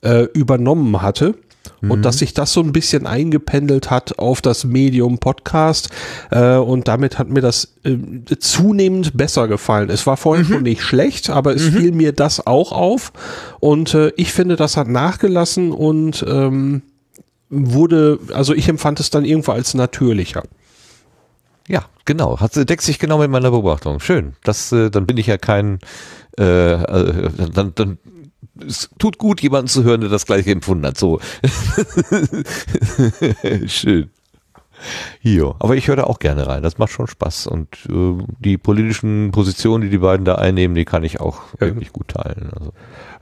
äh, übernommen hatte. Und dass sich das so ein bisschen eingependelt hat auf das Medium Podcast äh, und damit hat mir das äh, zunehmend besser gefallen. Es war vorhin schon nicht schlecht, aber es fiel mir das auch auf und äh, ich finde, das hat nachgelassen und ähm, wurde, also ich empfand es dann irgendwo als natürlicher. Ja, genau. Hat, deckt sich genau mit meiner Beobachtung. Schön. Das, äh, dann bin ich ja kein, äh, äh, dann, dann, es tut gut, jemanden zu hören, der das gleiche empfunden hat. So. Schön. Jo, aber ich höre da auch gerne rein. Das macht schon Spaß. Und äh, die politischen Positionen, die die beiden da einnehmen, die kann ich auch wirklich gut teilen. Also.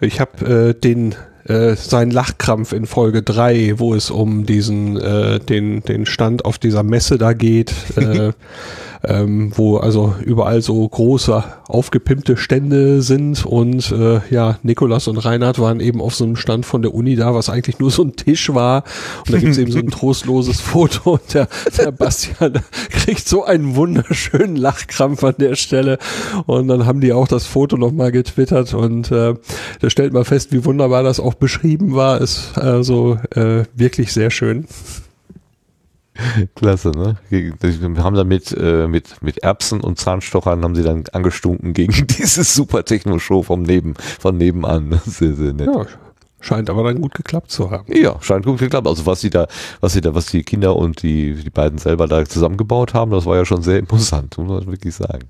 Ich habe äh, den äh, seinen Lachkrampf in Folge 3, wo es um diesen äh, den den Stand auf dieser Messe da geht, äh, ähm, wo also überall so große aufgepimpte Stände sind und äh, ja Nikolas und Reinhard waren eben auf so einem Stand von der Uni da, was eigentlich nur so ein Tisch war. Und da gibt's eben so ein trostloses Foto und der, der Bastian kriegt so einen wunderschönen Lachkrampf an der Stelle. Und dann haben die auch das Foto nochmal getwittert und äh, da stellt man fest, wie wunderbar das auch beschrieben war. Ist also äh, wirklich sehr schön. Klasse, ne? Wir haben damit äh, mit, mit Erbsen und Zahnstochern haben sie dann angestunken gegen dieses super Techno-Show vom Neben, von nebenan. Sehr, sehr nett. Ja, scheint aber dann gut geklappt zu haben. Ja, scheint gut geklappt. Also was sie da, was sie da, was die Kinder und die, die beiden selber da zusammengebaut haben, das war ja schon sehr imposant, muss man wirklich sagen.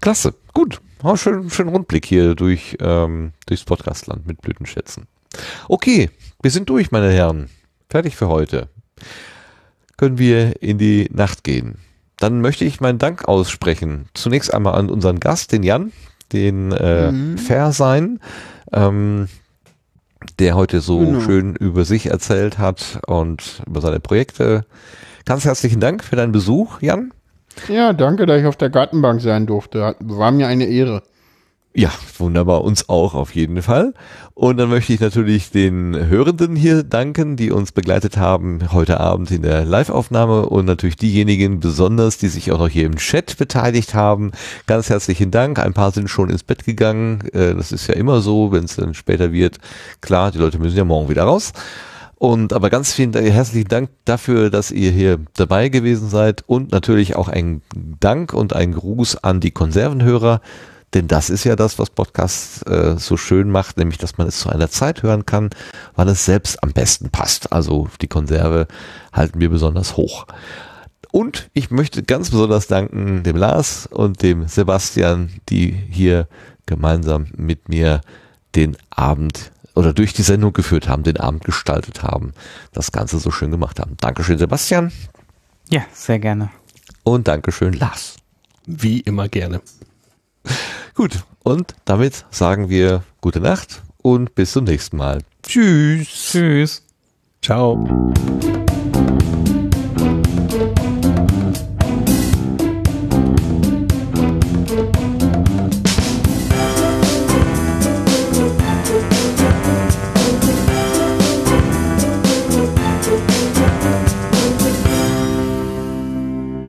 Klasse, gut. Oh, schön, schön Rundblick hier durch, ähm, durchs Podcastland mit Blütenschätzen. Okay, wir sind durch, meine Herren. Fertig für heute. Können wir in die Nacht gehen. Dann möchte ich meinen Dank aussprechen. Zunächst einmal an unseren Gast, den Jan, den äh, Mhm. Fair sein, ähm, der heute so Genau. schön über sich erzählt hat und über seine Projekte. Ganz herzlichen Dank für deinen Besuch, Jan. Ja, danke, dass ich auf der Gartenbank sein durfte. War mir eine Ehre. Ja, wunderbar, uns auch auf jeden Fall. Und dann möchte ich natürlich den Hörenden hier danken, die uns begleitet haben heute Abend in der Live-Aufnahme und natürlich diejenigen besonders, die sich auch noch hier im Chat beteiligt haben. Ganz herzlichen Dank. Ein paar sind schon ins Bett gegangen. Äh, Das ist ja immer so, wenn es dann später wird. Klar, die Leute müssen ja morgen wieder raus. Und aber ganz vielen herzlichen Dank dafür, dass ihr hier dabei gewesen seid und natürlich auch ein Dank und ein Gruß an die Konservenhörer, denn das ist ja das, was Podcast äh, so schön macht, nämlich dass man es zu einer Zeit hören kann, wann es selbst am besten passt. Also die Konserve halten wir besonders hoch. Und ich möchte ganz besonders danken dem Lars und dem Sebastian, die hier gemeinsam mit mir den Abend oder durch die Sendung geführt haben, den Abend gestaltet haben, das Ganze so schön gemacht haben. Dankeschön, Sebastian. Ja, sehr gerne. Und Dankeschön, Lars. Wie immer gerne. Gut, und damit sagen wir gute Nacht und bis zum nächsten Mal. Tschüss. Tschüss. Ciao.